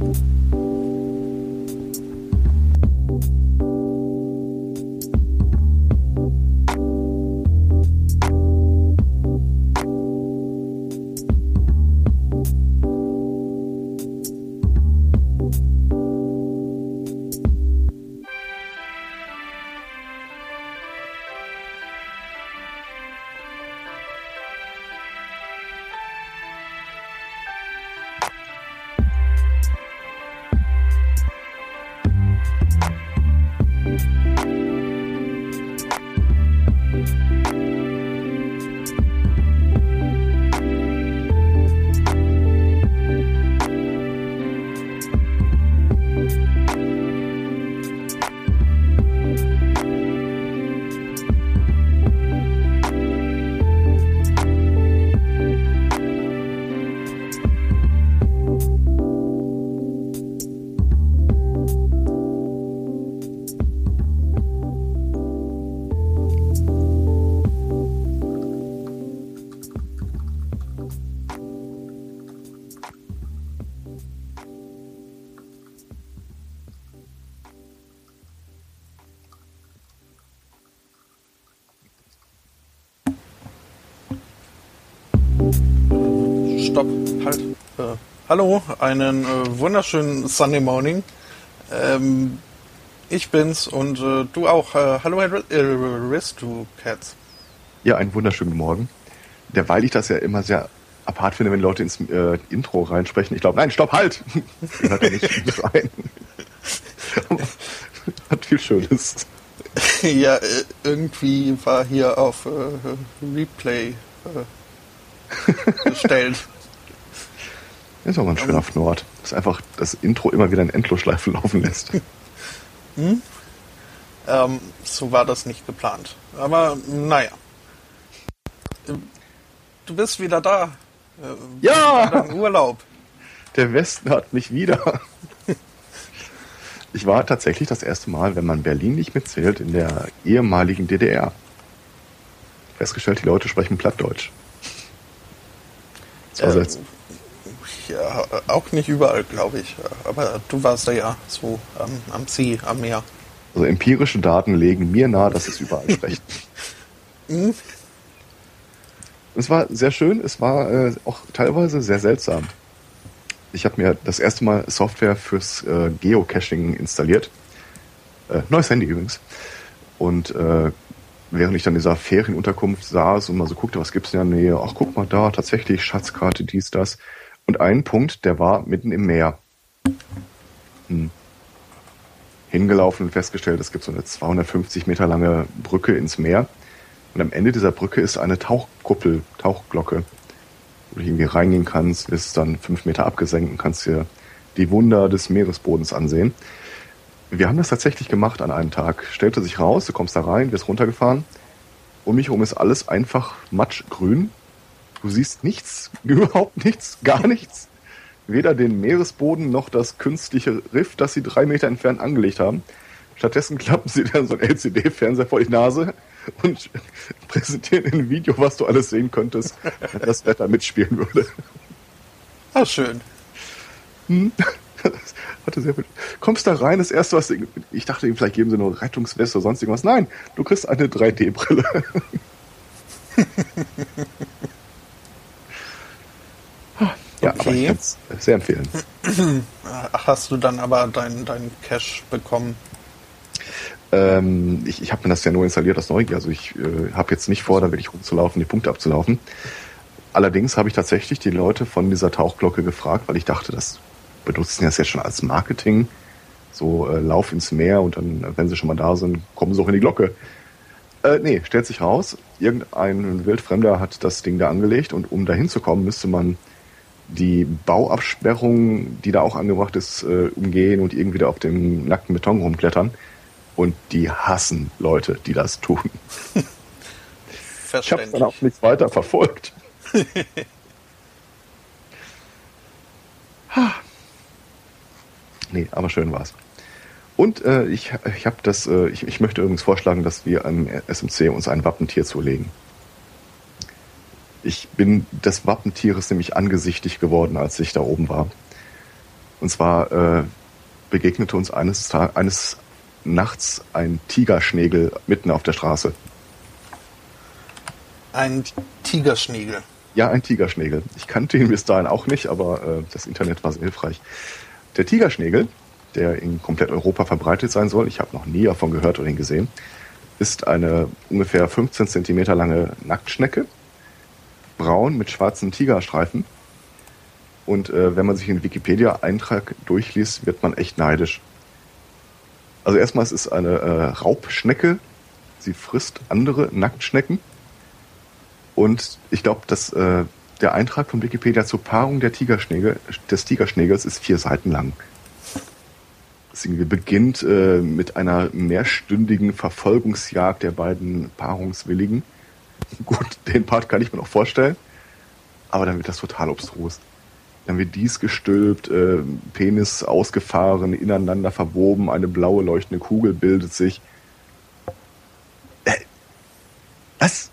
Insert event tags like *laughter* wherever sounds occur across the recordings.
Stopp, hallo, einen äh, wunderschönen Sunday Morning. Ähm, ich bin's und äh, du auch. Äh, hallo, Herr äh, Cats. Ja, einen wunderschönen Morgen. Derweil ich das ja immer sehr apart finde, wenn Leute ins äh, Intro reinsprechen. Ich glaube, nein, stopp, halt! *laughs* Gehört ja nicht rein. *laughs* Hat viel Schönes. ja, äh, irgendwie war hier auf Replay *laughs* gestellt. Ist auch mal ein schöner Fnord. Das einfach das Intro immer wieder in Endlosschleife *laughs* laufen lässt. Hm? Ähm, so war das nicht geplant. Aber naja. Du bist wieder da. Äh, ja! Urlaub. Der Westen hat mich wieder. Ich war tatsächlich das erste Mal, wenn man Berlin nicht mitzählt, in der ehemaligen DDR. Festgestellt, die Leute sprechen Plattdeutsch. Das war ähm. Ja, auch nicht überall, glaube ich. Aber du warst da ja so ähm, am See, am Meer. Also empirische Daten legen mir nahe, dass es überall spricht. mhm. *laughs* Es war sehr schön, es war äh, auch teilweise sehr seltsam. Ich habe mir das erste Mal Software fürs äh, Geocaching installiert. Äh, neues Handy übrigens. Und äh, während ich dann in dieser Ferienunterkunft saß und mal so guckte, was gibt's in der Nähe, ach guck mal da, tatsächlich Schatzkarte, dies, das. Und ein Punkt, der war mitten im Meer. Hm. Hingelaufen und festgestellt, es gibt so eine 250 Meter lange Brücke ins Meer. Und am Ende dieser Brücke ist eine Tauchkuppel, Tauchglocke, wo du irgendwie reingehen kannst, wirst dann fünf Meter abgesenkt und kannst dir die Wunder des Meeresbodens ansehen. Wir haben das tatsächlich gemacht an einem Tag. Stellte sich raus, du kommst da rein, wirst runtergefahren. Um mich herum ist alles einfach matschgrün. Du siehst nichts, *laughs* überhaupt nichts, gar nichts. Weder den Meeresboden noch das künstliche Riff, das sie drei Meter entfernt angelegt haben. Stattdessen klappen sie dann so ein LCD-Fernseher vor die Nase und *laughs* präsentieren in ein Video, was du alles sehen könntest, wenn das Wetter mitspielen würde. Ah, schön. Hm? *laughs* Hatte sehr viel. Kommst da rein, das erste, was ich dachte, vielleicht geben sie nur Rettungsweste oder sonst irgendwas. Nein, du kriegst eine 3D-Brille. Ja, okay. aber ich kann es sehr empfehlen. *clears throat* Hast du dann aber deinen dein Cache bekommen? Ähm, ich ich habe mir das ja nur installiert aus Neugier. Also ich äh, habe jetzt nicht vor, da wirklich rumzulaufen, die Punkte abzulaufen. Allerdings habe ich tatsächlich die Leute von dieser Tauchglocke gefragt, weil ich dachte, das benutzen das jetzt schon als Marketing. So äh, Lauf ins Meer und dann, wenn sie schon mal da sind, kommen sie auch in die Glocke. Äh, nee, stellt sich raus, irgendein Wildfremder hat das Ding da angelegt und um da hinzukommen, müsste man die Bauabsperrung, die da auch angebracht ist, äh, umgehen und irgendwie da auf dem nackten Beton rumklettern. Und die hassen Leute, die das tun. Ich habe dann auch nichts weiter verfolgt. nee, aber schön war's. Und äh, ich, ich habe das, äh, ich, ich möchte übrigens vorschlagen, dass wir am SMC uns ein Wappentier zulegen. Ich bin des Wappentieres nämlich angesichtig geworden, als ich da oben war. Und zwar äh, begegnete uns eines, eines nachts ein Tigerschnägel mitten auf der Straße. Ein Tigerschnägel? Ja, ein Tigerschnägel. Ich kannte ihn bis dahin auch nicht, aber äh, das Internet war sehr hilfreich. Der Tigerschnägel, der in komplett Europa verbreitet sein soll, ich habe noch nie davon gehört oder ihn gesehen, ist eine ungefähr 15 Zentimeter lange Nacktschnecke, braun mit schwarzen Tigerstreifen. Und äh, wenn man sich den Wikipedia-Eintrag durchliest, wird man echt neidisch. Also erstmal es ist eine äh, Raubschnecke. Sie frisst andere Nacktschnecken. Und ich glaube, dass äh, der Eintrag von Wikipedia zur Paarung der Tigerschnägel, des Tigerschnägels ist vier Seiten lang. Es beginnt äh, mit einer mehrstündigen Verfolgungsjagd der beiden Paarungswilligen. Gut, den Part kann ich mir noch vorstellen. Aber dann wird das total obstrus. Dann wird dies gestülpt, äh, Penis ausgefahren, ineinander verwoben, eine blaue leuchtende Kugel bildet sich. Äh, was?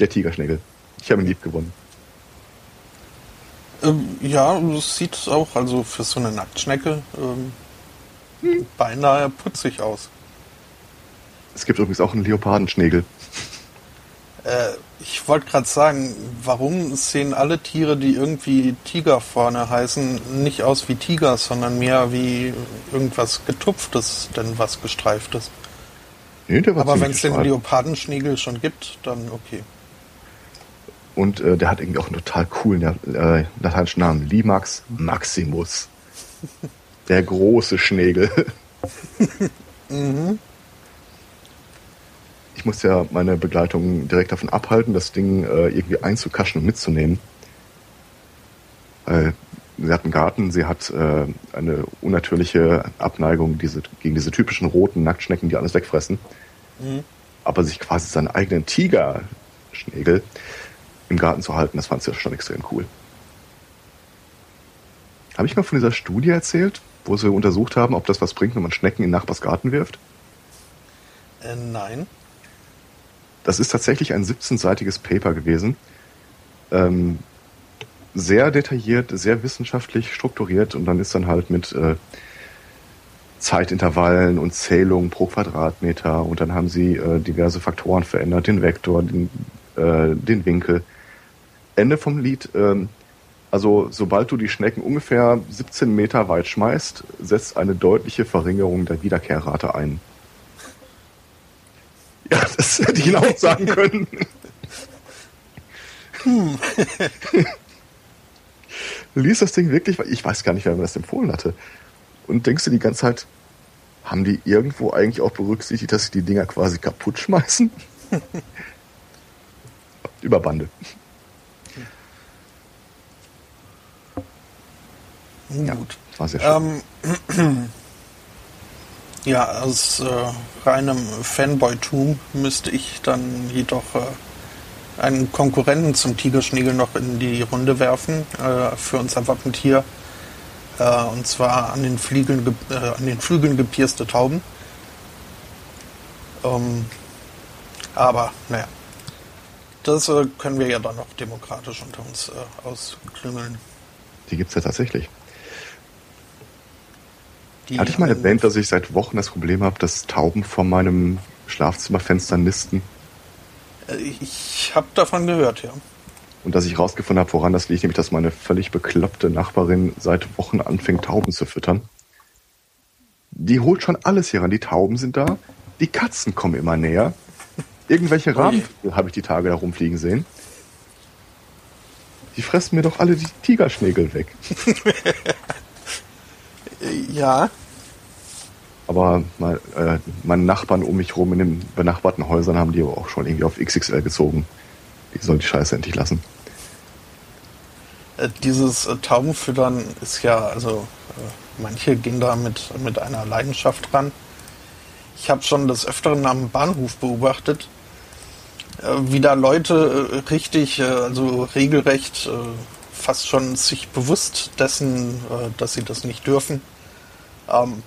Der Tigerschnägel. Ich habe ihn lieb gewonnen. Ähm, ja, es sieht auch, also für so eine Nacktschnecke, ähm, hm. beinahe putzig aus. Es gibt übrigens auch einen Leopardenschnägel. Äh, ich wollte gerade sagen, warum sehen alle Tiere, die irgendwie Tiger vorne heißen, nicht aus wie Tiger, sondern mehr wie irgendwas getupftes, denn was gestreiftes? Nee, Aber wenn es den Leopardenschnägel schon gibt, dann okay. Und äh, der hat irgendwie auch einen total coolen äh, lateinischen Namen. Limax Maximus. *laughs* Der große Schnägel. mhm ich musste ja meine Begleitung direkt davon abhalten, das Ding äh, irgendwie einzukaschen und mitzunehmen. Äh, sie hat einen Garten, sie hat äh, eine unnatürliche Abneigung diese, gegen diese typischen roten Nacktschnecken, die alles wegfressen. Mhm. Aber sich quasi seinen eigenen Tigerschnägel im Garten zu halten, das fand sie ja schon extrem cool. Habe ich mal von dieser Studie erzählt, wo sie untersucht haben, ob das was bringt, wenn man Schnecken in Nachbars Garten wirft? Äh, nein. Das ist tatsächlich ein 17-seitiges Paper gewesen. Ähm, sehr detailliert, sehr wissenschaftlich strukturiert und dann ist dann halt mit äh, Zeitintervallen und Zählungen pro Quadratmeter und dann haben sie äh, diverse Faktoren verändert, den Vektor, den, äh, den Winkel. Ende vom Lied, ähm, also sobald du die Schnecken ungefähr 17 Meter weit schmeißt, setzt eine deutliche Verringerung der Wiederkehrrate ein. Ja, das hätte ich Ihnen auch sagen können. Hm. Lies das Ding wirklich, ich weiß gar nicht, wer mir das empfohlen hatte. Und denkst du die ganze Zeit, haben die irgendwo eigentlich auch berücksichtigt, dass sie die Dinger quasi kaputt schmeißen? *laughs* Über Bande. Ja, Gut. war sehr schön. Ähm, ja, aus äh, reinem Fanboy-Tum müsste ich dann jedoch äh, einen Konkurrenten zum Tigerschnägel noch in die Runde werfen äh, für unser Wappentier. Äh, und zwar an den, Flügeln, äh, an den Flügeln gepierste Tauben. Ähm, aber, naja. Das äh, können wir ja dann noch demokratisch unter uns ausklüngeln. Die gibt es ja tatsächlich. Die Hatte ich mal erwähnt, dass ich seit Wochen das Problem habe, dass Tauben vor meinem Schlafzimmerfenster nisten? Äh, ich habe davon gehört, ja. Und dass ich rausgefunden habe, woran das liegt, nämlich dass meine völlig bekloppte Nachbarin seit Wochen anfängt, Tauben zu füttern. Die holt schon alles hier ran. Die Tauben sind da, die Katzen kommen immer näher. Irgendwelche Raben habe ich die Tage da rumfliegen sehen. Die fressen mir doch alle die Tigerschnägel weg. *laughs* Ja. Aber mal, äh, meine Nachbarn um mich rum in den benachbarten Häusern haben die aber auch schon irgendwie auf XXL gezogen. Die sollen die Scheiße endlich lassen. Äh, dieses äh, Taubenfüttern ist ja, also äh, manche gehen da mit, mit einer Leidenschaft ran. Ich habe schon des Öfteren am Bahnhof beobachtet, äh, wie da Leute äh, richtig, also regelrecht fast schon sich bewusst dessen, dass sie das nicht dürfen, ähm,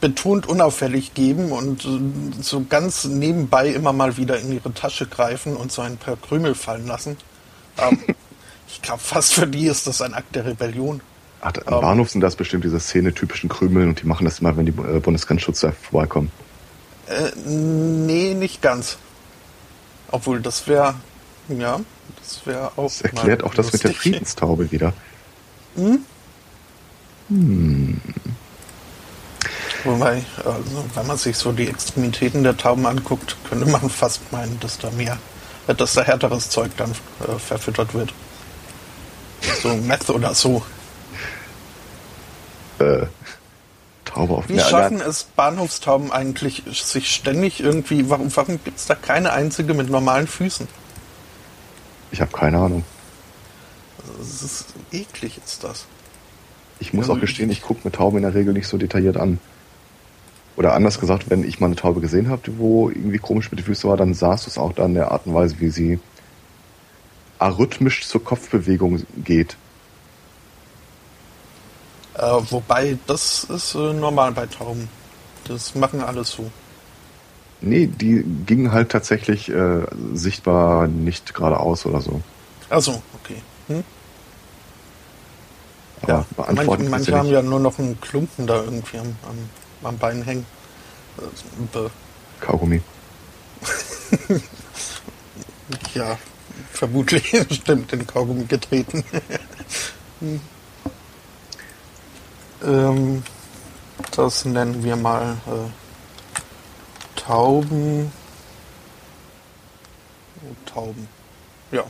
betont unauffällig geben und äh, so ganz nebenbei immer mal wieder in ihre Tasche greifen und so ein paar Krümel fallen lassen. Ähm, *laughs* Ich glaube, fast für die ist das ein Akt der Rebellion. Ach, am um, Bahnhof sind das bestimmt diese Szene-typischen Krümeln und die machen das immer, wenn die äh, Bundesgrenzschützer vorbeikommen. Äh, nee, nicht ganz. Obwohl, das wäre, ja, das wäre auch. Das erklärt auch das mit der Friedenstaube wieder. Hm? Hm. Wobei, also, wenn man sich so die Extremitäten der Tauben anguckt, könnte man fast meinen, dass da mehr, dass da härteres Zeug dann äh, verfüttert wird. So Meth oder so. Äh, Taube auf Wie schaffen es Bahnhofstauben eigentlich, sich ständig irgendwie, warum, warum gibt es da keine einzige mit normalen Füßen? Ich habe keine Ahnung. Das ist eklig, ist das. Ich muss auch gestehen, ich gucke mir Tauben in der Regel nicht so detailliert an. Oder anders gesagt, wenn ich mal eine Taube gesehen habe, wo irgendwie komisch mit den Füßen war, dann sahst du es auch dann in der Art und Weise, wie sie arrhythmisch zur Kopfbewegung geht. Äh, wobei, das ist äh, normal bei Tauben. Das machen alle so. Nee, die gingen halt tatsächlich äh, sichtbar nicht geradeaus oder so. Achso, okay. Hm? Ja, manche, manche haben ja nur noch einen Klumpen da irgendwie am, am am Bein hängen. Kaugummi. *laughs* ja, vermutlich *laughs* stimmt den Kaugummi getreten. *laughs* ähm, das nennen wir mal äh, Tauben. Tauben. Ja.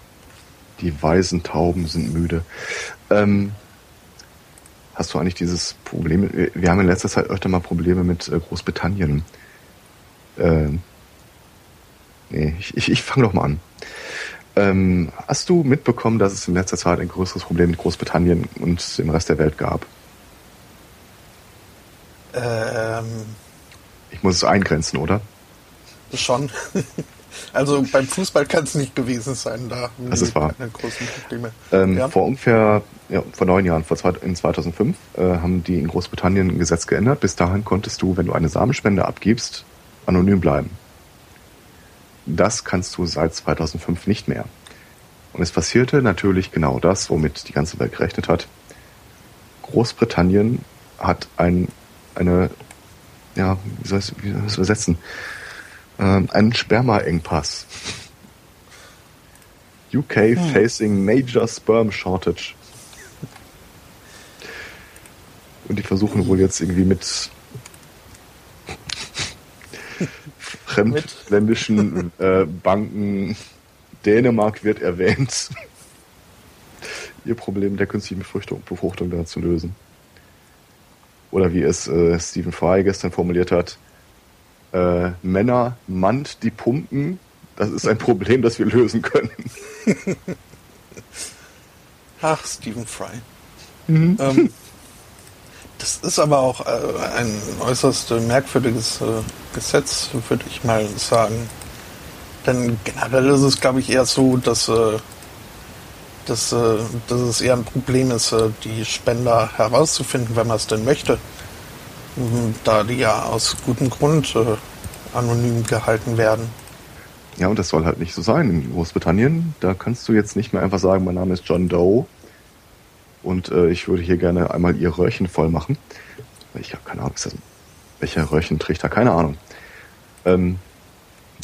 Die weisen Tauben sind müde. Ähm, hast du eigentlich dieses Problem, wir haben in letzter Zeit öfter mal Probleme mit äh, Großbritannien. Ähm, nee, ich, ich, ich fange doch mal an. Ähm, hast du mitbekommen, dass es in letzter Zeit ein größeres Problem mit Großbritannien und dem Rest der Welt gab? Ähm, ich muss es eingrenzen, oder? Schon. *laughs* Also beim Fußball kann es nicht gewesen sein, da das ist wahr. keine großen Probleme. Ähm, ja. Vor ungefähr ja, vor neun Jahren, vor zwei, in 2005, äh, haben die in Großbritannien ein Gesetz geändert. Bis dahin konntest du, wenn du eine Samenspende abgibst, anonym bleiben. Das kannst du seit 2005 nicht mehr. Und es passierte natürlich genau das, womit die ganze Welt gerechnet hat. Großbritannien hat ein, eine, ja, wie soll ich es übersetzen? Ähm, einen Spermaengpass. UK hm. facing major sperm shortage. Und die versuchen wohl jetzt irgendwie mit *laughs* fremdländischen äh, Banken, Dänemark wird erwähnt, ihr Problem der künstlichen Befruchtung, Befruchtung da zu lösen. Oder wie es äh, Stephen Fry gestern formuliert hat, äh, Männer mannt die Pumpen. Das ist ein Problem, das wir lösen können. *laughs* Ach, Stephen Fry. Mhm. Ähm, das ist aber auch äh, ein äußerst merkwürdiges äh, Gesetz, würde ich mal sagen. Denn generell ist es, glaube ich, eher so, dass, äh, dass, dass es eher ein Problem ist, die Spender herauszufinden, wenn man es denn möchte da die ja aus gutem Grund äh, anonym gehalten werden. Ja, und das soll halt nicht so sein. In Großbritannien, da kannst du jetzt nicht mehr einfach sagen, mein Name ist John Doe und äh, ich würde hier gerne einmal ihr Röhrchen voll machen. Ich habe keine Ahnung, ist das, welcher Röhrchentrichter, keine Ahnung. Ähm,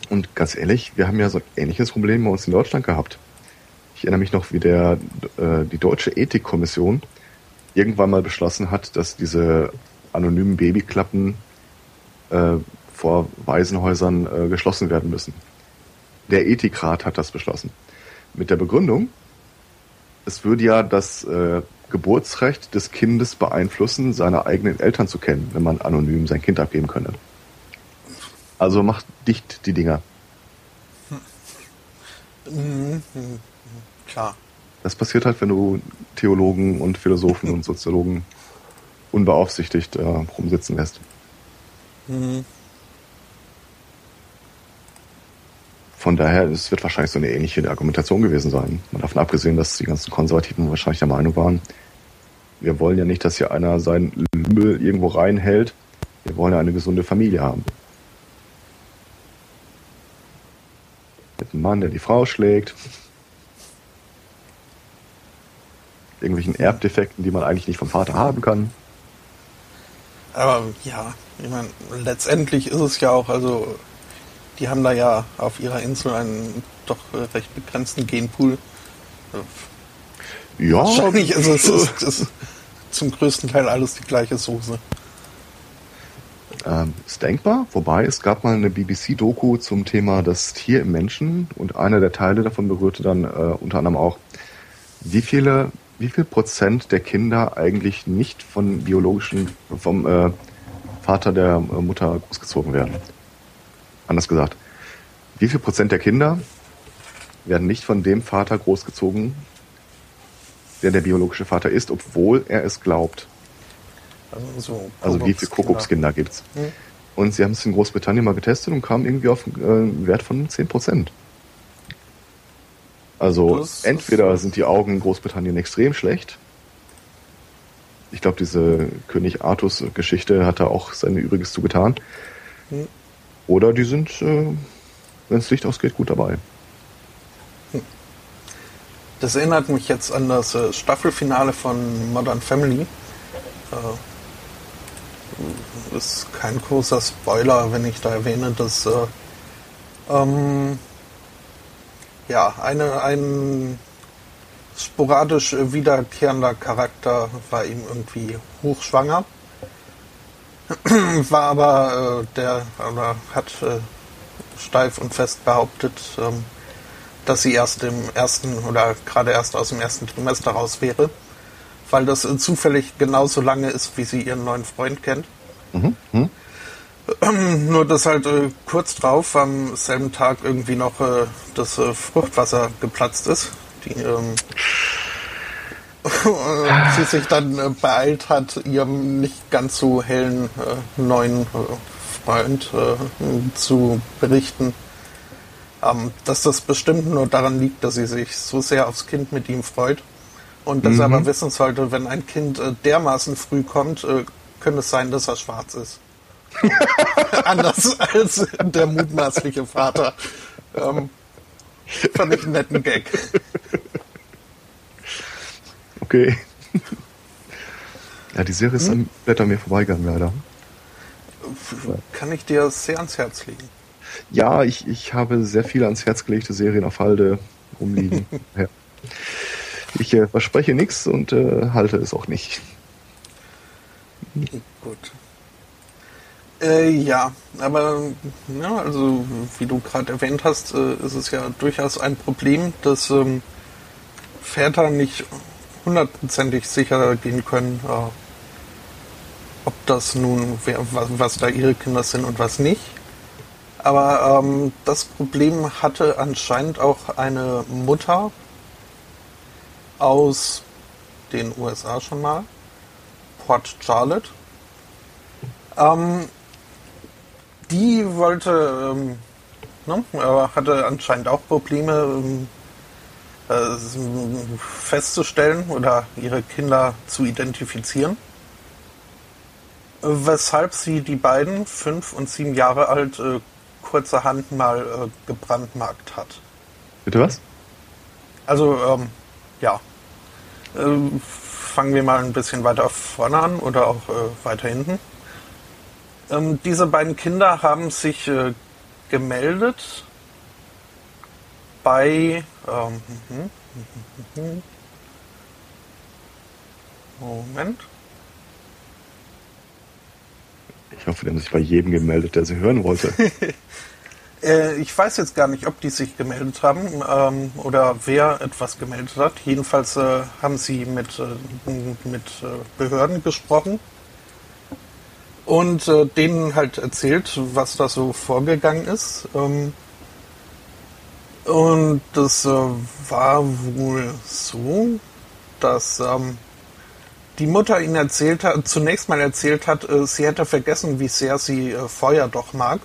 und ganz ehrlich, wir haben ja so ein ähnliches Problem bei uns in Deutschland gehabt. Ich erinnere mich noch, wie der, äh, die Deutsche Ethikkommission irgendwann mal beschlossen hat, dass diese anonymen Babyklappen äh, vor Waisenhäusern äh, geschlossen werden müssen. Der Ethikrat hat das beschlossen. Mit der Begründung, es würde ja das äh, Geburtsrecht des Kindes beeinflussen, seine eigenen Eltern zu kennen, wenn man anonym sein Kind abgeben könne. Also macht dicht die Dinger. Mhm. Klar. Das passiert halt, wenn du Theologen und Philosophen *laughs* und Soziologen unbeaufsichtigt äh, rumsitzen lässt. Mhm. Von daher, es wird wahrscheinlich so eine ähnliche Argumentation gewesen sein. Man davon abgesehen, dass die ganzen Konservativen wahrscheinlich der Meinung waren, wir wollen ja nicht, dass hier einer seinen Lümmel irgendwo reinhält. Wir wollen ja eine gesunde Familie haben. Mit einem Mann, der die Frau schlägt. irgendwelchen Erbdefekten, die man eigentlich nicht vom Vater haben kann. Aber ja, ich meine, letztendlich ist es ja auch, also die haben da ja auf ihrer Insel einen doch recht begrenzten Genpool. Ja. Wahrscheinlich ist es ist, ist zum größten Teil alles die gleiche Soße. Ähm, ist denkbar, wobei es gab mal eine BBC-Doku zum Thema das Tier im Menschen und einer der Teile davon berührte dann äh, unter anderem auch, wie viele, wie viel Prozent der Kinder eigentlich nicht von biologischen, vom äh, Vater der äh, Mutter großgezogen werden. Anders gesagt, wie viel Prozent der Kinder werden nicht von dem Vater großgezogen, der der biologische Vater ist, obwohl er es glaubt. Also, so also wie viele Kuckuckskinder gibt's? Hm. Und sie haben es in Großbritannien mal getestet und kamen irgendwie auf einen äh, Wert von 10 Prozent. Also das, entweder das sind die Augen in Großbritannien extrem schlecht. Ich glaube, diese König Artus Geschichte hat da auch sein Übriges zugetan. Hm. Oder die sind, äh, wenn es Licht ausgeht, gut dabei. Das erinnert mich jetzt an das äh, Staffelfinale von Modern Family. Äh, ist kein großer Spoiler, wenn ich da erwähne, dass äh, ähm, ja, eine, ein sporadisch wiederkehrender Charakter war ihm irgendwie hochschwanger. *clears throat* War aber äh, der oder hat äh, steif und fest behauptet, ähm, dass sie erst im ersten oder gerade erst aus dem ersten Trimester raus wäre, weil das äh, zufällig genauso lange ist, wie sie ihren neuen Freund kennt. Mhm. Ähm, nur dass halt äh, kurz drauf am selben Tag irgendwie noch äh, das äh, Fruchtwasser geplatzt ist. Die, ähm, *laughs* sie sich dann äh, beeilt hat, ihrem nicht ganz so hellen äh, neuen Freund zu berichten, ähm, dass das bestimmt nur daran liegt, dass sie sich so sehr aufs Kind mit ihm freut. Und dass mhm. er aber wissen sollte, wenn ein Kind äh, dermaßen früh kommt, äh, könnte es sein, dass er schwarz ist. *laughs* Anders als der mutmaßliche Vater. Ähm, fand ich einen netten Gag. Okay. Ja, die Serie ist hm? dann mir vorbeigegangen, leider. Kann ich dir sehr ans Herz legen. Ja, ich, ich habe sehr viele ans Herz gelegte Serien auf Halde rumliegen. *laughs* ja. Ich äh, verspreche nichts und äh, halte es auch nicht. Gut. Äh, ja, aber ja, also wie du gerade erwähnt hast, äh, ist es ja durchaus ein Problem, dass ähm, Väter nicht hundertprozentig sicher gehen können, äh, ob das nun, wer, was, was da ihre Kinder sind und was nicht. Aber ähm, das Problem hatte anscheinend auch eine Mutter aus den USA schon mal, Port Charlotte. Ähm, die wollte, ähm, ne, hatte anscheinend auch Probleme ähm, äh, festzustellen oder ihre Kinder zu identifizieren. Weshalb sie die beiden, fünf und sieben Jahre alt, äh, kurzerhand mal äh, gebrandmarkt hat. Bitte was? Also, ähm, ja. Äh, fangen wir mal ein bisschen weiter vorne an oder auch äh, weiter hinten. Ähm, diese beiden Kinder haben sich äh, gemeldet bei. Ähm, hm, hm, hm, Moment. Ich hoffe, die haben sich bei jedem gemeldet, der sie hören wollte. *laughs* Äh, ich weiß jetzt gar nicht, ob die sich gemeldet haben ähm, oder wer etwas gemeldet hat. Jedenfalls äh, haben sie mit, äh, mit äh, Behörden gesprochen und äh, denen halt erzählt, was da so vorgegangen ist. Ähm, und das äh, war wohl so, dass ähm, die Mutter ihnen erzählt hat, zunächst mal erzählt hat, äh, sie hätte vergessen, wie sehr sie äh, Feuer doch mag.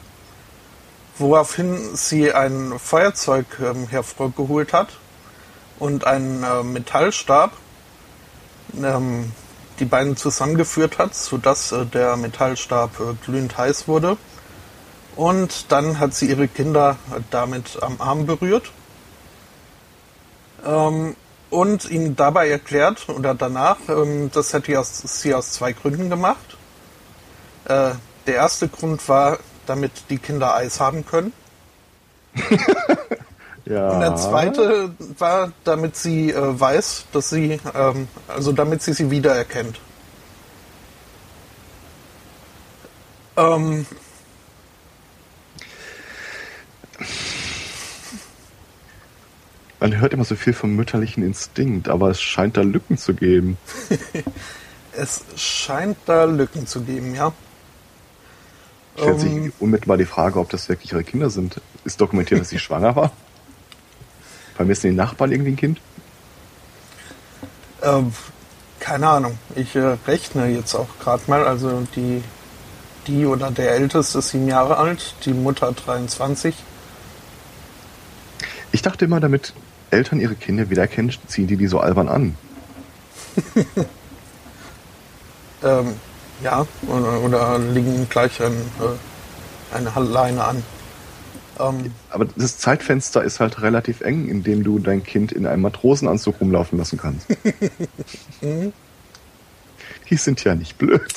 Woraufhin sie ein Feuerzeug ähm, hervorgeholt hat und einen äh, Metallstab, ähm, die beiden zusammengeführt hat, sodass äh, der Metallstab äh, glühend heiß wurde. Und dann hat sie ihre Kinder damit am Arm berührt. Ähm, und ihnen dabei erklärt oder danach, ähm, das hätte sie aus zwei Gründen gemacht. Äh, der erste Grund war, damit die Kinder Eis haben können. *laughs* ja. Und der zweite war, damit sie äh, weiß, dass sie, ähm, also damit sie sie wiedererkennt. Ähm, Man hört immer so viel vom mütterlichen Instinkt, aber es scheint da Lücken zu geben. *laughs* es scheint da Lücken zu geben, ja. Stellt sich um, unmittelbar die Frage, ob das wirklich ihre Kinder sind. Ist dokumentiert, dass sie *laughs* schwanger war? Vermissen die Nachbarn irgendwie ein Kind? Ähm, keine Ahnung. Ich äh, rechne jetzt auch gerade mal. Also die, die oder der Älteste ist sieben Jahre alt, die Mutter 23. Ich dachte immer, damit Eltern ihre Kinder wiedererkennen, ziehen die die so albern an. *laughs* ähm, ja, oder, oder liegen gleich ein, äh, eine Leine an. Ähm, Aber das Zeitfenster ist halt relativ eng, in dem du dein Kind in einem Matrosenanzug rumlaufen lassen kannst. Mhm. *laughs* Die sind ja nicht blöd.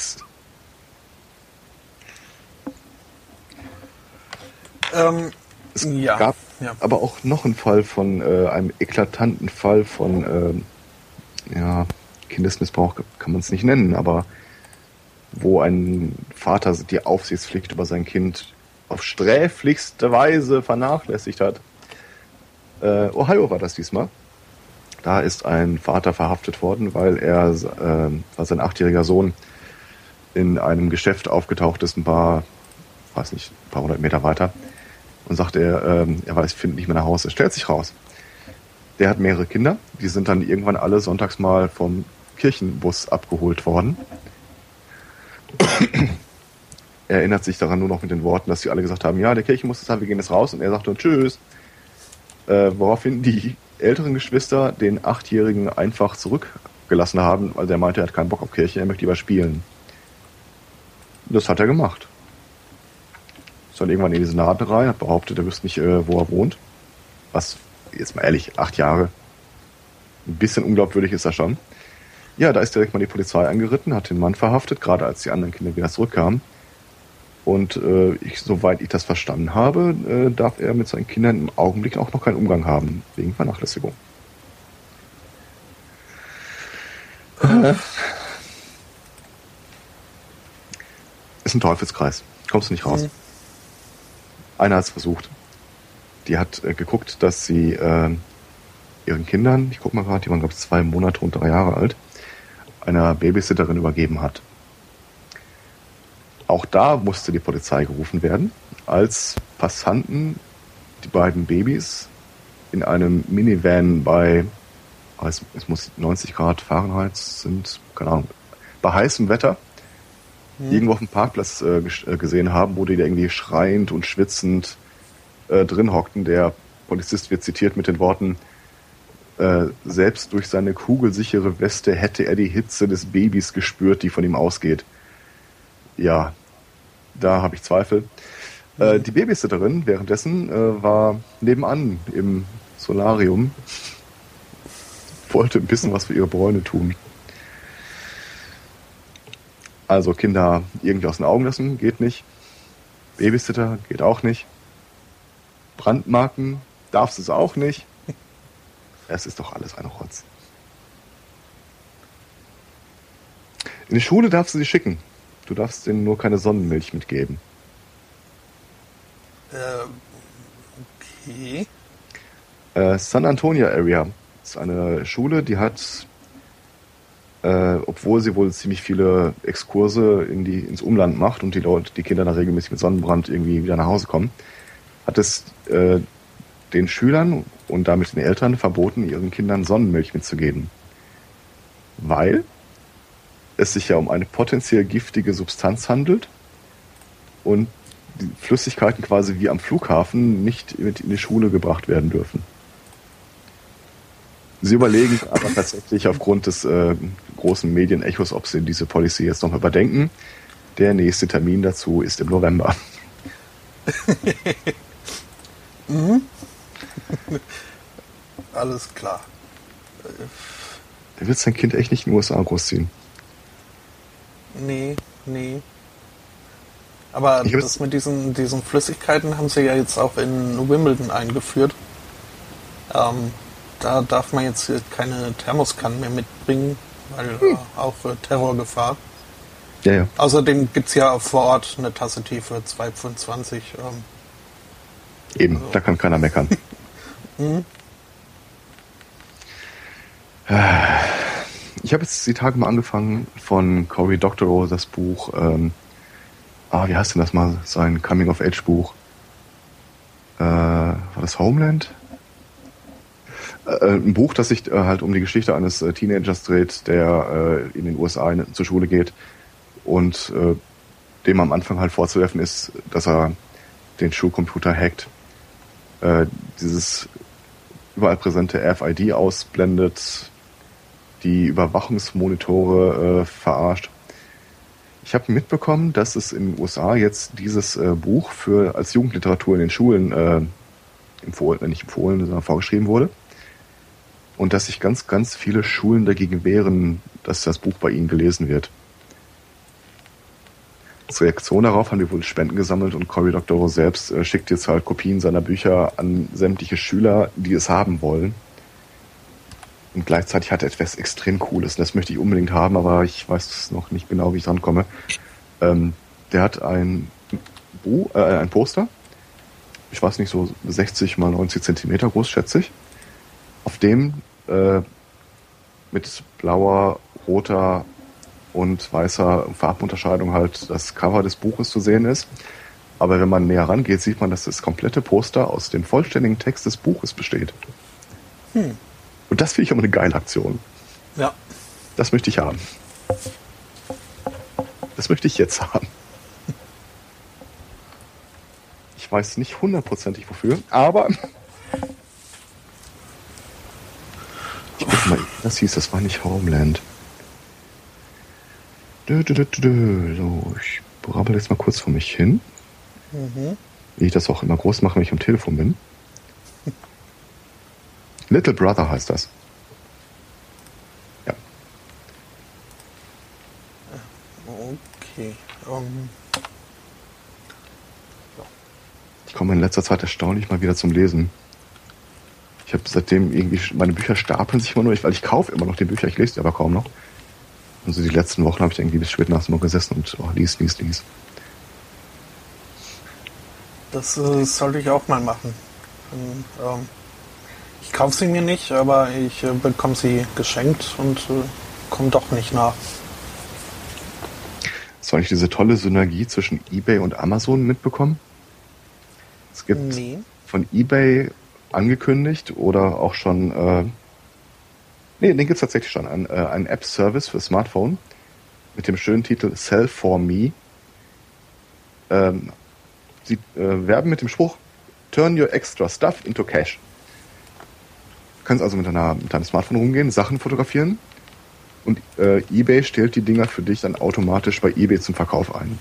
Ähm, es ja, gab ja. aber auch noch einen Fall von äh, einem eklatanten Fall von äh, ja, Kindesmissbrauch kann man es nicht nennen, aber wo ein Vater die Aufsichtspflicht über sein Kind auf sträflichste Weise vernachlässigt hat. Äh, Ohio war das diesmal. Da ist ein Vater verhaftet worden, weil er, äh, weil sein achtjähriger Sohn in einem Geschäft aufgetaucht ist, ein paar, weiß nicht, ein paar hundert Meter weiter und sagt er, ähm, er weiß, findet nicht mehr nach Hause. Es stellt sich raus. Der hat mehrere Kinder, die sind dann irgendwann alle sonntags mal vom Kirchenbus abgeholt worden. Er erinnert sich daran nur noch mit den Worten, dass sie alle gesagt haben, ja, der Kirchenbus ist da, wir gehen jetzt raus und er sagt dann Tschüss. Äh, woraufhin die älteren Geschwister den Achtjährigen einfach zurückgelassen haben, weil der meinte, er hat keinen Bock auf Kirche, er möchte lieber spielen. Das hat er gemacht dann irgendwann in diesen Laden rein, hat behauptet, er wüsste nicht, äh, wo er wohnt. Was, jetzt mal ehrlich, acht Jahre. Ein bisschen unglaubwürdig ist er schon. Ja, da ist direkt mal die Polizei angeritten, hat den Mann verhaftet, gerade als die anderen Kinder wieder zurückkamen. Und äh, ich, soweit ich das verstanden habe, äh, darf er mit seinen Kindern im Augenblick auch noch keinen Umgang haben, wegen Vernachlässigung. Äh. Ist ein Teufelskreis. Kommst du nicht raus. Mhm. Einer hat es versucht. Die hat äh, geguckt, dass sie äh, ihren Kindern, ich guck mal gerade, die waren glaube ich zwei Monate und drei Jahre alt, einer Babysitterin übergeben hat. Auch da musste die Polizei gerufen werden, als Passanten die beiden Babys in einem Minivan bei, es, es muss 90 Grad Fahrenheit sind, keine Ahnung, bei heißem Wetter mhm. irgendwo auf dem Parkplatz äh, äh, gesehen haben, wo die da irgendwie schreiend und schwitzend äh, drin hockten. Der Polizist wird zitiert mit den Worten, äh, selbst durch seine kugelsichere Weste hätte er die Hitze des Babys gespürt, die von ihm ausgeht. Ja, da habe ich Zweifel. Äh, mhm. die Babysitterin währenddessen äh, war nebenan im Solarium, wollte ein bisschen was für ihre Bräune tun. Also Kinder irgendwie aus den Augen lassen, geht nicht. Babysitter geht auch nicht. Brandmarken darfst du es auch nicht. Es ist doch alles ein Rotz. In die Schule darfst du sie schicken. Du darfst denen nur keine Sonnenmilch mitgeben. Äh, okay. Äh, San Antonio Area ist eine Schule, die hat äh, obwohl sie wohl ziemlich viele Exkurse in die, ins Umland macht und die Leute, die Kinder da regelmäßig mit Sonnenbrand irgendwie wieder nach Hause kommen, hat es äh, den Schülern und damit den Eltern verboten, ihren Kindern Sonnenmilch mitzugeben. Weil es sich ja um eine potenziell giftige Substanz handelt und die Flüssigkeiten quasi wie am Flughafen nicht mit in die Schule gebracht werden dürfen. Sie überlegen *laughs* aber tatsächlich aufgrund des äh, großen Medienechos, ob sie diese Policy jetzt noch überdenken. Der nächste Termin dazu ist im November. *laughs* mhm. Alles klar. Der wird sein Kind echt nicht in den USA großziehen. Nee, nee. Aber das mit diesen, diesen Flüssigkeiten haben sie ja jetzt auch in Wimbledon eingeführt. Ähm, da darf man jetzt keine Thermoskannen mehr mitbringen, weil Hm. äh, auch äh, Terrorgefahr. Ja, ja. Außerdem gibt's ja vor Ort eine Tasse Tee für 2,25 ähm, Eben, da kann keiner meckern. *laughs* *sighs* Ich habe jetzt die Tage mal angefangen von Cory Doctorow das Buch, ähm, ah, wie heißt denn das mal, sein Coming-of-Age-Buch? Äh, war das Homeland? Äh, ein Buch, das sich äh, halt um die Geschichte eines äh, Teenagers dreht, der äh, in den USA in, zur Schule geht und äh, dem am Anfang halt vorzuwerfen ist, dass er den Schulcomputer hackt. Dieses überall präsente RFID ausblendet, die Überwachungsmonitore äh, verarscht. Ich habe mitbekommen, dass es in den USA jetzt dieses äh, Buch für als Jugendliteratur in den Schulen äh, empfohlen, äh, nicht empfohlen, sondern vorgeschrieben wurde. Und dass sich ganz, ganz viele Schulen dagegen wehren, dass das Buch bei ihnen gelesen wird. Als Reaktion darauf haben die wohl Spenden gesammelt und Cory Doctorow selbst äh, schickt jetzt halt Kopien seiner Bücher an sämtliche Schüler, die es haben wollen. Und gleichzeitig hat er etwas extrem Cooles. Das möchte ich unbedingt haben, aber ich weiß noch nicht genau, wie ich dran komme. Ähm, der hat ein, Bu äh, ein Poster. Ich weiß nicht, so 60 mal 90 Zentimeter groß, schätze ich. Auf dem äh, mit blauer, roter und weißer Farbunterscheidung halt das Cover des Buches zu sehen ist. Aber wenn man näher rangeht, sieht man, dass das komplette Poster aus dem vollständigen Text des Buches besteht. Und das finde ich aber eine geile Aktion. Ja, Das möchte ich haben. Das möchte ich jetzt haben. Ich weiß nicht hundertprozentig wofür, aber. Ich guck mal, das hieß, das war nicht Homeland. Dö, dö, dö. So, ich brabbel jetzt mal kurz vor mich hin. Wie ich das auch immer groß mache, wenn ich am Telefon bin. Little Brother heißt das. Ja. okay. Ähm, Ich komme in letzter Zeit erstaunlich mal wieder zum Lesen. Ich habe seitdem irgendwie, meine Bücher stapeln sich immer nur, weil ich kaufe immer noch die Bücher, ich lese die aber kaum noch. Also die letzten Wochen habe ich irgendwie bis spät nachts nur gesessen und oh, lies, lies, lies. das äh, sollte ich auch mal machen. Und, ähm, ich kaufe sie mir nicht, aber ich äh, bekomme sie geschenkt und äh, komme doch nicht nach. Soll ich diese tolle Synergie zwischen eBay und Amazon mitbekommen? Es gibt Nee. von eBay angekündigt oder auch schon, äh, nee, den gibt's tatsächlich schon, ein, äh, ein App-Service für Smartphone mit dem schönen Titel Sell for Me. Ähm, sie äh, werben mit dem Spruch Turn your extra stuff into cash. Du kannst also mit, deiner, mit deinem Smartphone rumgehen, Sachen fotografieren und äh, eBay stellt die Dinger für dich dann automatisch bei eBay zum Verkauf ein.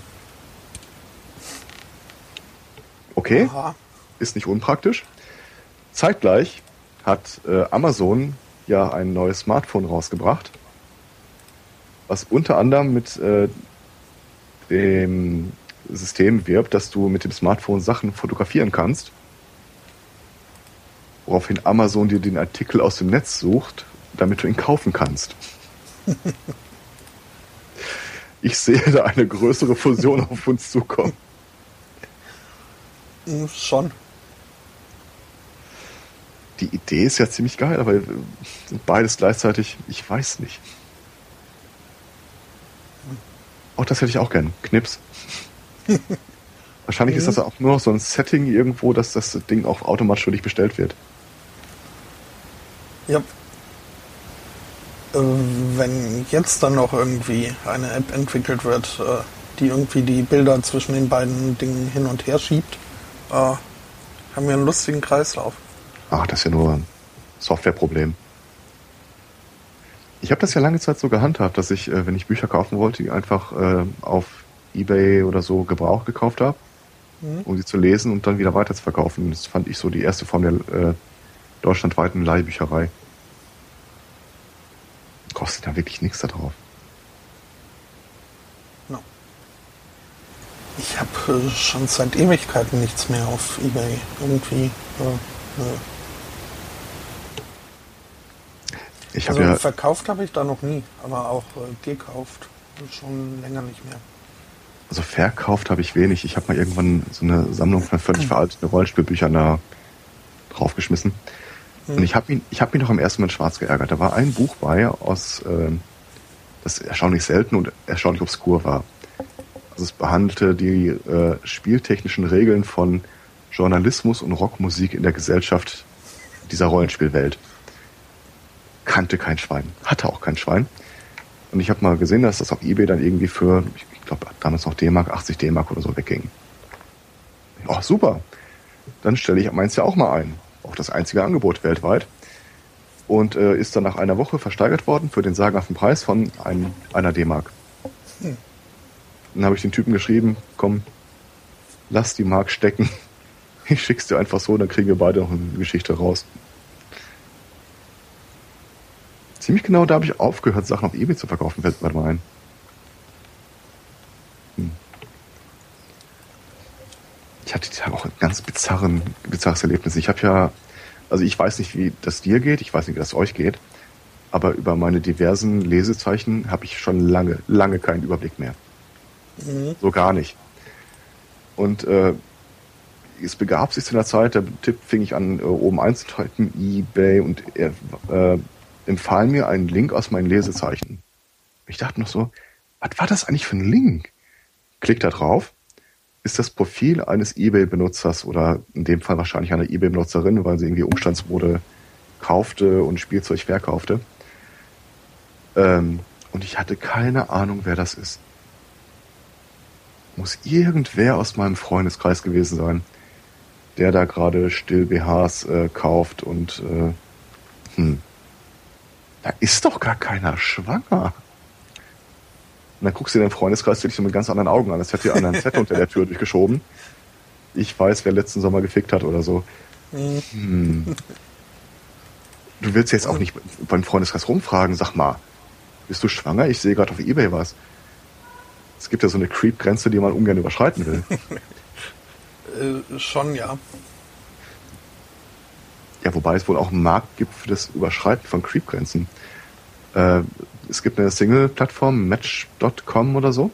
Okay Aha. ist nicht unpraktisch. Zeitgleich hat äh, Amazon ja ein neues Smartphone rausgebracht, was unter anderem mit äh, dem System wirbt, dass du mit dem Smartphone Sachen fotografieren kannst, woraufhin Amazon dir den Artikel aus dem Netz sucht, damit du ihn kaufen kannst. *laughs* Ich sehe da eine größere Fusion *laughs* auf uns zukommen. Hm, schon. Die Idee ist ja ziemlich geil, aber sind beides gleichzeitig, ich weiß nicht. Auch das hätte ich auch gern. Knips. *laughs* Wahrscheinlich ist das auch nur noch so ein Setting irgendwo, dass das Ding auch automatisch für dich bestellt wird. Ja. Äh, wenn jetzt dann noch irgendwie eine App entwickelt wird, äh, die irgendwie die Bilder zwischen den beiden Dingen hin und her schiebt, äh, haben wir einen lustigen Kreislauf. Ach, das ist ja nur ein Softwareproblem. Ich habe das ja lange Zeit so gehandhabt, dass ich, wenn ich Bücher kaufen wollte, die einfach auf Ebay oder so gebraucht gekauft habe, um sie zu lesen und dann wieder weiter zu verkaufen. Das fand ich so die erste Form der äh, deutschlandweiten Leihbücherei. Kostet da wirklich nichts da drauf. No. Ich habe äh, schon seit Ewigkeiten nichts mehr auf Ebay. Irgendwie. Äh, äh. Ich also ja, verkauft habe ich da noch nie, aber auch äh, gekauft schon länger nicht mehr. also verkauft habe ich wenig. Ich habe mal irgendwann so eine Sammlung von völlig *clears throat* veralteten Rollenspielbüchern da draufgeschmissen. Und ich habe ihn, ich habe mich noch am ersten Mal schwarz geärgert. Da war ein Buch bei aus, äh, das erstaunlich selten und erstaunlich obskur war. Also es behandelte die äh, spieltechnischen Regeln von Journalismus und Rockmusik in der Gesellschaft dieser Rollenspielwelt. Kannte kein Schwein, hatte auch kein Schwein. Und ich habe mal gesehen, dass das auf eBay dann irgendwie für, ich glaube damals noch D-Mark, 80 D-Mark oder so wegging. Oh, super. Dann stelle ich meins ja auch mal ein. Auch das einzige Angebot weltweit. Und äh, ist dann nach einer Woche versteigert worden für den sagenhaften Preis von ein, einer D-Mark. Hm. Dann habe ich den Typen geschrieben, komm, lass die Mark stecken. Ich schick's dir einfach so, dann kriegen wir beide noch eine Geschichte raus. Ziemlich genau da habe ich aufgehört, Sachen auf Ebay zu verkaufen, fällt mir mal ein. Ich hatte auch ein ganz bizarren, bizarres Erlebnis. Ich habe ja, also ich weiß nicht, wie das dir geht, ich weiß nicht, wie das euch geht, aber über meine diversen Lesezeichen habe ich schon lange, lange keinen Überblick mehr. Mhm. So gar nicht. Und äh, es begab sich zu einer Zeit, der Tipp fing ich an, äh, oben einzutreten, eBay, und er äh, empfahl mir einen Link aus meinen Lesezeichen. Ich dachte noch so, was war das eigentlich für ein Link? Klick da drauf, ist das Profil eines eBay-Benutzers oder in dem Fall wahrscheinlich einer eBay-Benutzerin, weil sie irgendwie Umstandsmode kaufte und Spielzeug verkaufte. Ähm, und ich hatte keine Ahnung, wer das ist. Muss irgendwer aus meinem Freundeskreis gewesen sein, der da gerade still BHs äh, kauft und äh, hm, da ist doch gar keiner schwanger. Und dann guckst du den Freundeskreis wirklich so mit ganz anderen Augen an. Das hätte dir einer einen Zettel unter der Tür *laughs* durchgeschoben. Ich weiß, wer letzten Sommer gefickt hat oder so. Hm. Du willst jetzt auch nicht beim Freundeskreis rumfragen, sag mal, bist du schwanger? Ich sehe gerade auf Ebay was. Es gibt ja so eine Creep-Grenze, die man ungern überschreiten will. *laughs* Äh, schon, ja. Ja, wobei es wohl auch einen Markt gibt für das Überschreiten von Creep-Grenzen. Äh, es gibt eine Single-Plattform, Match.com oder so.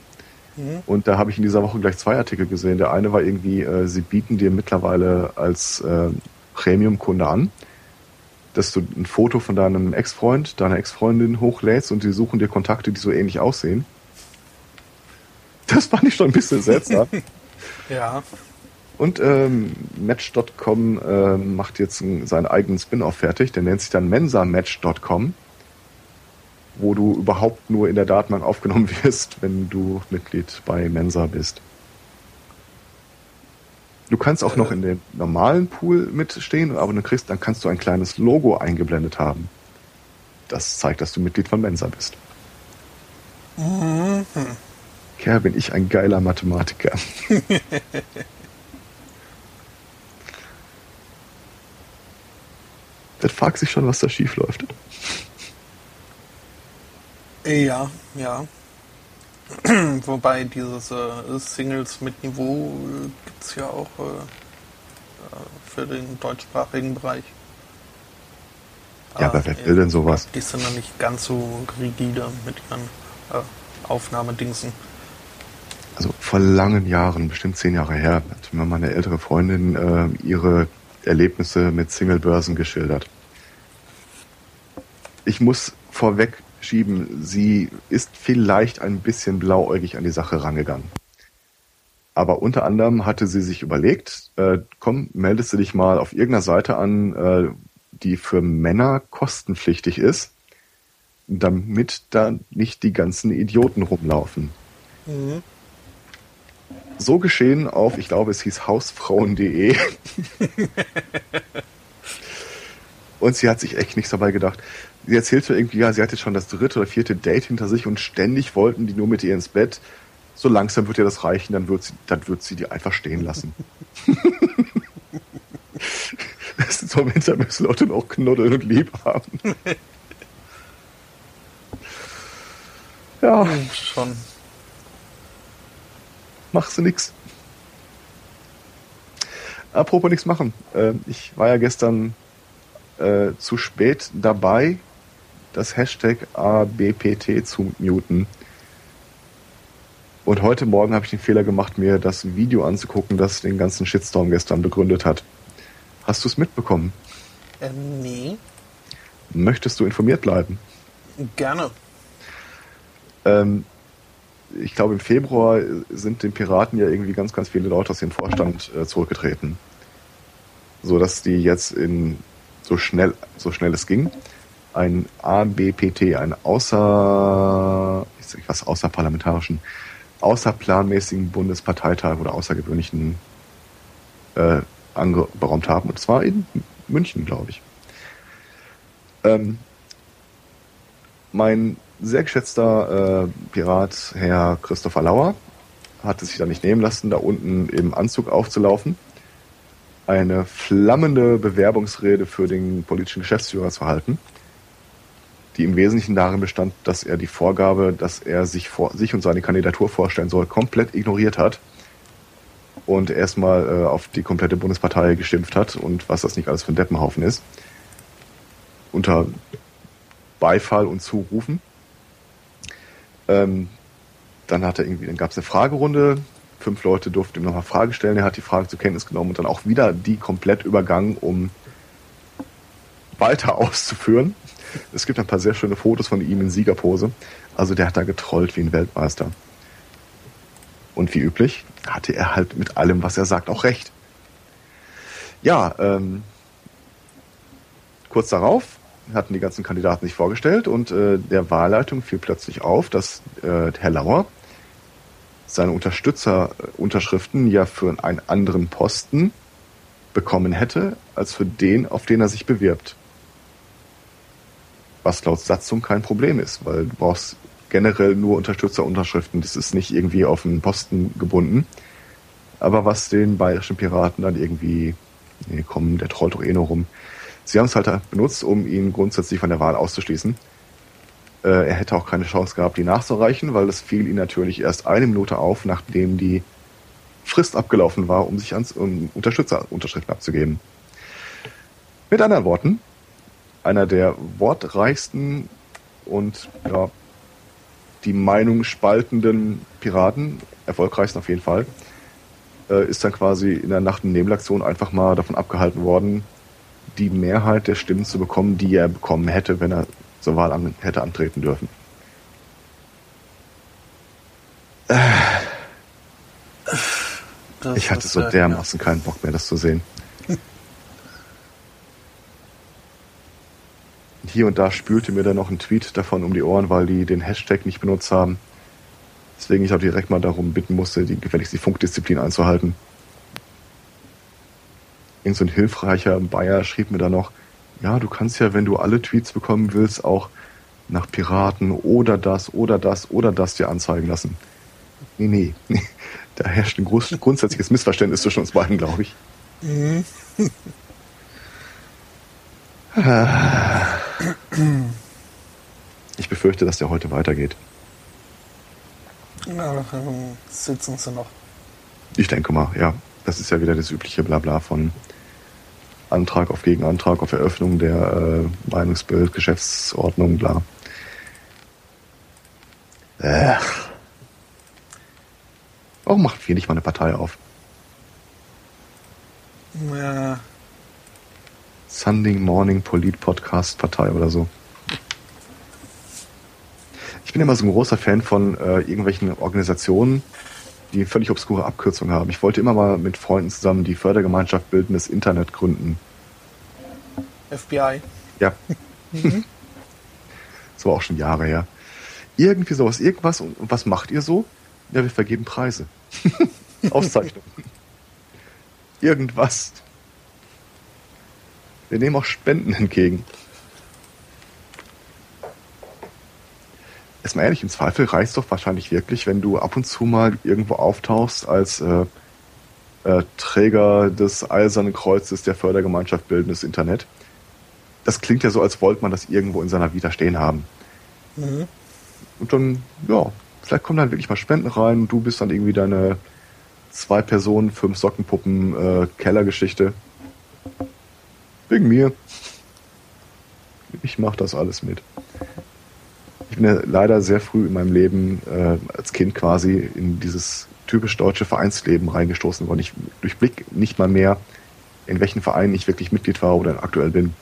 Mhm. Und da habe ich in dieser Woche gleich zwei Artikel gesehen. Der eine war irgendwie, äh, sie bieten dir mittlerweile als äh, Premium-Kunde an, dass du ein Foto von deinem Ex-Freund, deiner Ex-Freundin hochlädst und sie suchen dir Kontakte, die so ähnlich aussehen. Das fand ich schon ein bisschen seltsam. *laughs* Ja. Und ähm, Match.com äh, macht jetzt einen, seinen eigenen Spin-off fertig. Der nennt sich dann mensamatch.com, wo du überhaupt nur in der Datenbank aufgenommen *laughs* wirst, wenn du Mitglied bei Mensa bist. Du kannst auch Äh. noch in dem normalen Pool mitstehen, aber du kriegst, dann kannst du ein kleines Logo eingeblendet haben. Das zeigt, dass du Mitglied von Mensa bist. Mhm. Kerl, bin ich ein geiler Mathematiker. *laughs* Das fragt sich schon, was da schief läuft. Ja, ja. *clears throat* Wobei dieses äh, Singles mit Niveau äh, gibt es ja auch äh, äh, für den deutschsprachigen Bereich. Ja, aber wer will denn sowas? Die sind dann nicht ganz so rigide mit ihren äh, Aufnahmedingsen. Also vor langen Jahren, bestimmt zehn Jahre her, hat mir meine ältere Freundin äh, ihre Erlebnisse mit Singlebörsen geschildert. Ich muss vorweg schieben, sie ist vielleicht ein bisschen blauäugig an die Sache rangegangen. Aber unter anderem hatte sie sich überlegt, äh, komm, meldest du dich mal auf irgendeiner Seite an, äh, die für Männer kostenpflichtig ist, damit da nicht die ganzen Idioten rumlaufen. Mhm. So geschehen auf, ich glaube, es hieß hausfrauen.de. *laughs* und sie hat sich echt nichts dabei gedacht. Sie erzählte irgendwie, ja, sie hatte schon das dritte oder vierte Date hinter sich und ständig wollten die nur mit ihr ins Bett. So langsam wird ihr das reichen, dann wird sie, dann wird sie die einfach stehen lassen. *laughs* das ist so, Winter müssen Leute noch knuddeln und lieb haben. Ja. Hm, schon. Machst du nix. Apropos nichts machen. Äh, ich war ja gestern äh, zu spät dabei, das Hashtag ABPT zu muten. Und heute Morgen habe ich den Fehler gemacht, mir das Video anzugucken, das den ganzen Shitstorm gestern begründet hat. Hast du es mitbekommen? Ähm, nee. Möchtest du informiert bleiben? Gerne. Ähm, ich glaube, im Februar sind den Piraten ja irgendwie ganz, ganz viele Leute aus dem Vorstand äh, zurückgetreten. So dass die jetzt in so schnell, so schnell es ging, ein ABPT, ein außer, was außerparlamentarischen, außerplanmäßigen Bundesparteitag oder außergewöhnlichen äh, angeräumt haben. Und zwar in München, glaube ich. Ähm, mein sehr geschätzter äh, Pirat, Herr Christopher Lauer, hat es sich da nicht nehmen lassen, da unten im Anzug aufzulaufen, eine flammende Bewerbungsrede für den politischen Geschäftsführer zu halten, die im Wesentlichen darin bestand, dass er die Vorgabe, dass er sich, vor, sich und seine Kandidatur vorstellen soll, komplett ignoriert hat und erstmal äh, auf die komplette Bundespartei geschimpft hat und was das nicht alles für ein Deppenhaufen ist. Unter Beifall und Zurufen. Ähm, dann hat er irgendwie, dann gab es eine Fragerunde. Fünf Leute durften ihm nochmal Fragen stellen. Er hat die Frage zur Kenntnis genommen und dann auch wieder die komplett übergangen, um weiter *laughs* auszuführen. Es gibt ein paar sehr schöne Fotos von ihm in Siegerpose. Also der hat da getrollt wie ein Weltmeister. Und wie üblich hatte er halt mit allem, was er sagt, auch recht. Ja, ähm, kurz darauf hatten die ganzen Kandidaten sich vorgestellt und äh, der Wahlleitung fiel plötzlich auf, dass äh, Herr Lauer seine Unterstützerunterschriften ja für einen anderen Posten bekommen hätte, als für den, auf den er sich bewirbt. Was laut Satzung kein Problem ist, weil du brauchst generell nur Unterstützerunterschriften. Das ist nicht irgendwie auf einen Posten gebunden. Aber was den bayerischen Piraten dann irgendwie, nee, komm, der trollt doch eh nur rum, Sie haben es halt benutzt, um ihn grundsätzlich von der Wahl auszuschließen. Äh, er hätte auch keine Chance gehabt, die nachzureichen, weil es fiel ihm natürlich erst eine Minute auf, nachdem die Frist abgelaufen war, um sich ans um Unterstützerunterschriften abzugeben. Mit anderen Worten, einer der wortreichsten und ja, die Meinung spaltenden Piraten, erfolgreichsten auf jeden Fall, äh, ist dann quasi in der Nacht- und Nebelaktion einfach mal davon abgehalten worden, die Mehrheit der Stimmen zu bekommen, die er bekommen hätte, wenn er zur Wahl an, hätte antreten dürfen. Das ich hatte so dermaßen keinen Bock mehr, das zu sehen. Hier und da spülte mir dann noch ein Tweet davon um die Ohren, weil die den Hashtag nicht benutzt haben. Deswegen ich auch direkt mal darum bitten musste, die gefälligst die Funkdisziplin einzuhalten irgend so ein hilfreicher Bayer schrieb mir da noch, ja, du kannst ja, wenn du alle Tweets bekommen willst, auch nach Piraten oder das oder das oder das dir anzeigen lassen. Nee, nee, nee. *laughs* Da herrscht ein grundsätzliches Missverständnis zwischen uns beiden, glaube ich. *laughs* *laughs* Ich befürchte, dass der heute weitergeht. Na, sitzen sie noch. Ich denke mal, ja. Das ist ja wieder das übliche Blabla von Antrag auf Gegenantrag auf Eröffnung der äh, Meinungsbild, Geschäftsordnung, bla. Äh. Warum macht wir nicht mal eine Partei auf? Ja. Sunday Morning Polit Podcast Partei oder so. Ich bin immer so ein großer Fan von äh, irgendwelchen Organisationen, die völlig obskure Abkürzungen haben. Ich wollte immer mal mit Freunden zusammen die Fördergemeinschaft bildendes Internet gründen. FBI. Ja. *laughs* Mhm. so auch schon Jahre her. Irgendwie sowas, irgendwas. Und was macht ihr so? Ja, wir vergeben Preise. *laughs* Auszeichnungen. Irgendwas. Wir nehmen auch Spenden entgegen. Ist mal ehrlich, im Zweifel reicht doch wahrscheinlich wirklich, wenn du ab und zu mal irgendwo auftauchst als äh, äh, Träger des Eisernen Kreuzes der Fördergemeinschaft Bildendes Internet. Das klingt ja so, als wollte man das irgendwo in seiner Vita stehen haben. Mhm. Und dann, ja, vielleicht kommen dann wirklich mal Spenden rein und du bist dann irgendwie deine zwei Personen, fünf Sockenpuppen, äh, Kellergeschichte. Wegen mir. Ich mache das alles mit. Ich bin ja leider sehr früh in meinem Leben äh, als Kind quasi in dieses typisch deutsche Vereinsleben reingestoßen worden. Ich durchblick nicht mal mehr, in welchen Vereinen ich wirklich Mitglied war oder aktuell bin.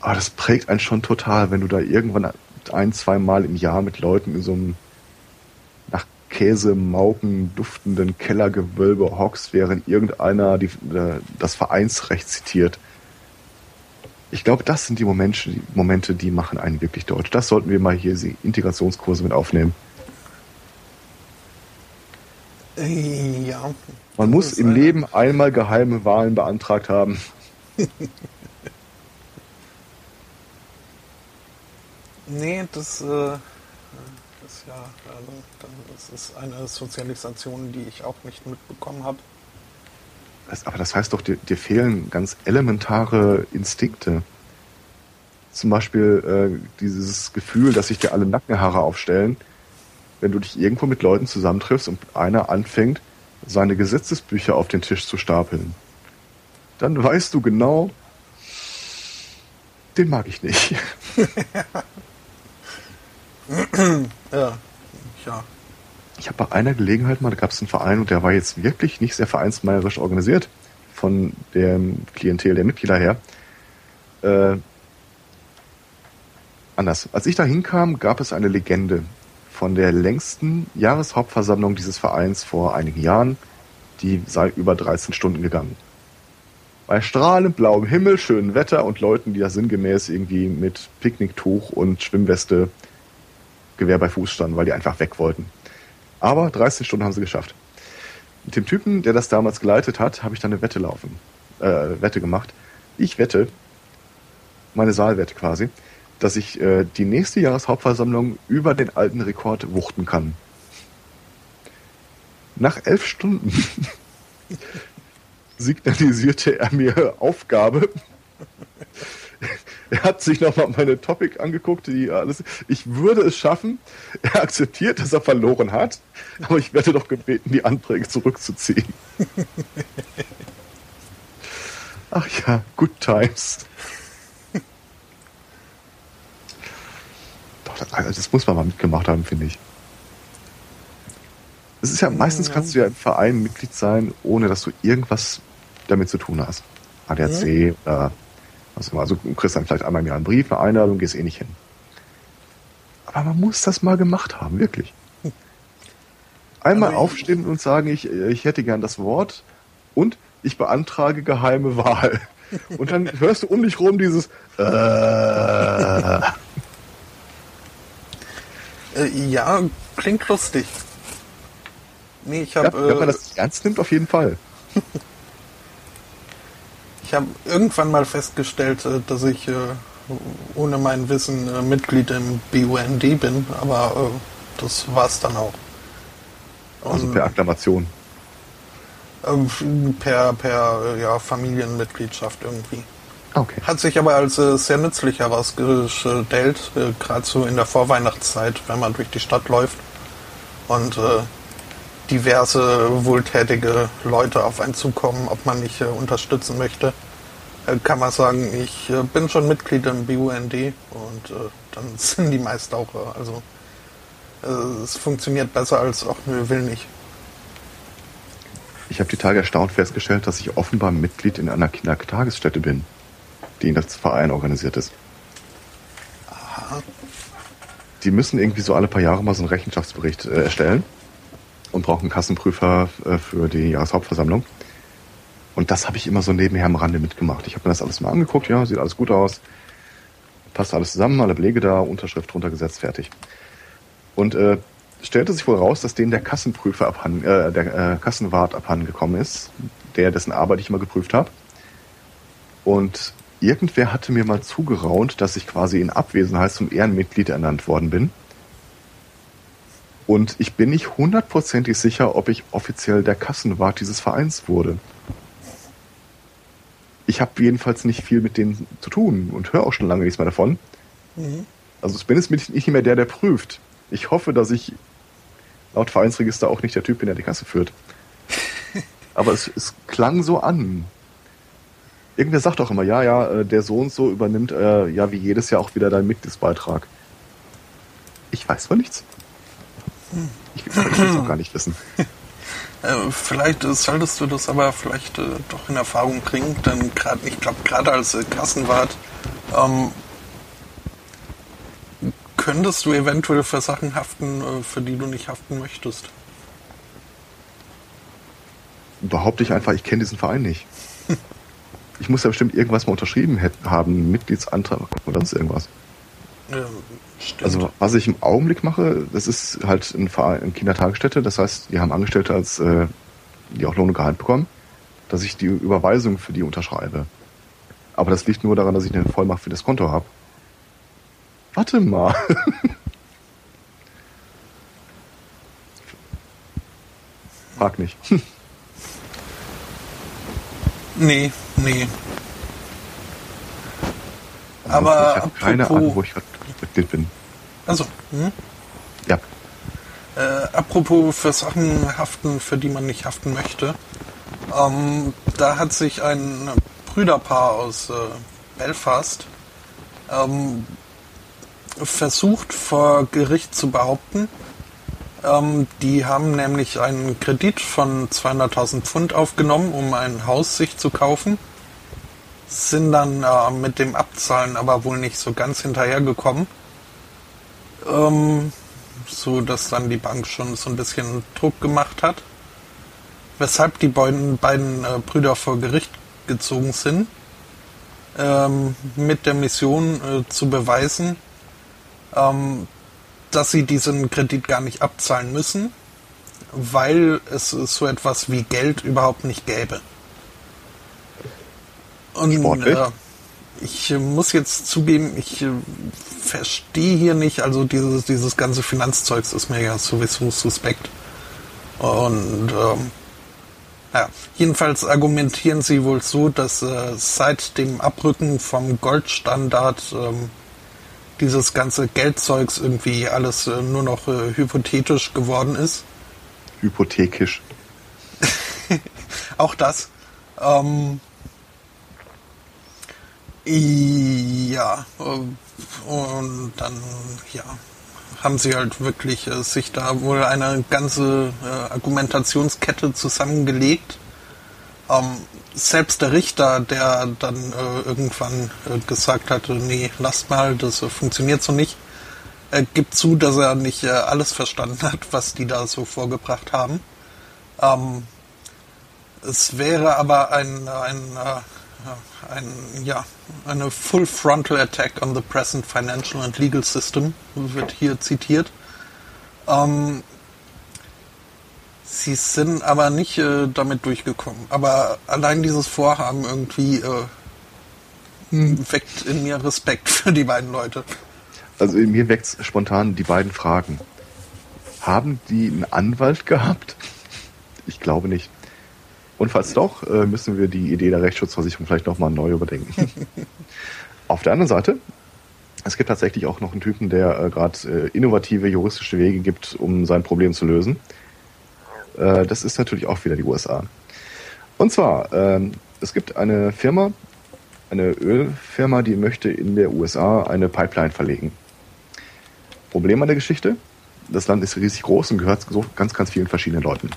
Aber das prägt einen schon total, wenn du da irgendwann ein, zwei Mal im Jahr mit Leuten in so einem nach Käse, Mauken duftenden Kellergewölbe hockst, während irgendeiner die, äh, das Vereinsrecht zitiert. Ich glaube, das sind die Momente, die Momente, die machen einen wirklich deutsch. Das sollten wir mal hier die Integrationskurse mit aufnehmen. Ja. Man muss im Leben einmal geheime Wahlen beantragt haben. *laughs* nee, das, äh, das ja, das ist eine Sozialisation, die ich auch nicht mitbekommen habe. aber das heißt doch, dir, dir, fehlen ganz elementare Instinkte. Zum Beispiel äh, dieses Gefühl, dass sich dir alle Nackenhaare aufstellen, wenn du dich irgendwo mit Leuten zusammentriffst und einer anfängt, seine Gesetzesbücher auf den Tisch zu stapeln. Dann weißt du genau, den mag ich nicht. *laughs* ja, ja. Ich habe bei einer Gelegenheit mal, da gab es einen Verein und der war jetzt wirklich nicht sehr vereinsmeierisch organisiert von dem Klientel der Mitglieder her. Äh, anders. Als ich da hinkam, gab es eine Legende von der längsten Jahreshauptversammlung dieses Vereins vor einigen Jahren. Die sei über 13 Stunden gegangen. Bei strahlend blauem Himmel, schönem Wetter und Leuten, die da sinngemäß irgendwie mit Picknicktuch und Schwimmweste Gewehr bei Fuß standen, weil die einfach weg wollten. Aber 13 Stunden haben sie geschafft. Mit dem Typen, der das damals geleitet hat, habe ich dann eine Wette laufen, äh, Wette gemacht. Ich wette, meine Saalwette quasi, dass ich äh, die nächste Jahreshauptversammlung über den alten Rekord wuchten kann. Nach elf Stunden *laughs* signalisierte er mir Aufgabe. *laughs* Er hat sich nochmal meine Topic angeguckt, die alles. Ich würde es schaffen. Er akzeptiert, dass er verloren hat, aber ich werde doch gebeten, die Anträge zurückzuziehen. *laughs* Ach ja, good times. *laughs* Also das muss man mal mitgemacht haben, finde ich. Es ist ja meistens kannst du ja im Verein Mitglied sein, ohne dass du irgendwas damit zu tun hast. ADAC, ja. oder immer. Also du kriegst dann vielleicht einmal im Jahr einen Brief, eine Einladung, gehst eh nicht hin. Aber man muss das mal gemacht haben, wirklich. *laughs* Einmal also aufstehen und sagen, ich, ich hätte gern das Wort und ich beantrage geheime Wahl. Und dann *laughs* hörst du um dich rum dieses äh, äh, ja, klingt lustig. Nee, ich habe. Ja, wenn man äh, das ernst nimmt, auf jeden Fall. *laughs* ich habe irgendwann mal festgestellt, äh, dass ich äh, ohne mein Wissen äh, Mitglied im BUND bin, aber das war's dann auch. Also per Akklamation. Ähm, per per ja, Familienmitgliedschaft irgendwie. Okay. Hat sich aber als äh, sehr nützlich herausgestellt, äh, gerade so in der Vorweihnachtszeit, wenn man durch die Stadt läuft und äh, diverse wohltätige Leute auf einen zukommen, ob man nicht äh, unterstützen möchte, äh, kann man sagen, ich äh, bin schon Mitglied im BUND und dann *laughs* sind die meist auch, also es funktioniert besser als, ach nö, will nicht. Ich habe die Tage erstaunt festgestellt, dass ich offenbar Mitglied in einer Kindertagesstätte bin die in das Verein organisiert ist. Aha. Die müssen irgendwie so alle paar Jahre mal so einen Rechenschaftsbericht äh, erstellen und brauchen einen Kassenprüfer äh, für die Jahreshauptversammlung. Und das habe ich immer so nebenher am Rande mitgemacht. Ich habe mir das alles mal angeguckt, ja, sieht alles gut aus. Passt alles zusammen, alle Belege da, Unterschrift drunter gesetzt, fertig. Und äh, stellte sich wohl raus, dass denen der Kassenprüfer abhanden, äh, der äh, Kassenwart abhanden gekommen ist, der dessen Arbeit ich mal geprüft habe. Und irgendwer hatte mir mal zugeraunt, dass ich quasi in Abwesenheit zum Ehrenmitglied ernannt worden bin. Und ich bin nicht hundertprozentig sicher, ob ich offiziell der Kassenwart dieses Vereins wurde. Ich habe jedenfalls nicht viel mit denen zu tun und höre auch schon lange nichts mehr davon. Mhm. Also ich bin jetzt nicht mehr der, der prüft. Ich hoffe, dass ich laut Vereinsregister auch nicht der Typ bin, der die Kasse führt. *laughs* Aber es, es klang so an. Irgendwer sagt auch immer, ja, ja, äh, der so und so übernimmt äh, ja wie jedes Jahr auch wieder deinen Mitgliedsbeitrag. Ich weiß von nichts. Ich will es auch gar nicht wissen. *laughs* Äh, vielleicht solltest du das aber vielleicht äh, doch in Erfahrung bringen, denn gerade, ich glaube, gerade als äh, Kassenwart ähm, könntest du eventuell für Sachen haften, äh, für die du nicht haften möchtest. Behaupte ich einfach, ich kenne diesen Verein nicht. *laughs* ich muss ja bestimmt irgendwas mal unterschrieben haben, Mitgliedsantrag oder sonst irgendwas. Ja, also was ich im Augenblick mache, das ist halt ein Verein, eine Kindertagesstätte, das heißt, die haben Angestellte, als äh, die auch Lohn und Gehalt bekommen, dass ich die Überweisung für die unterschreibe. Aber das liegt nur daran, dass ich eine Vollmacht für das Konto habe. Warte mal. *laughs* Frag nicht. *laughs* nee, nee. Aber ich habe keine Ahnung, wo ich gerade Mitglied bin. Also, hm? Ja. Äh, apropos für Sachen haften, für die man nicht haften möchte. Ähm, da hat sich ein Brüderpaar aus äh, Belfast ähm, versucht vor Gericht zu behaupten. Ähm, die haben nämlich einen Kredit von 200.000 Pfund aufgenommen, um ein Haus sich zu kaufen. Sind dann äh, mit dem Abzahlen aber wohl nicht so ganz hinterhergekommen. Ähm, so dass dann die Bank schon so ein bisschen Druck gemacht hat. Weshalb die beiden, beiden äh, Brüder vor Gericht gezogen sind. Ähm, mit der Mission äh, zu beweisen, ähm, dass sie diesen Kredit gar nicht abzahlen müssen, weil es so etwas wie Geld überhaupt nicht gäbe. Und äh, ich äh, muss jetzt zugeben, ich äh, verstehe hier nicht, also dieses, dieses ganze Finanzzeugs ist mir ja sowieso suspekt. Und ähm, ja, jedenfalls argumentieren sie wohl so, dass äh, seit dem Abrücken vom Goldstandard ähm, dieses ganze Geldzeugs irgendwie alles äh, nur noch äh, hypothetisch geworden ist. Hypothekisch. *laughs* Auch das. Ähm, ja, äh, und dann, ja, haben sie halt wirklich äh, sich da wohl eine ganze äh, Argumentationskette zusammengelegt. Ähm, selbst der Richter, der dann äh, irgendwann äh, gesagt hatte, nee, lasst mal, das äh, funktioniert so nicht, gibt zu, dass er nicht alles verstanden hat, was die da so vorgebracht haben. Ähm, es wäre aber ein, ein, ein, ja, eine Full Frontal Attack on the present financial and legal system, wird hier zitiert. Ähm, Sie sind aber nicht äh, damit durchgekommen. Aber allein dieses Vorhaben irgendwie äh, weckt in mir Respekt *laughs* für die beiden Leute. Also in mir weckt spontan die beiden Fragen. Haben die einen Anwalt gehabt? Ich glaube nicht. Und falls doch, äh, müssen wir die Idee der Rechtsschutzversicherung vielleicht nochmal neu überdenken. *laughs* Auf der anderen Seite, es gibt tatsächlich auch noch einen Typen, der äh, gerade äh, innovative juristische Wege gibt, um sein Problem zu lösen. Äh, das ist natürlich auch wieder die USA. Und zwar, ähm, es gibt eine Firma, eine Ölfirma, die möchte in der USA eine Pipeline verlegen. Problem an der Geschichte, das Land ist riesig groß und gehört so ganz, ganz vielen verschiedenen Leuten.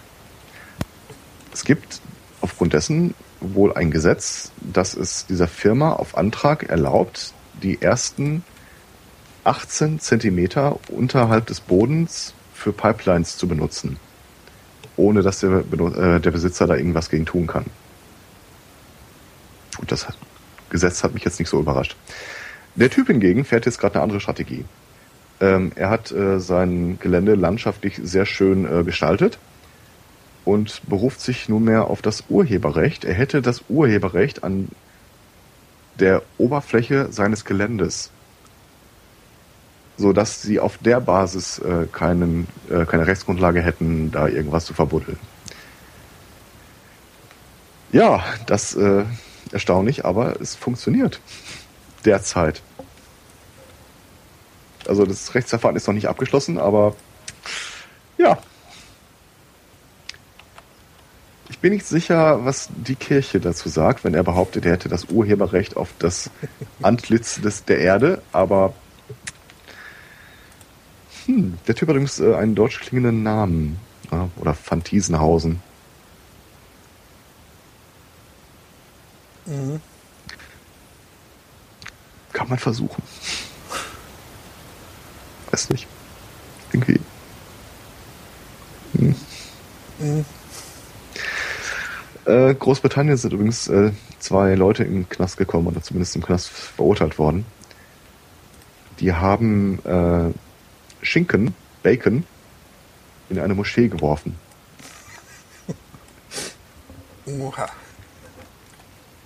Es gibt aufgrund dessen wohl ein Gesetz, das es dieser Firma auf Antrag erlaubt, die ersten 18 Zentimeter unterhalb des Bodens für Pipelines zu benutzen ohne dass der, äh, der Besitzer da irgendwas gegen tun kann. Und das Gesetz hat mich jetzt nicht so überrascht. Der Typ hingegen fährt jetzt gerade eine andere Strategie. Ähm, er hat äh, sein Gelände landschaftlich sehr schön äh, gestaltet und beruft sich nunmehr auf das Urheberrecht. Er hätte das Urheberrecht an der Oberfläche seines Geländes so dass sie auf der Basis äh, keinen, äh, keine Rechtsgrundlage hätten, da irgendwas zu verbuddeln. Ja, das äh, erstaunlich, aber es funktioniert derzeit. Also das Rechtsverfahren ist noch nicht abgeschlossen, aber ja. Ich bin nicht sicher, was die Kirche dazu sagt, wenn er behauptet, er hätte das Urheberrecht auf das Antlitz des, der Erde, aber hm, der Typ hat übrigens äh, einen deutsch klingenden Namen. Oder Fantiesenhausen. Mhm. Kann man versuchen. Weiß nicht. Irgendwie. Hm. Mhm. Äh, Großbritannien sind übrigens äh, zwei Leute in den Knast gekommen oder zumindest im Knast verurteilt worden. Die haben äh, Schinken, Bacon, in eine Moschee geworfen. Oha.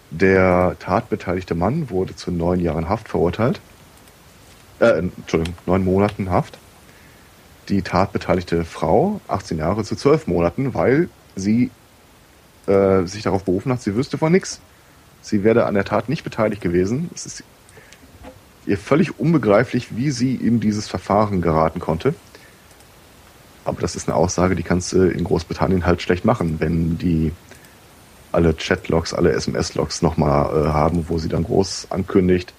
Der tatbeteiligte Mann wurde zu neun Jahren Haft verurteilt. Äh, Entschuldigung, neun Monaten Haft. Die tatbeteiligte Frau 18 Jahre zu zwölf Monaten, weil sie äh, sich darauf berufen hat, sie wüsste von nichts. Sie wäre an der Tat nicht beteiligt gewesen. Es ist ihr völlig unbegreiflich, wie sie in dieses Verfahren geraten konnte. Aber das ist eine Aussage, die kannst du in Großbritannien halt schlecht machen, wenn die alle Chatlogs, alle SMS-Logs nochmal äh, haben, wo sie dann groß ankündigt,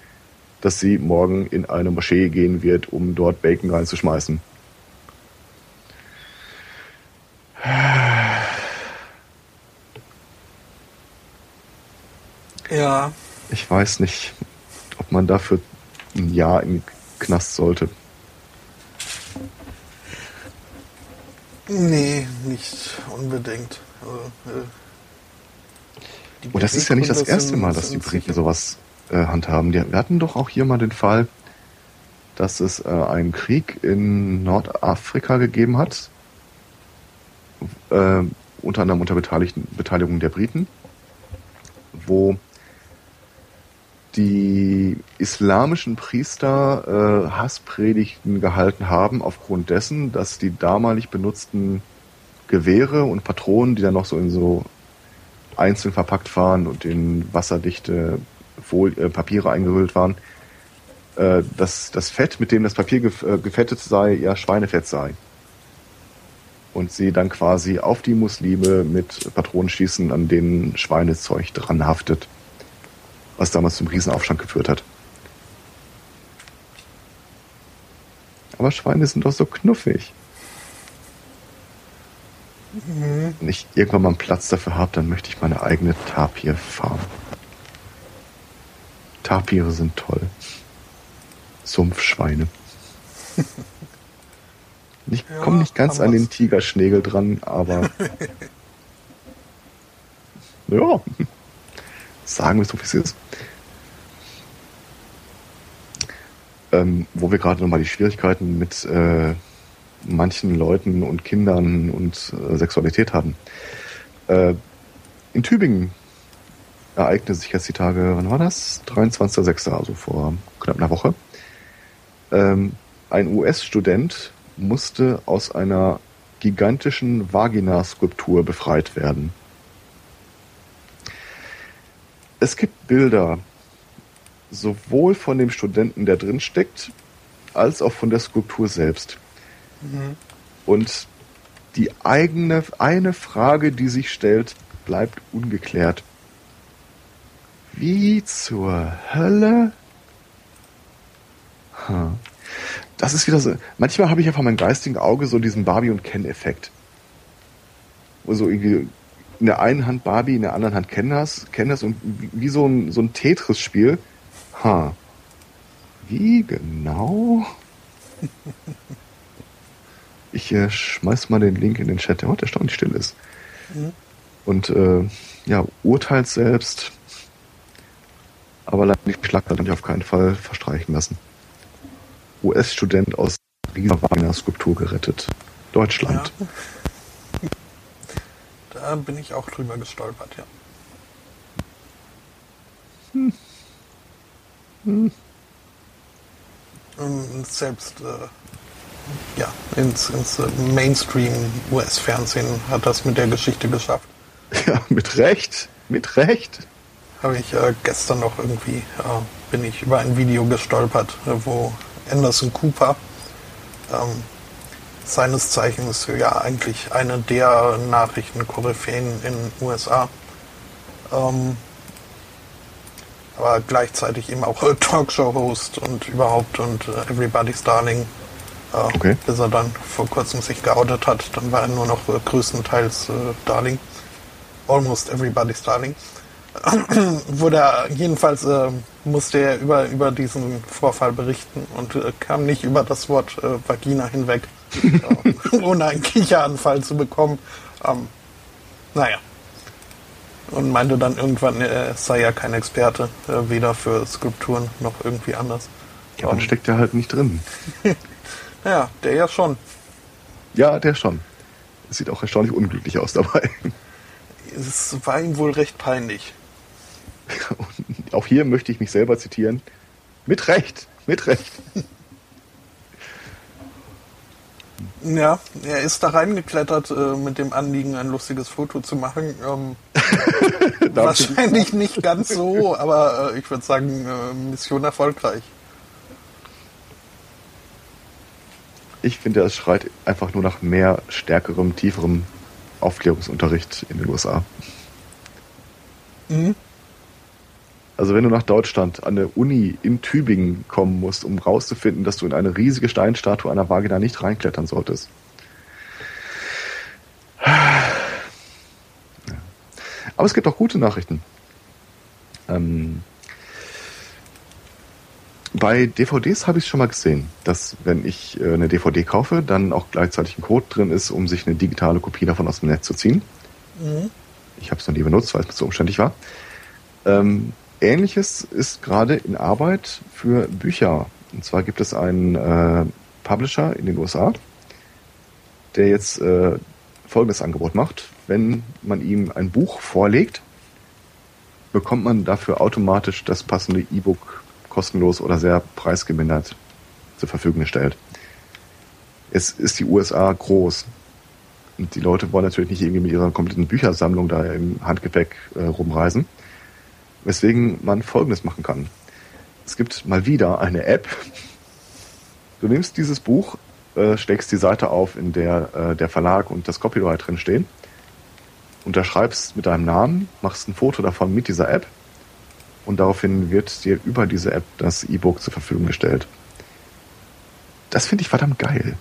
dass sie morgen in eine Moschee gehen wird, um dort Bacon reinzuschmeißen. Ja. Ich weiß nicht, ob man dafür ein Jahr im Knast sollte. Nee, nicht unbedingt. Also, äh, Und das ist ja nicht das erste Mal, dass die Briten sowas äh, handhaben. Die, wir hatten doch auch hier mal den Fall, dass es äh, einen Krieg in Nordafrika gegeben hat, äh, unter anderem unter Beteiligung der Briten, wo die islamischen Priester äh, Hasspredigten gehalten haben, aufgrund dessen, dass die damalig benutzten Gewehre und Patronen, die dann noch so in so einzeln verpackt waren und in wasserdichte Fol äh, Papiere eingehüllt waren, äh, dass das Fett, mit dem das Papier gef äh, gefettet sei, ja Schweinefett sei. Und sie dann quasi auf die Muslime mit Patronen schießen, an denen Schweinezeug dran haftet was damals zum Riesenaufstand geführt hat. Aber Schweine sind doch so knuffig. Mhm. Wenn ich irgendwann mal einen Platz dafür habe, dann möchte ich meine eigene Tapir-Farm. Tapire sind toll. Sumpfschweine. *laughs* Ich ja, komme nicht ganz an den Tigerschnägel dran, aber *laughs* ja, sagen wir so, wie es ist. Ähm, wo wir gerade nochmal die Schwierigkeiten mit äh, manchen Leuten und Kindern und äh, Sexualität haben. Äh, in Tübingen ereignete sich jetzt die Tage, wann war das? 23.06., also vor knapp einer Woche. Ähm, ein US-Student musste aus einer gigantischen Vaginaskulptur befreit werden. Es gibt Bilder, sowohl von dem Studenten, der drin steckt, als auch von der Skulptur selbst. Mhm. Und die eigene, eine Frage, die sich stellt, bleibt ungeklärt. Wie zur Hölle? Hm. Das ist wieder so. Manchmal habe ich einfach mein geistigen Auge so diesen Barbie- und Ken-Effekt. Wo so irgendwie in der einen Hand Barbie, in der anderen Hand Ken hast, Ken hast und wie so ein, so ein Tetris-Spiel Ha. Wie genau? *laughs* Ich äh, schmeiß mal den Link in den Chat, der heute erstaunlich still ist. Mhm. Und äh, ja, urteilt selbst, aber leider nicht nicht auf keinen Fall verstreichen lassen. US-Student aus Riga Wagner Skulptur gerettet. Deutschland. Ja. Da bin ich auch drüber gestolpert, ja. Hm. Hm. Selbst äh, ja, ins, ins Mainstream-US-Fernsehen hat das mit der Geschichte geschafft. *laughs* Ja, mit Recht. Mit Recht. Habe ich äh, gestern noch irgendwie, äh, bin ich über ein Video gestolpert, wo Anderson Cooper. Ähm, seines Zeichens ja eigentlich eine der Nachrichtenkoryphäen in den USA. Ähm, aber gleichzeitig eben auch *laughs* Talkshow-Host und überhaupt und äh, Everybody's Darling. Äh, okay. Bis er dann vor kurzem sich geoutet hat, dann war er nur noch äh, größtenteils äh, Darling. Almost Everybody's Darling. *clears throat* Wurde er, jedenfalls äh, musste er über, über diesen Vorfall berichten und kam nicht über das Wort Vagina hinweg. *laughs* ohne einen Kicheranfall zu bekommen. Ähm, naja. Und meinte dann irgendwann, er sei ja kein Experte, äh, weder für Skulpturen noch irgendwie anders. Ja, man um, steckt ja halt nicht drin. *laughs* ja, der ja schon. Ja, der schon. Sieht auch erstaunlich unglücklich aus dabei. Es war ihm wohl recht peinlich. *laughs* auch hier möchte ich mich selber zitieren. Mit Recht, mit Recht. Ja, er ist da reingeklettert äh, mit dem Anliegen, ein lustiges Foto zu machen. Ähm, *laughs* wahrscheinlich nicht ganz so, aber äh, ich würde sagen, äh, Mission erfolgreich. Ich finde, es schreit einfach nur nach mehr stärkerem, tieferem Aufklärungsunterricht in den USA. Mhm. Also wenn du nach Deutschland an der Uni in Tübingen kommen musst, um rauszufinden, dass du in eine riesige Steinstatue einer Vagina nicht reinklettern solltest. Aber es gibt auch gute Nachrichten. Ähm, bei DVDs habe ich es schon mal gesehen, dass wenn ich äh, eine DVD kaufe, dann auch gleichzeitig ein Code drin ist, um sich eine digitale Kopie davon aus dem Netz zu ziehen. Mhm. Ich habe es noch nie benutzt, weil es mir zu umständlich war. Ähm, Ähnliches ist gerade in Arbeit für Bücher. Und zwar gibt es einen äh, Publisher in den USA, der jetzt äh, folgendes Angebot macht. Wenn man ihm ein Buch vorlegt, bekommt man dafür automatisch das passende E-Book kostenlos oder sehr preisgemindert zur Verfügung gestellt. Es ist die USA groß. Und die Leute wollen natürlich nicht irgendwie mit ihrer kompletten Büchersammlung da im Handgepäck äh, rumreisen. Weswegen man Folgendes machen kann. Es gibt mal wieder eine App. Du nimmst dieses Buch, äh, steckst die Seite auf, in der äh, der Verlag und das Copyright drin stehen, unterschreibst mit deinem Namen, machst ein Foto davon mit dieser App und daraufhin wird dir über diese App das E-Book zur Verfügung gestellt. Das finde ich verdammt geil.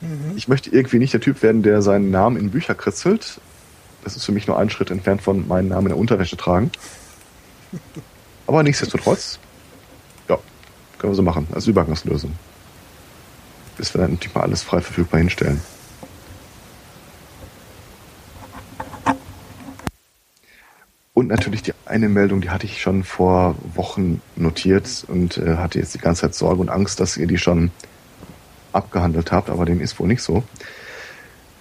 Mhm. Ich möchte irgendwie nicht der Typ werden, der seinen Namen in Bücher kritzelt, das ist für mich nur ein Schritt entfernt von meinen Namen in der Unterwäsche tragen. Aber nichtsdestotrotz, ja, können wir so machen, als Übergangslösung. Bis wir dann natürlich mal alles frei verfügbar hinstellen. Und natürlich die eine Meldung, die hatte ich schon vor Wochen notiert und äh, hatte jetzt die ganze Zeit Sorge und Angst, dass ihr die schon abgehandelt habt, aber dem ist wohl nicht so.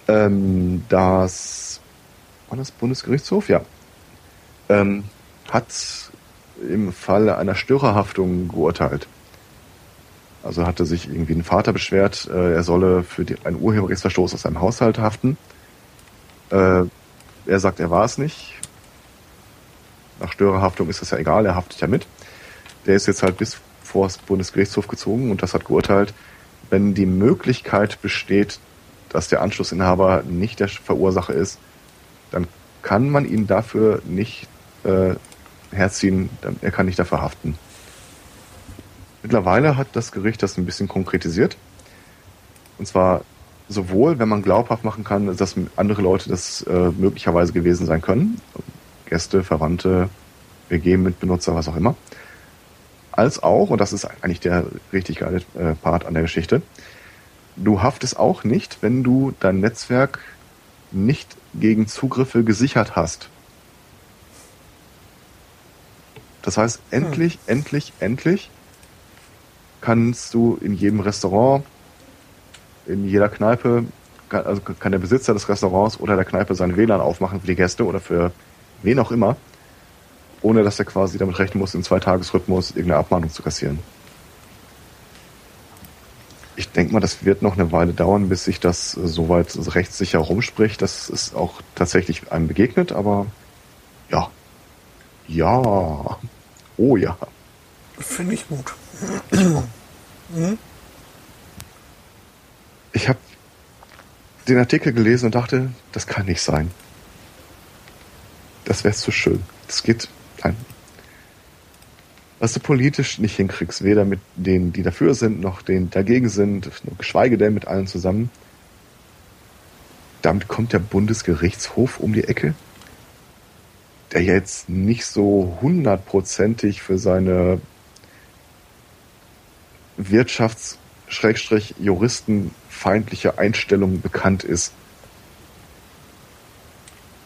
Ähm, dass war das Bundesgerichtshof? Ja. Ähm, hat im Falle einer Störerhaftung geurteilt. Also hatte sich irgendwie ein Vater beschwert, äh, er solle für die, einen Urheberrechtsverstoß aus seinem Haushalt haften. Äh, er sagt, er war es nicht. Nach Störerhaftung ist das ja egal, er haftet ja mit. Der ist jetzt halt bis vor das Bundesgerichtshof gezogen und das hat geurteilt, wenn die Möglichkeit besteht, dass der Anschlussinhaber nicht der Verursacher ist, dann kann man ihn dafür nicht äh, herziehen, er kann nicht dafür haften. Mittlerweile hat das Gericht das ein bisschen konkretisiert. Und zwar sowohl, wenn man glaubhaft machen kann, dass andere Leute das äh, möglicherweise gewesen sein können, Gäste, Verwandte, WG-Mitbenutzer, was auch immer, als auch, und das ist eigentlich der richtig geile äh, Part an der Geschichte, du haftest auch nicht, wenn du dein Netzwerk nicht gegen Zugriffe gesichert hast. Das heißt, endlich, hm. endlich, endlich kannst du in jedem Restaurant, in jeder Kneipe, also kann der Besitzer des Restaurants oder der Kneipe sein WLAN aufmachen für die Gäste oder für wen auch immer, ohne dass er quasi damit rechnen muss, in zwei Tagesrhythmus irgendeine Abmahnung zu kassieren. Ich denke mal, das wird noch eine Weile dauern, bis sich das soweit rechtssicher rumspricht, dass es auch tatsächlich einem begegnet, aber ja. Ja. Oh ja. Finde ich gut. *clears throat* Ich habe den Artikel gelesen und dachte, das kann nicht sein. Das wäre zu schön. Das geht. Nein. Was du politisch nicht hinkriegst, weder mit denen, die dafür sind, noch denen die dagegen sind, geschweige denn mit allen zusammen. Damit kommt der Bundesgerichtshof um die Ecke, der jetzt nicht so hundertprozentig für seine wirtschafts-juristenfeindliche Einstellung bekannt ist.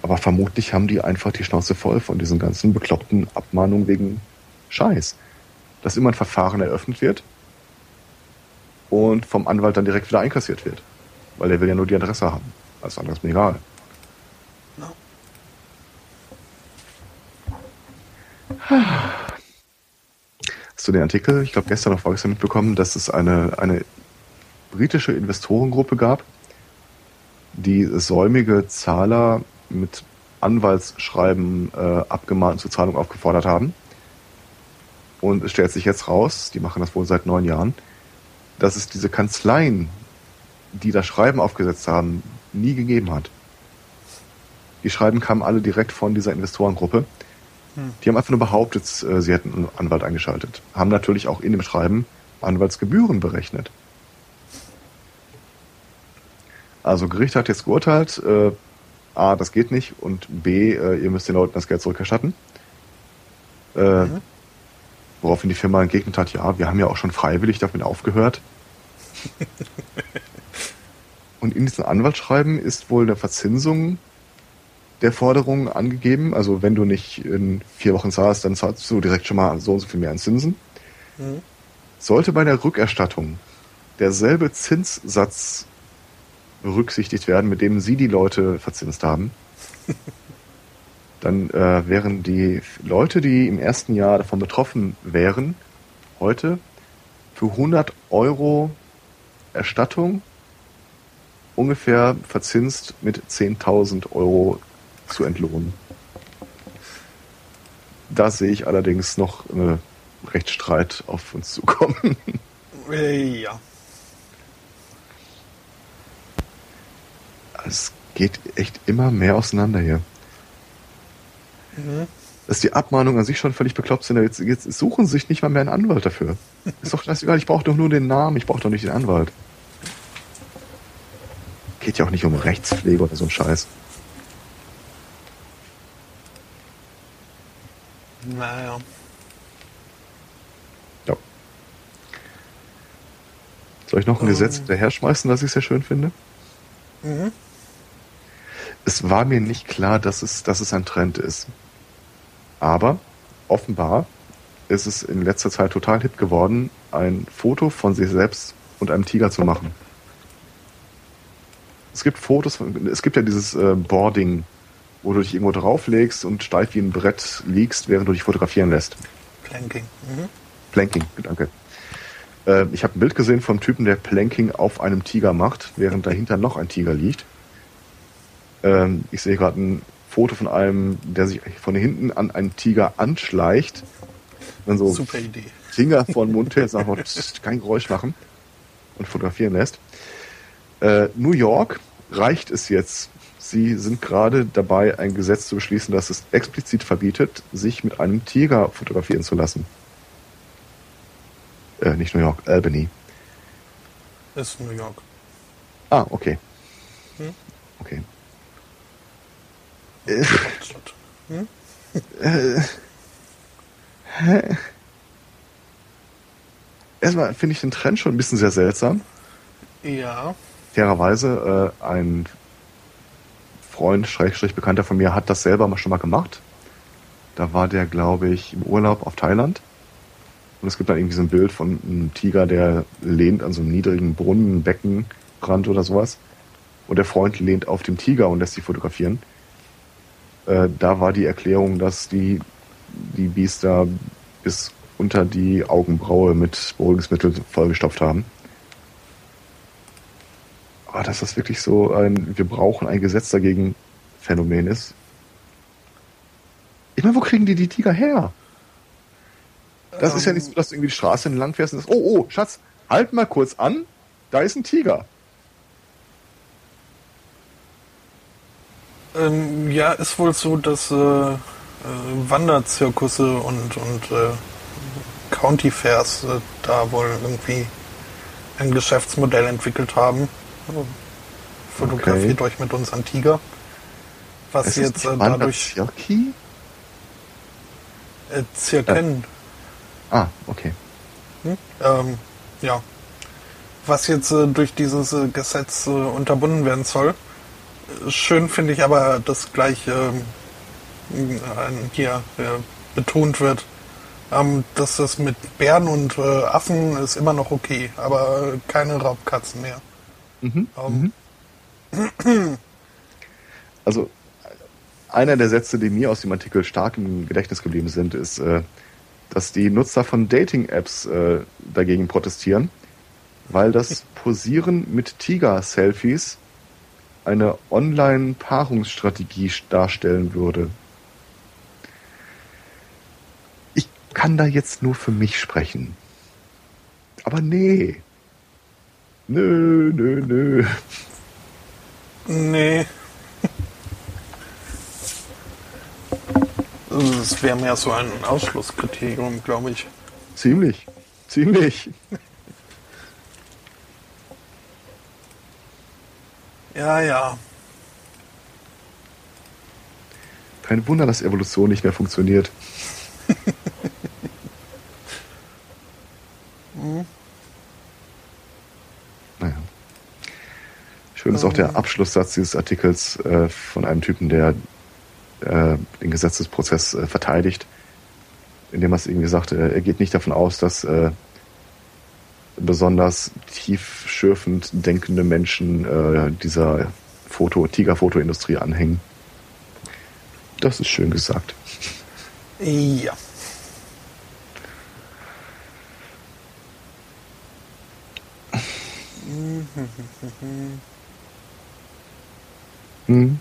Aber vermutlich haben die einfach die Schnauze voll von diesen ganzen bekloppten Abmahnungen wegen Scheiß. Dass immer ein Verfahren eröffnet wird und vom Anwalt dann direkt wieder einkassiert wird. Weil der will ja nur die Adresse haben. Alles andere ist mir egal. No. Hast du den Artikel, ich glaube gestern oder vorgestern mitbekommen, dass es eine, eine britische Investorengruppe gab, die säumige Zahler mit Anwaltsschreiben äh, abgemahnt zur Zahlung aufgefordert haben. Und es stellt sich jetzt raus, die machen das wohl seit neun Jahren, dass es diese Kanzleien, die das Schreiben aufgesetzt haben, nie gegeben hat. Die Schreiben kamen alle direkt von dieser Investorengruppe. Hm. Die haben einfach nur behauptet, äh, sie hätten einen Anwalt eingeschaltet. Haben natürlich auch in dem Schreiben Anwaltsgebühren berechnet. Also Gericht hat jetzt geurteilt, äh, A, das geht nicht und B, äh, ihr müsst den Leuten das Geld zurückerstatten. Äh, mhm. Woraufhin die Firma entgegnet hat, ja, wir haben ja auch schon freiwillig damit aufgehört. *laughs* und in diesem Anwaltsschreiben ist wohl eine Verzinsung der Forderung angegeben. Also wenn du nicht in vier Wochen zahlst, dann zahlst du direkt schon mal so und so viel mehr an Zinsen. Mhm. Sollte bei der Rückerstattung derselbe Zinssatz berücksichtigt werden, mit dem Sie die Leute verzinst haben, *laughs* dann äh, wären die Leute, die im ersten Jahr davon betroffen wären, heute für 100 Euro Erstattung ungefähr verzinst mit 10.000 Euro zu entlohnen. Da sehe ich allerdings noch einen Rechtsstreit auf uns zukommen. Äh, ja. es geht echt immer mehr auseinander hier. Mhm. Dass die Abmahnungen an sich schon völlig bekloppt sind, jetzt, jetzt suchen sie sich nicht mal mehr einen Anwalt dafür. Ist doch scheißegal, ich brauche doch nur den Namen, ich brauche doch nicht den Anwalt. Geht ja auch nicht um Rechtspflege oder so ein Scheiß. Naja. Ja. Soll ich noch ein um. Gesetz daher schmeißen, das ich sehr schön finde? Mhm es war mir nicht klar, dass es, dass es ein Trend ist. Aber offenbar ist es in letzter Zeit total hip geworden, ein Foto von sich selbst und einem Tiger zu machen. Es gibt Fotos, von, es gibt ja dieses äh, Boarding, wo du dich irgendwo drauflegst und steif wie ein Brett liegst, während du dich fotografieren lässt. Planking. Mhm. Planking, danke. Äh, ich habe ein Bild gesehen vom Typen, der Planking auf einem Tiger macht, während dahinter noch ein Tiger liegt. Ähm, ich sehe gerade ein Foto von einem, der sich von hinten an einen Tiger anschleicht. Dann so Super Idee. Finger vor den Mund hält, sagt, pst, kein Geräusch machen und fotografieren lässt. Äh, New York reicht es jetzt. Sie sind gerade dabei, ein Gesetz zu beschließen, das es explizit verbietet, sich mit einem Tiger fotografieren zu lassen. Äh, nicht New York, Albany. Das ist New York. Ah, okay. Hm? Okay. Hm? Erstmal finde ich den Trend schon ein bisschen sehr seltsam. Ja. Fairerweise, äh, ein Freund, Schrägstrich Bekannter von mir, hat das selber mal schon mal gemacht. Da war der, glaube ich, im Urlaub auf Thailand. Und es gibt dann irgendwie so ein Bild von einem Tiger, der lehnt an so einem niedrigen Brunnen, Beckenrand oder sowas. Und der Freund lehnt auf dem Tiger und lässt sich fotografieren. Äh, da war die Erklärung, dass die, die Biester bis unter die Augenbraue mit Beruhigungsmittel vollgestopft haben. Aber dass das wirklich so ein Wir brauchen ein Gesetz dagegen Phänomen ist. Ich meine, wo kriegen die die Tiger her? Das ähm, ist ja nicht so, dass du irgendwie die Straße entlang fährst und sagst, oh, oh, Schatz, Halt mal kurz an, da ist ein Tiger. Ähm, ja, ist wohl so, dass äh, äh, Wanderzirkusse und, und äh, County Fairs äh, da wohl irgendwie ein Geschäftsmodell entwickelt haben. Fotografiert Okay. euch mit uns an Tiger. Was Es jetzt äh, dadurch Wanderzirki? äh, Zirken, Ah, okay. ähm, ja, was jetzt äh, durch dieses äh, Gesetz äh, unterbunden werden soll. Schön finde ich aber, dass gleich ähm, äh, hier äh, betont wird, ähm, dass das mit Bären und äh, Affen ist immer noch okay, aber keine Raubkatzen mehr. Mhm. Ähm, Also einer der Sätze, die mir aus dem Artikel stark im Gedächtnis geblieben sind, ist, äh, dass die Nutzer von Dating-Apps äh, dagegen protestieren, weil das Posieren mit Tiger-Selfies eine Online-Paarungsstrategie darstellen würde. Ich kann da jetzt nur für mich sprechen. Aber nee. Nö, nö, nö. Nee. Es wäre mehr so ein Ausschlusskriterium, glaube ich. Ziemlich. Ziemlich. Ja, ja. Kein Wunder, dass Evolution nicht mehr funktioniert. *laughs* naja. Schön ist auch der Abschlusssatz dieses Artikels äh, von einem Typen, der äh, den Gesetzesprozess äh, verteidigt, indem er es irgendwie sagt, äh, er geht nicht davon aus, dass äh, besonders tiefschürfend denkende Menschen äh, dieser Foto, Tigerfotoindustrie anhängen. Das ist schön gesagt. Ja. Hm.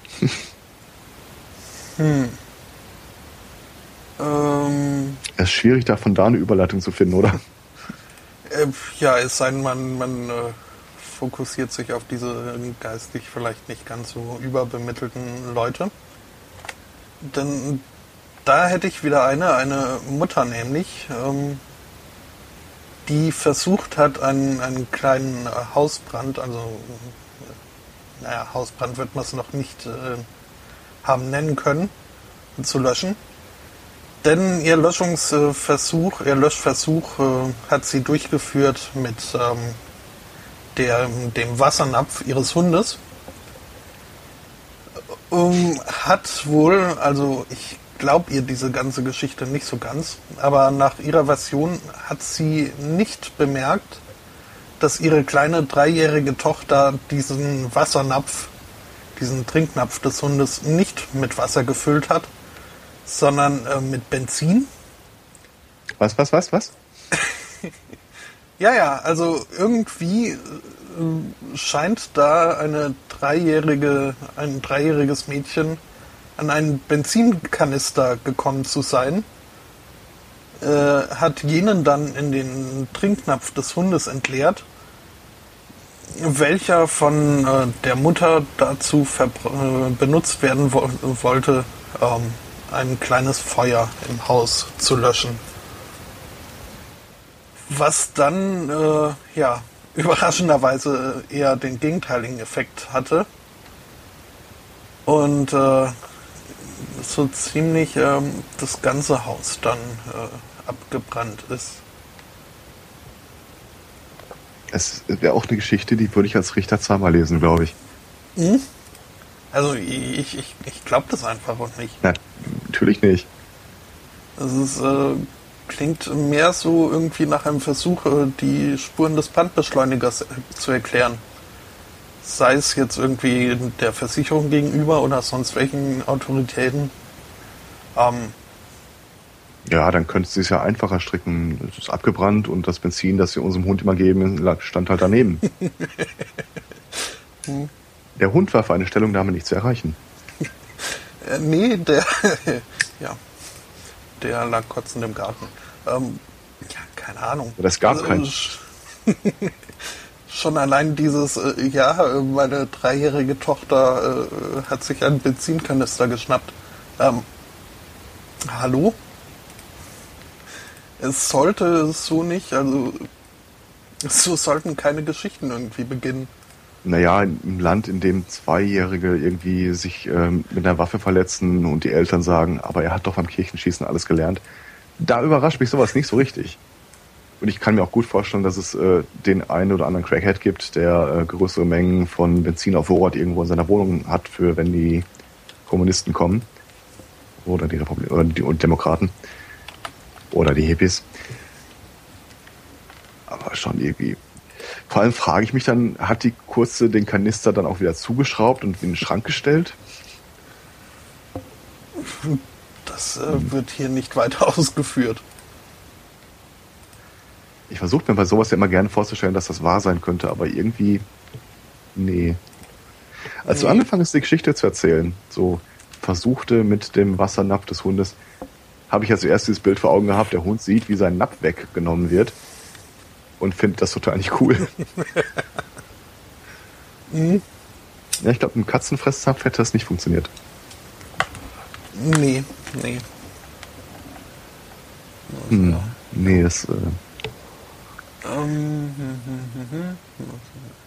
Ähm, Es ist schwierig, da von da eine Überleitung zu finden, oder? Äh, ja, es sei denn, man, man äh, fokussiert sich auf diese geistig vielleicht nicht ganz so überbemittelten Leute. Denn da hätte ich wieder eine, eine Mutter nämlich, ähm, die versucht hat, einen, einen kleinen Hausbrand, also naja, Hausbrand wird man es noch nicht äh, haben nennen können, zu löschen. Denn ihr Löschungsversuch, ihr Löschversuch äh, hat sie durchgeführt mit ähm, der, dem Wassernapf ihres Hundes. Ähm, hat wohl, also ich glaube ihr diese ganze Geschichte nicht so ganz, aber nach ihrer Version hat sie nicht bemerkt, dass ihre kleine dreijährige Tochter diesen Wassernapf, diesen Trinknapf des Hundes nicht mit Wasser gefüllt hat, sondern äh, mit Benzin. Was, was, was, was? *laughs* Ja, ja, also irgendwie äh, scheint da eine dreijährige, ein dreijähriges Mädchen an einen Benzinkanister gekommen zu sein, äh, hat jenen dann in den Trinknapf des Hundes entleert, welcher von äh, der Mutter dazu äh, benutzt werden wo wollte, ähm, ein kleines Feuer im Haus zu löschen. Was dann, äh, ja, *laughs* überraschenderweise eher den gegenteiligen Effekt hatte. Und äh, so ziemlich ähm, das ganze Haus dann äh, abgebrannt ist. Es wäre auch eine Geschichte, die würde ich als Richter zweimal lesen, glaube ich. Also ich, ich, ich glaube das einfach auch nicht. Na, natürlich nicht. Es ist, äh, klingt mehr so irgendwie nach einem Versuch, äh, die Spuren des Brandbeschleunigers äh, zu erklären. Sei es jetzt irgendwie der Versicherung gegenüber oder sonst welchen Autoritäten. Ähm, Ja, dann könntest du es ja einfacher stricken. Es ist abgebrannt und das Benzin, das wir unserem Hund immer geben, stand halt daneben. *laughs* *laughs* Der Hund war für eine Stellungnahme nicht zu erreichen. *laughs* Äh, nee, der, *laughs* ja, der lag kotzend im Garten. Ähm, ja, keine Ahnung. Es gab Also, keinen. sch- *laughs* Schon allein dieses, äh, ja, meine dreijährige Tochter äh, hat sich einen Benzinkanister geschnappt. Ähm, hallo? Es sollte so nicht, also so sollten keine Geschichten irgendwie beginnen. Naja, im Land, in dem Zweijährige irgendwie sich ähm, mit einer Waffe verletzen und die Eltern sagen, aber er hat doch beim Kirchenschießen alles gelernt, da überrascht mich sowas nicht so richtig. Und ich kann mir auch gut vorstellen, dass es äh, den einen oder anderen Crackhead gibt, der äh, größere Mengen von Benzin auf Vorrat irgendwo in seiner Wohnung hat, für wenn die Kommunisten kommen. Oder die Republik oder die Demokraten. Oder die Hippies. Aber schon irgendwie. Vor allem frage ich mich dann, hat die Kurze den Kanister dann auch wieder zugeschraubt und in den Schrank gestellt? Das äh, wird hier nicht weiter *laughs* ausgeführt. Ich versuche mir bei sowas ja immer gerne vorzustellen, dass das wahr sein könnte, aber irgendwie. Nee. Als nee. du angefangen hast, die Geschichte zu erzählen, so versuchte mit dem Wassernapf des Hundes, habe ich ja zuerst dieses Bild vor Augen gehabt, der Hund sieht, wie sein Napf weggenommen wird und findet das total nicht cool. *laughs* mhm. Ja, ich glaube, im Katzenfresszapf hätte das nicht funktioniert. Nee, nee. Hm, nee, das. Äh,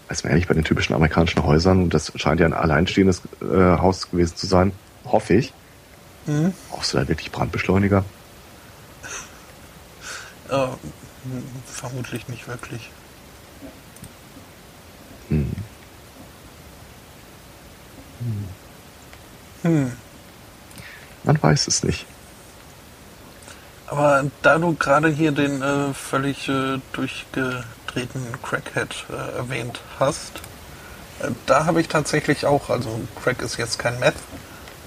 Weiß man ehrlich, bei den typischen amerikanischen Häusern, und das scheint ja ein alleinstehendes äh, Haus gewesen zu sein, hoffe ich. Mhm. Brauchst du da wirklich Brandbeschleuniger? Äh, vermutlich nicht wirklich. Hm. Hm. Hm. Man weiß es nicht. Aber da du gerade hier den äh, völlig äh, durchgedrehten Crackhead äh, erwähnt hast, äh, da habe ich tatsächlich auch, also Crack ist jetzt kein Meth,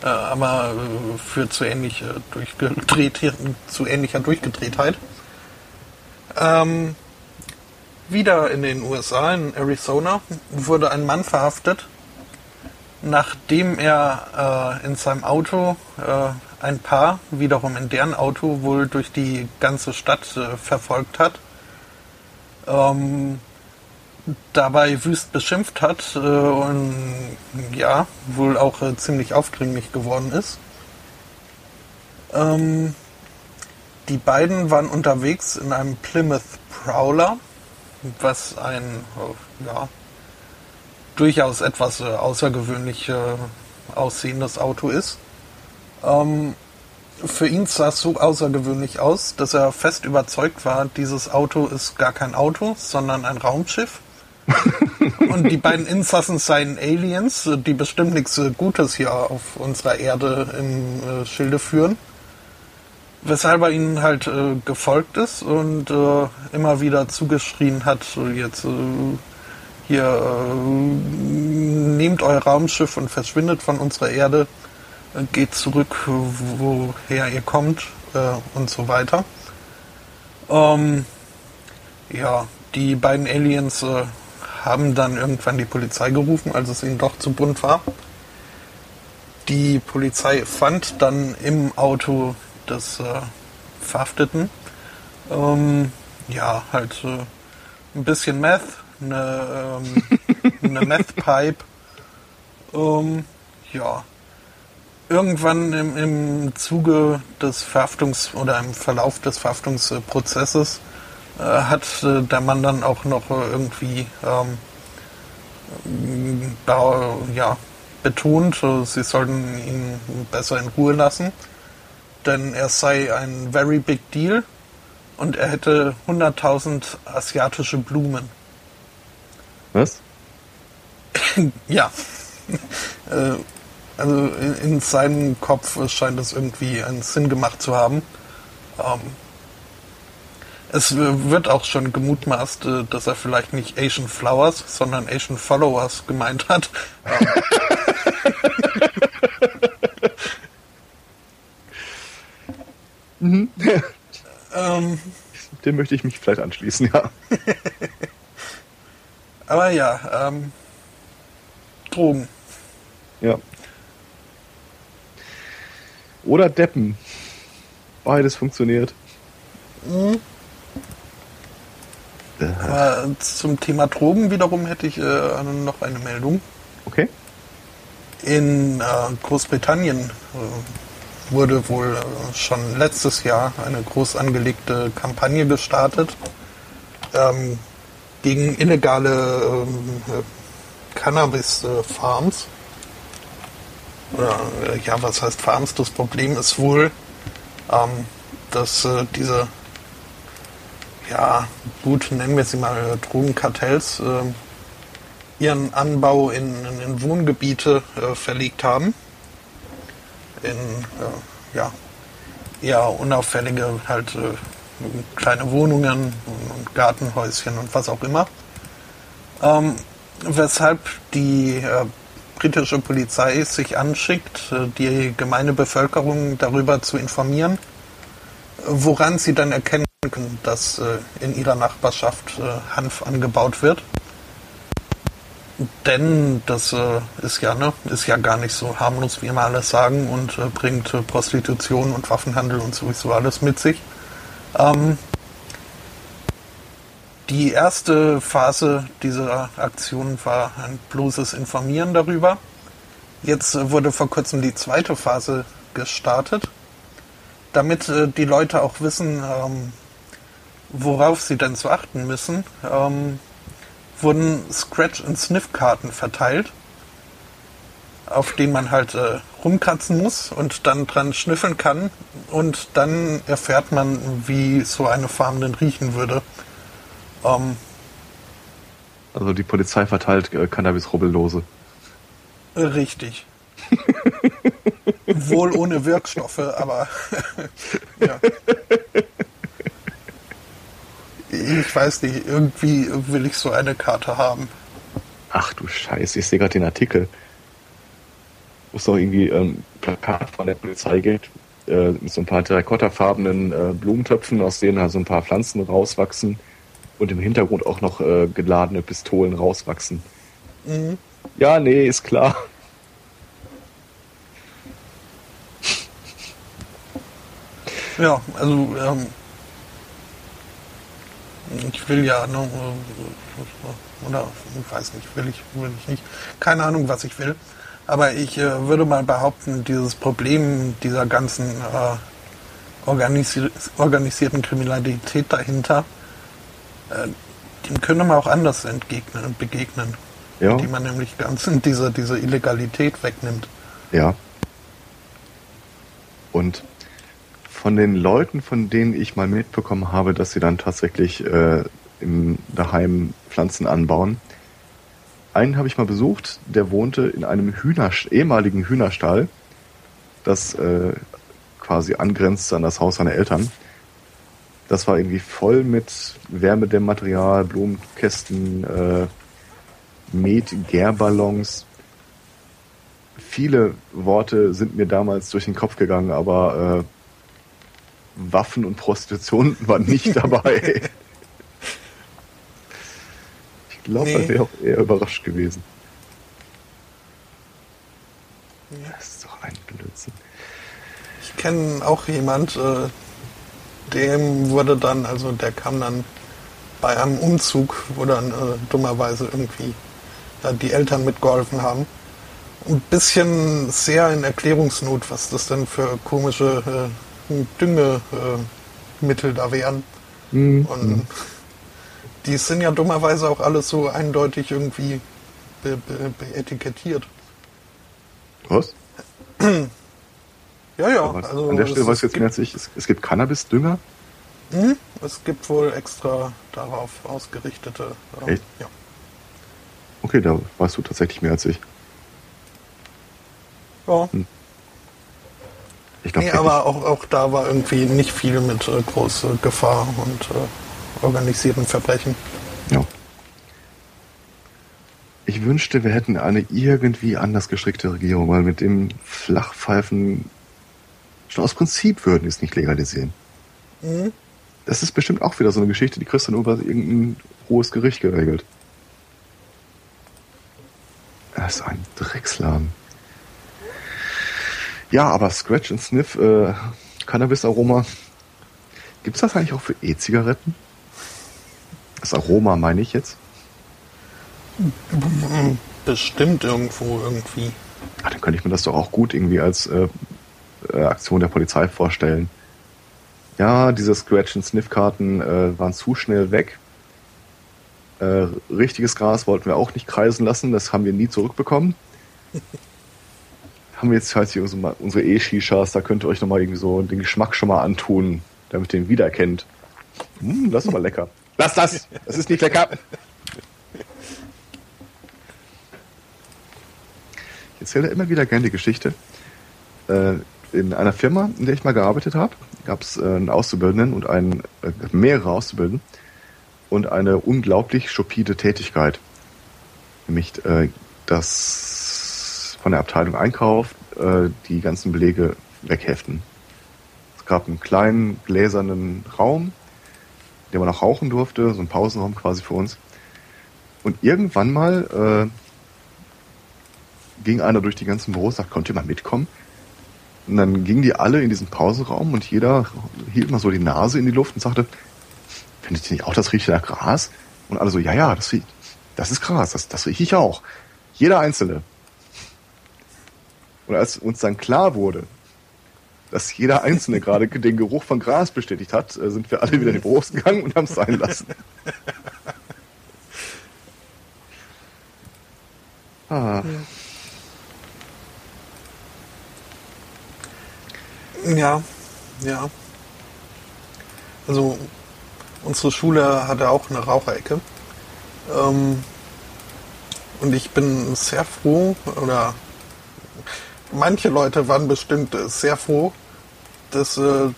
äh, aber äh, für zu ähnlich durchgedreht, zu ähnlicher Durchgedrehtheit. Ähm, wieder in den USA, in Arizona, wurde ein Mann verhaftet, nachdem er in seinem Auto ein Paar wiederum in deren Auto wohl durch die ganze Stadt äh, verfolgt hat. Ähm, dabei wüst beschimpft hat äh, und ja, wohl auch äh, ziemlich aufdringlich geworden ist. Ähm, die beiden waren unterwegs in einem Plymouth Prowler, was ein äh, ja, durchaus etwas äh, außergewöhnlich äh, aussehendes Auto ist. Ähm, für ihn sah es so außergewöhnlich aus, dass er fest überzeugt war, dieses Auto ist gar kein Auto, sondern ein Raumschiff. *laughs* und die beiden Insassen seien Aliens, die bestimmt nichts Gutes hier auf unserer Erde im Schilde führen. Weshalb er ihnen halt äh, gefolgt ist und äh, immer wieder zugeschrien hat, jetzt äh, hier äh, nehmt euer Raumschiff und verschwindet von unserer Erde geht zurück, woher ihr kommt äh, und so weiter. Ähm, ja, die beiden Aliens äh, haben dann irgendwann die Polizei gerufen, als es ihnen doch zu bunt war. Die Polizei fand dann im Auto des äh, Verhafteten. Ähm, ja halt äh, ein bisschen Meth, *laughs* eine, ähm, eine Meth Pipe, ähm, ja. Irgendwann im, im Zuge des Verhaftungs- oder im Verlauf des Verhaftungsprozesses äh, hat äh, der Mann dann auch noch äh, irgendwie ähm, da, ja, betont, äh, sie sollten ihn besser in Ruhe lassen, denn er sei ein very big deal und er hätte 100.000 asiatische Blumen. Was? *laughs* ja. *laughs* äh, also in, in seinem Kopf scheint es irgendwie einen Sinn gemacht zu haben. Ähm, es wird auch schon gemutmaßt, äh, dass er vielleicht nicht Asian Flowers, sondern Asian Followers gemeint hat. *laughs* mhm. *laughs* ähm, Dem möchte ich mich vielleicht anschließen, ja. *laughs* Aber ja, ähm, Drogen. Ja. Oder Deppen. Beides funktioniert. Mhm. Aber zum Thema Drogen wiederum hätte ich äh, noch eine Meldung. Okay. In äh, Großbritannien äh, wurde wohl äh, schon letztes Jahr eine groß angelegte Kampagne gestartet ähm, gegen illegale ähm, Cannabis-Farms. Äh, ja, was heißt Farms? Das Problem ist wohl, ähm, dass äh, diese ja, gut, nennen wir sie mal äh, Drogenkartells, äh, ihren Anbau in, in, in Wohngebiete äh, verlegt haben. In äh, ja, eher unauffällige halt äh, kleine Wohnungen und Gartenhäuschen und was auch immer. Ähm, weshalb die äh, britische Polizei sich anschickt, die gemeine Bevölkerung darüber zu informieren, woran sie dann erkennen können, dass äh, in ihrer Nachbarschaft äh, Hanf angebaut wird. Denn das äh, ist ja ne, ist ja gar nicht so harmlos, wie immer alles sagen und äh, bringt äh, Prostitution und Waffenhandel und sowieso alles mit sich. Ähm, die erste Phase dieser Aktion war ein bloßes Informieren darüber. Jetzt äh, wurde vor kurzem die zweite Phase gestartet damit äh, die Leute auch wissen, ähm, worauf sie denn zu achten müssen, ähm, wurden Scratch- und Sniff-Karten verteilt, auf denen man halt äh, rumkratzen muss und dann dran schnüffeln kann. Und dann erfährt man, wie so eine Farm denn riechen würde. Ähm, also die Polizei verteilt äh, Cannabis-Rubbellose. Richtig. *laughs* Wohl ohne Wirkstoffe, aber *laughs* ja. Ich weiß nicht, irgendwie will ich so eine Karte haben. Ach du Scheiße, ich sehe gerade den Artikel. Wo es doch irgendwie ähm, Plakat von der Polizei geht, äh, mit so ein paar terrakottafarbenen äh, Blumentöpfen, aus denen halt so ein paar Pflanzen rauswachsen und im Hintergrund auch noch äh, geladene Pistolen rauswachsen. Mhm. Ja, nee, ist klar. Ja, also ähm, ich will ja, ne, oder ich weiß nicht, will ich, will ich nicht. Keine Ahnung, was ich will. Aber ich äh, würde mal behaupten, dieses Problem dieser ganzen äh, organisi organisierten Kriminalität dahinter, äh, dem könnte man auch anders entgegnen und begegnen. Ja. Die man nämlich ganz *laughs* diese, diese Illegalität wegnimmt. Ja. Und von den Leuten, von denen ich mal mitbekommen habe, dass sie dann tatsächlich äh, im daheim Pflanzen anbauen. Einen habe ich mal besucht, der wohnte in einem Hühner, ehemaligen Hühnerstall, das äh, quasi angrenzt an das Haus seiner Eltern. Das war irgendwie voll mit Wärmedämmmaterial, Blumenkästen, äh, Met, Gärballons. Viele Worte sind mir damals durch den Kopf gegangen, aber äh, Waffen und Prostitution *laughs* war nicht dabei. ich glaube, nee. er wäre auch eher überrascht gewesen. Das ist doch ein Blödsinn. Ich kenne auch jemand, äh, dem wurde dann, also der kam dann bei einem Umzug, wo dann äh, dummerweise irgendwie äh, die Eltern mitgeholfen haben. Ein bisschen sehr in Erklärungsnot, was das denn für komische äh, Düngemittel da wären. Mhm. Und die sind ja dummerweise auch alles so eindeutig irgendwie be be beetikettiert. Was? ja, ja. Also an der Stelle weiß ich jetzt mehr als ich. Es, es gibt Cannabis-Dünger? Mhm. Es gibt wohl extra darauf ausgerichtete. Äh, Echt? Ja. Okay, da weißt du tatsächlich mehr als ich. Ja. Hm. Ich glaub, nee, aber auch, auch da war irgendwie nicht viel mit äh, großer Gefahr und äh, organisierten Verbrechen. Ja. Ich wünschte, wir hätten eine irgendwie anders gestrickte Regierung, weil mit dem Flachpfeifen schon aus Prinzip würden die es nicht legalisieren. Mhm. Das ist bestimmt auch wieder so eine Geschichte, die kriegst du nur über irgendein hohes Gericht geregelt. Das ist ein Drecksladen. Ja, aber Scratch and Sniff, äh, Cannabis-Aroma, gibt's das eigentlich auch für E-Zigaretten? Das Aroma meine ich jetzt? Bestimmt irgendwo irgendwie. Ach, dann könnte ich mir das doch auch gut irgendwie als äh, äh, Aktion der Polizei vorstellen. Ja, diese Scratch-and-Sniff-Karten äh, waren zu schnell weg. Äh, richtiges Gras wollten wir auch nicht kreisen lassen, das haben wir nie zurückbekommen. *laughs* haben wir jetzt halt hier unsere, E-Shishas, da könnt ihr euch nochmal irgendwie so den Geschmack schon mal antun, damit ihr ihn wiedererkennt. Hm, das ist aber lecker. Lass das! Das ist nicht lecker! Ich erzähle immer wieder gerne die Geschichte. Äh, in einer Firma, in der ich mal gearbeitet habe, gab es äh, einen Auszubildenden und einen, äh, mehrere Auszubildenden und eine unglaublich stupide Tätigkeit. Nämlich äh, das von der Abteilung Einkauf äh, die ganzen Belege wegheften. Es gab einen kleinen gläsernen Raum, in dem man auch rauchen durfte, so ein Pausenraum quasi für uns. Und irgendwann mal äh, ging einer durch die ganzen Büros, sagt, könnt ihr mal mitkommen? Und dann gingen die alle in diesen Pausenraum und jeder hielt mal so die Nase in die Luft und sagte, findet ihr nicht auch, das riecht nach Gras? Und alle so, ja, ja, das riecht, das ist Gras, das, das rieche ich auch. Jeder Einzelne. Und als uns dann klar wurde, dass jeder Einzelne gerade *laughs* den Geruch von Gras bestätigt hat, äh, sind wir alle wieder in die Büros gegangen und haben es sein lassen. *laughs* Ah. Ja, ja. Also unsere Schule hatte auch eine Raucherecke. Ähm, und ich bin sehr froh, oder manche Leute waren bestimmt sehr froh, dass äh,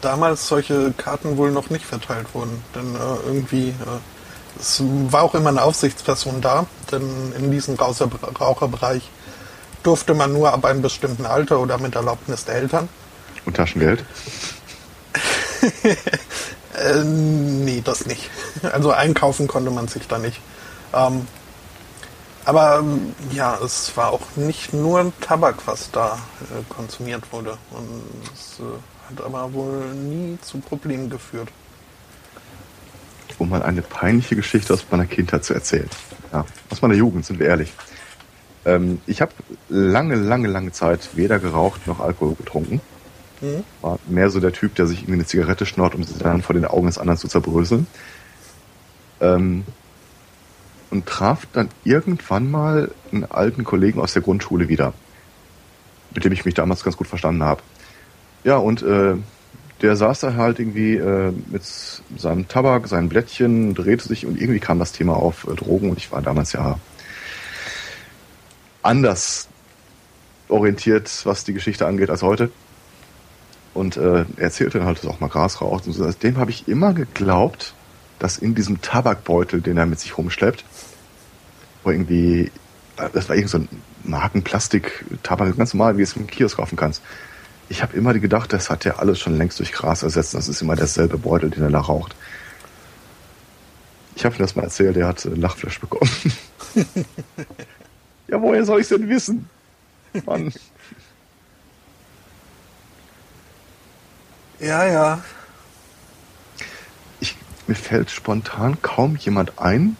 damals solche Karten wohl noch nicht verteilt wurden. Denn äh, irgendwie, äh, es war auch immer eine Aufsichtsperson da, denn in diesem Raucherbereich durfte man nur ab einem bestimmten Alter oder mit Erlaubnis der Eltern. Und Taschengeld? *laughs* äh, nee, das nicht. Also einkaufen konnte man sich da nicht. Ähm, aber ja, es war auch nicht nur Tabak, was da äh, konsumiert wurde. Und es äh, hat aber wohl nie zu Problemen geführt. Um mal eine peinliche Geschichte aus meiner Kindheit zu erzählen. Ja, aus meiner Jugend, sind wir ehrlich. Ähm, ich habe lange, lange, lange Zeit weder geraucht noch Alkohol getrunken. Mhm. War mehr so der Typ, der sich irgendwie eine Zigarette schnort, um sie dann vor den Augen des anderen zu zerbröseln. Ähm, und traf dann irgendwann mal einen alten Kollegen aus der Grundschule wieder, mit dem ich mich damals ganz gut verstanden habe. Ja, und äh, der saß da halt irgendwie äh, mit seinem Tabak, seinen Blättchen, drehte sich und irgendwie kam das Thema auf äh, Drogen und ich war damals ja anders orientiert, was die Geschichte angeht, als heute. Und äh, er erzählte dann halt, dass auch mal Gras raucht. Und so. Dem habe ich immer geglaubt, dass in diesem Tabakbeutel, den er mit sich rumschleppt, irgendwie, das war irgend so ein Markenplastik-Tabak, ganz normal, wie du es im Kiosk kaufen kannst. Ich habe immer gedacht, das hat er alles schon längst durch Gras ersetzt. Das ist immer derselbe Beutel, den er da raucht. Ich habe ihm das mal erzählt, er hat Lachflash bekommen. *laughs* ja, woher soll ich denn wissen? Mann. Ja, ja. Ich, mir fällt spontan kaum jemand ein.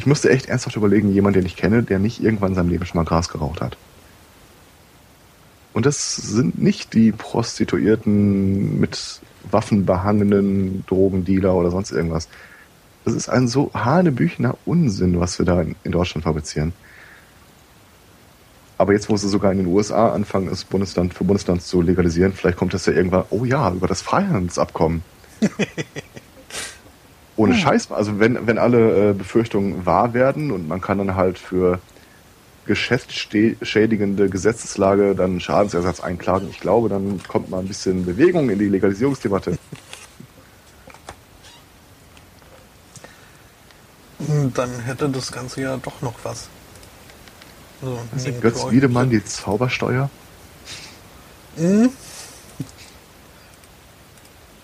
Ich musste echt ernsthaft überlegen, jemand, den ich kenne, der nicht irgendwann in seinem Leben schon mal Gras geraucht hat. Und das sind nicht die Prostituierten mit Waffen behangenen Drogendealer oder sonst irgendwas. Das ist ein so hanebüchener Unsinn, was wir da in Deutschland fabrizieren. Aber jetzt, wo sie sogar in den USA anfangen, es Bundesland für Bundesland zu legalisieren, vielleicht kommt das ja irgendwann, oh ja, über das Freihandelsabkommen. *laughs* Ohne Scheiß. Also wenn, wenn alle äh, Befürchtungen wahr werden und man kann dann halt für geschäftsschädigende Gesetzeslage dann Schadensersatz einklagen, ich glaube, dann kommt mal ein bisschen Bewegung in die Legalisierungsdebatte. Dann hätte das Ganze ja doch noch was. So, ist Götz Wiedemann, die Zaubersteuer? Mhm.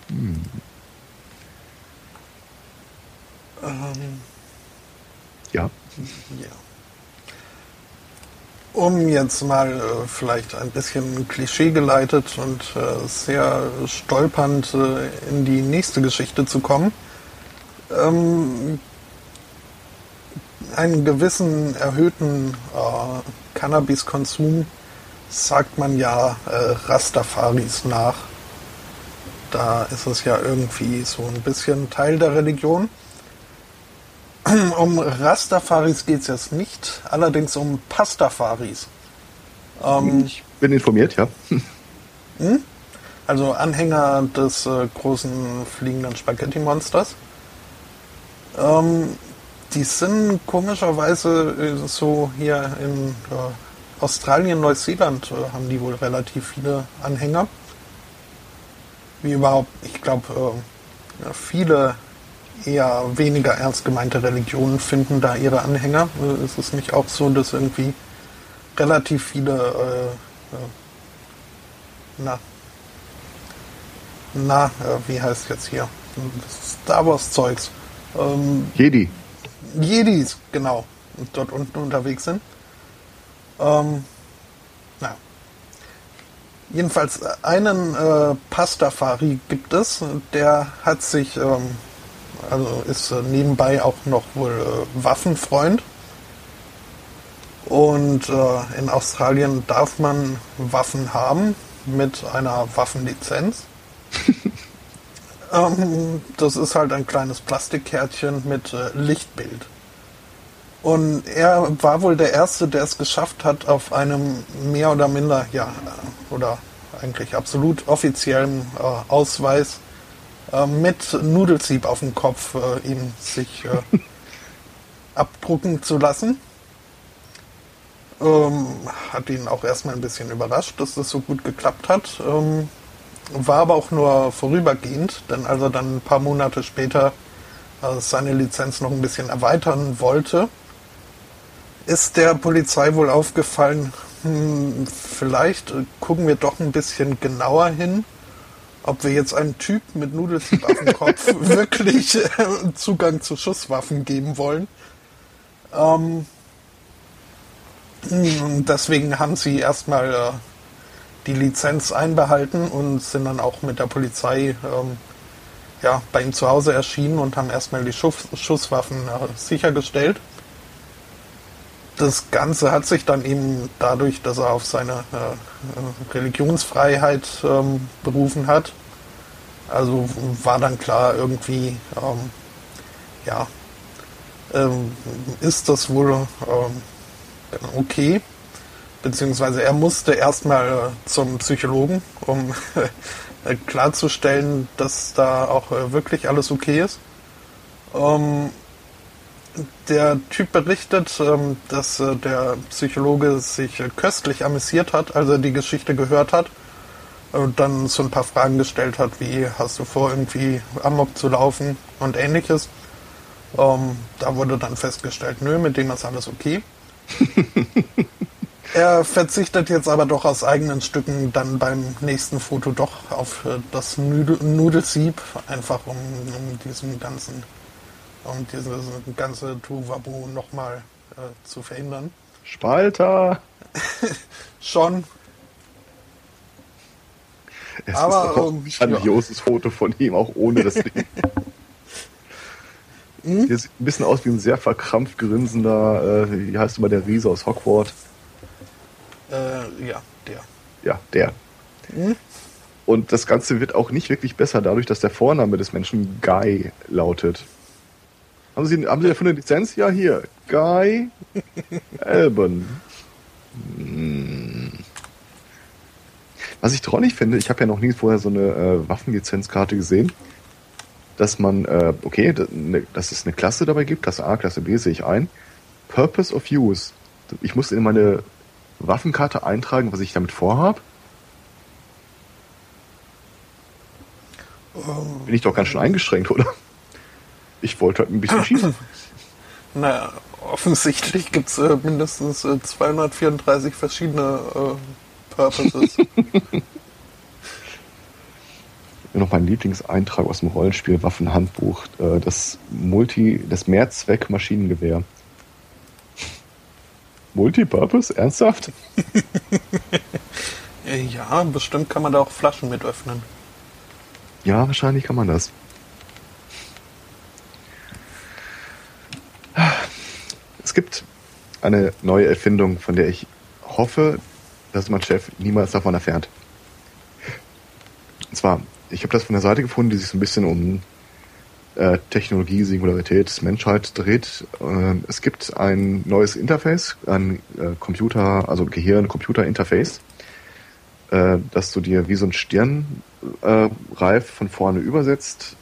Hm. Ähm, ja. Ja. Um jetzt mal äh, vielleicht ein bisschen Klischee geleitet und äh, sehr stolpernd äh, in die nächste Geschichte zu kommen. ähm, einen gewissen erhöhten äh, Cannabiskonsum sagt man ja äh, Rastafaris nach. Da ist es ja irgendwie so ein bisschen Teil der Religion. *clears throat* Um Rastafaris geht es jetzt nicht, allerdings um Pastafaris. Ähm, ich bin informiert, ja. *laughs* Hm? Also Anhänger des äh, großen fliegenden Spaghetti-Monsters. Ähm, die sind komischerweise äh, so hier in äh, Australien, Neuseeland äh, haben die wohl relativ viele Anhänger. Wie überhaupt, ich glaube, äh, viele eher weniger ernst gemeinte Religionen finden da ihre Anhänger. Äh, ist es nicht auch so, dass irgendwie relativ viele äh, na, na, wie heißt jetzt hier? Star Wars Zeugs. Ähm, Jedi. Jedis, genau, dort unten unterwegs sind. Ähm, na. Jedenfalls einen äh, Pastafari gibt es, der hat sich, ähm, also ist äh, nebenbei auch noch wohl äh, Waffenfreund. Und äh, in Australien darf man Waffen haben mit einer Waffenlizenz. *laughs* Ähm, das ist halt ein kleines Plastikkärtchen mit äh, Lichtbild. Und er war wohl der Erste, der es geschafft hat, auf einem mehr oder minder, ja, oder eigentlich absolut offiziellen äh, Ausweis äh, mit Nudelsieb auf dem Kopf äh, ihn sich äh, *laughs* abdrucken zu lassen. Ähm, hat ihn auch erstmal ein bisschen überrascht, dass das so gut geklappt hat. Ähm, war aber auch nur vorübergehend, denn als er dann ein paar Monate später äh, seine Lizenz noch ein bisschen erweitern wollte, ist der Polizei wohl aufgefallen, hm, vielleicht gucken wir doch ein bisschen genauer hin, ob wir jetzt einem Typ mit Nudelsieb auf dem Kopf *laughs* wirklich äh, Zugang zu Schusswaffen geben wollen. Ähm, hm, deswegen haben sie erstmal äh, die Lizenz einbehalten und sind dann auch mit der Polizei ähm, ja, bei ihm zu Hause erschienen und haben erstmal die Schuss, Schusswaffen äh, sichergestellt. Das Ganze hat sich dann eben dadurch, dass er auf seine äh, Religionsfreiheit ähm, berufen hat, also war dann klar irgendwie, ähm, ja, ähm, ist das wohl ähm, okay beziehungsweise er musste erstmal äh, zum Psychologen, um äh, *laughs* klarzustellen, dass da auch äh, wirklich alles okay ist. Der Typ berichtet, ähm, dass der Psychologe sich köstlich amüsiert hat, als er die Geschichte gehört hat und dann so ein paar Fragen gestellt hat, wie hast du vor, irgendwie Amok zu laufen und ähnliches. Ähm, da wurde dann festgestellt, nö, mit dem ist alles okay. *laughs* Er verzichtet jetzt aber doch aus eigenen Stücken dann beim nächsten Foto doch auf äh, das Nudel Nudelsieb, einfach um, um diesen ganzen, um dieses ganze Tuwabu nochmal äh, zu verhindern. Spalter! *laughs* Schon. Es aber ist auch ein grandioses ja. Foto von ihm, auch ohne das *laughs* Ding. hm? Der sieht ein bisschen aus wie ein sehr verkrampft grinsender, äh, wie heißt immer der Riese aus Hogwarts? Äh, ja, der. Ja, der. Hm? Und das Ganze wird auch nicht wirklich besser dadurch, dass der Vorname des Menschen Guy lautet. Haben Sie, haben Sie dafür eine Lizenz? Ja, hier. Guy Alban. Hm. Was ich traurig finde, ich habe ja noch nie vorher so eine äh, Waffenlizenzkarte gesehen, dass man, äh, okay, ne, dass es eine Klasse dabei gibt, Klasse A, Klasse B sehe ich ein. Purpose of Use. Ich musste in meine Waffenkarte eintragen, was ich damit vorhabe? Bin ich doch ganz schön eingeschränkt, oder? Ich wollte halt ein bisschen schießen. *laughs* Naja, offensichtlich gibt es äh, mindestens äh, 234 verschiedene äh, Purposes. *laughs* noch mein Lieblingseintrag aus dem Rollenspiel Waffenhandbuch, äh, das Multi, das Mehrzweck-Maschinengewehr. Multipurpose? Ernsthaft? *laughs* ja, bestimmt kann man da auch Flaschen mit öffnen. Ja, wahrscheinlich kann man das. Eine neue Erfindung, von der ich hoffe, dass mein Chef niemals davon erfährt. Und zwar, ich habe das von der Seite gefunden, die sich so ein bisschen um äh, Technologie, Singularität, Menschheit dreht. Äh, es gibt ein neues Interface, ein äh, Computer, also Gehirn-Computer-Interface, äh, dass du dir wie so ein Stirnreif äh, von vorne übersetzt,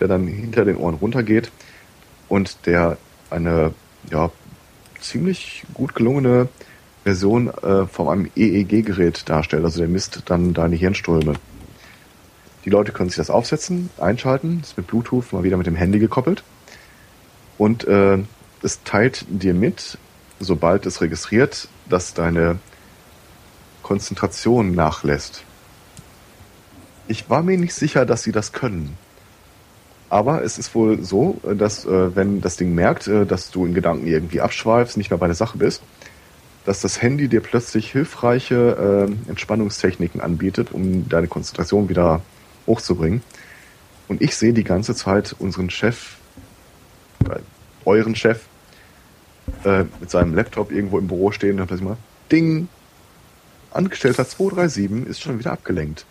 der dann hinter den Ohren runtergeht und der eine ja, ziemlich gut gelungene Version äh, von einem EEG-Gerät darstellt. Also der misst dann deine Hirnströme. Die Leute können sich das aufsetzen, einschalten, ist mit Bluetooth mal wieder mit dem Handy gekoppelt. Und äh, es teilt dir mit, sobald es registriert, dass deine Konzentration nachlässt. Ich war mir nicht sicher, dass sie das können. Aber es ist wohl so, dass äh, wenn das Ding merkt, äh, dass du in Gedanken irgendwie abschweifst, nicht mehr bei der Sache bist, dass das Handy dir plötzlich hilfreiche äh, Entspannungstechniken anbietet, um deine Konzentration wieder hochzubringen. Und ich sehe die ganze Zeit unseren Chef, äh, euren Chef, äh, mit seinem Laptop irgendwo im Büro stehen und plötzlich mal, Ding, Angestellter 237 ist schon wieder abgelenkt.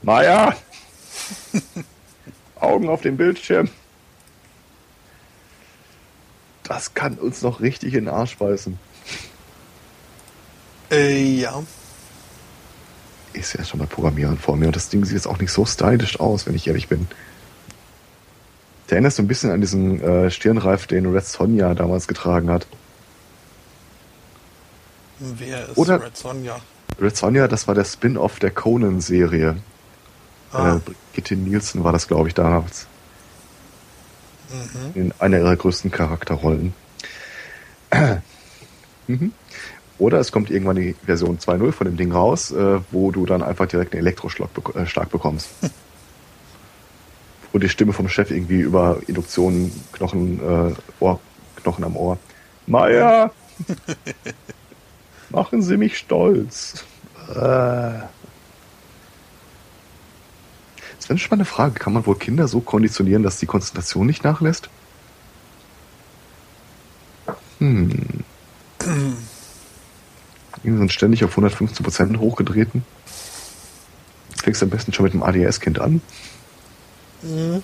Maja! *laughs* Augen auf dem Bildschirm. Das kann uns noch richtig in den Arsch beißen. Äh, ja ist ja schon mal Programmieren vor mir und das Ding sieht jetzt auch nicht so stylisch aus, wenn ich ehrlich bin. Der erinnert so ein bisschen an diesen äh, Stirnreif, den Red Sonja damals getragen hat. Wer ist Oder Red Sonja? Red Sonja, das war der Spin-off der Conan-Serie. Ah. Äh, Brigitte Nielsen war das, glaube ich, damals. Mhm. In einer ihrer größten Charakterrollen. *clears throat* mhm. Oder es kommt irgendwann die Version 2.0 von dem Ding raus, äh, wo du dann einfach direkt einen Elektroschlag äh, bekommst. *laughs* Und die Stimme vom Chef irgendwie über Induktion, Knochen, äh, Ohr, Knochen am Ohr. Maya! *laughs* Machen Sie mich stolz. Äh. Das wäre eine spannende Frage. Kann man wohl Kinder so konditionieren, dass die Konzentration nicht nachlässt? Hm. Irgendwie sind ständig auf 115 Prozent hochgedrehten. Fängst am besten schon mit dem ADS-Kind an. Mhm.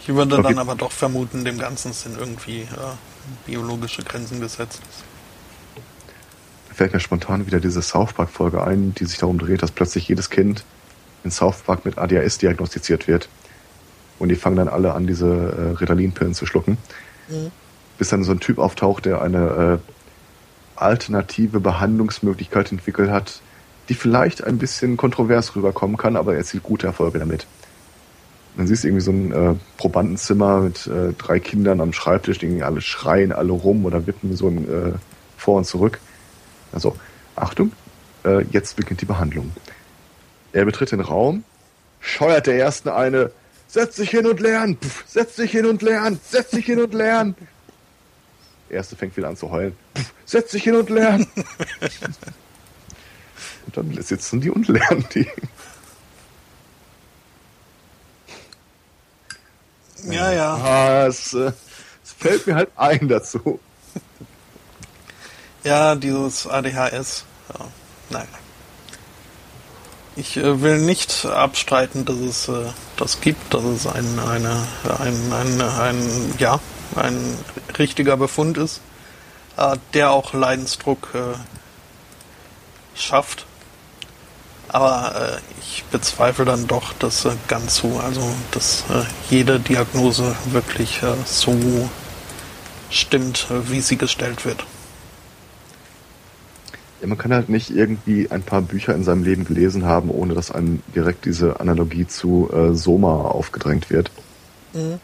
Ich würde okay. dann aber doch vermuten, dem Ganzen sind irgendwie ja, biologische Grenzen gesetzt. Da fällt mir spontan wieder diese South Park-Folge ein, die sich darum dreht, dass plötzlich jedes Kind in South Park mit ADHS diagnostiziert wird. Und die fangen dann alle an, diese äh, Ritalin-Pillen zu schlucken. Mhm. Bis dann so ein Typ auftaucht, der eine äh, alternative Behandlungsmöglichkeit entwickelt hat, die vielleicht ein bisschen kontrovers rüberkommen kann, aber er erzielt gute Erfolge damit. Dann siehst du irgendwie so ein äh, Probandenzimmer mit äh, drei Kindern am Schreibtisch, die alle schreien, alle rum oder wippen so ein, äh, vor und zurück. Also, Achtung, äh, jetzt beginnt die Behandlung. Er betritt den Raum, scheuert der Ersten eine, setz dich hin und lern, Pff, setz dich hin und lern, setz dich hin und lern. Der Erste fängt wieder an zu heulen. Pff, setz dich hin und lern. *laughs* und dann sitzen die und lernen die. Ja, ja. Ah, es, es fällt mir halt ein dazu. Ja, dieses ADHS. Ja, nein. Ich äh, will nicht abstreiten, dass es äh, das gibt, dass es ein, eine, ein, ein, ein, ja, ein richtiger Befund ist, äh, der auch Leidensdruck äh, schafft. Aber äh, ich bezweifle dann doch das äh, ganz so, also dass jede Diagnose wirklich so stimmt, wie sie gestellt wird. Ja, man kann halt nicht irgendwie ein paar Bücher in seinem Leben gelesen haben, ohne dass einem direkt diese Analogie zu Soma aufgedrängt wird. Mhm.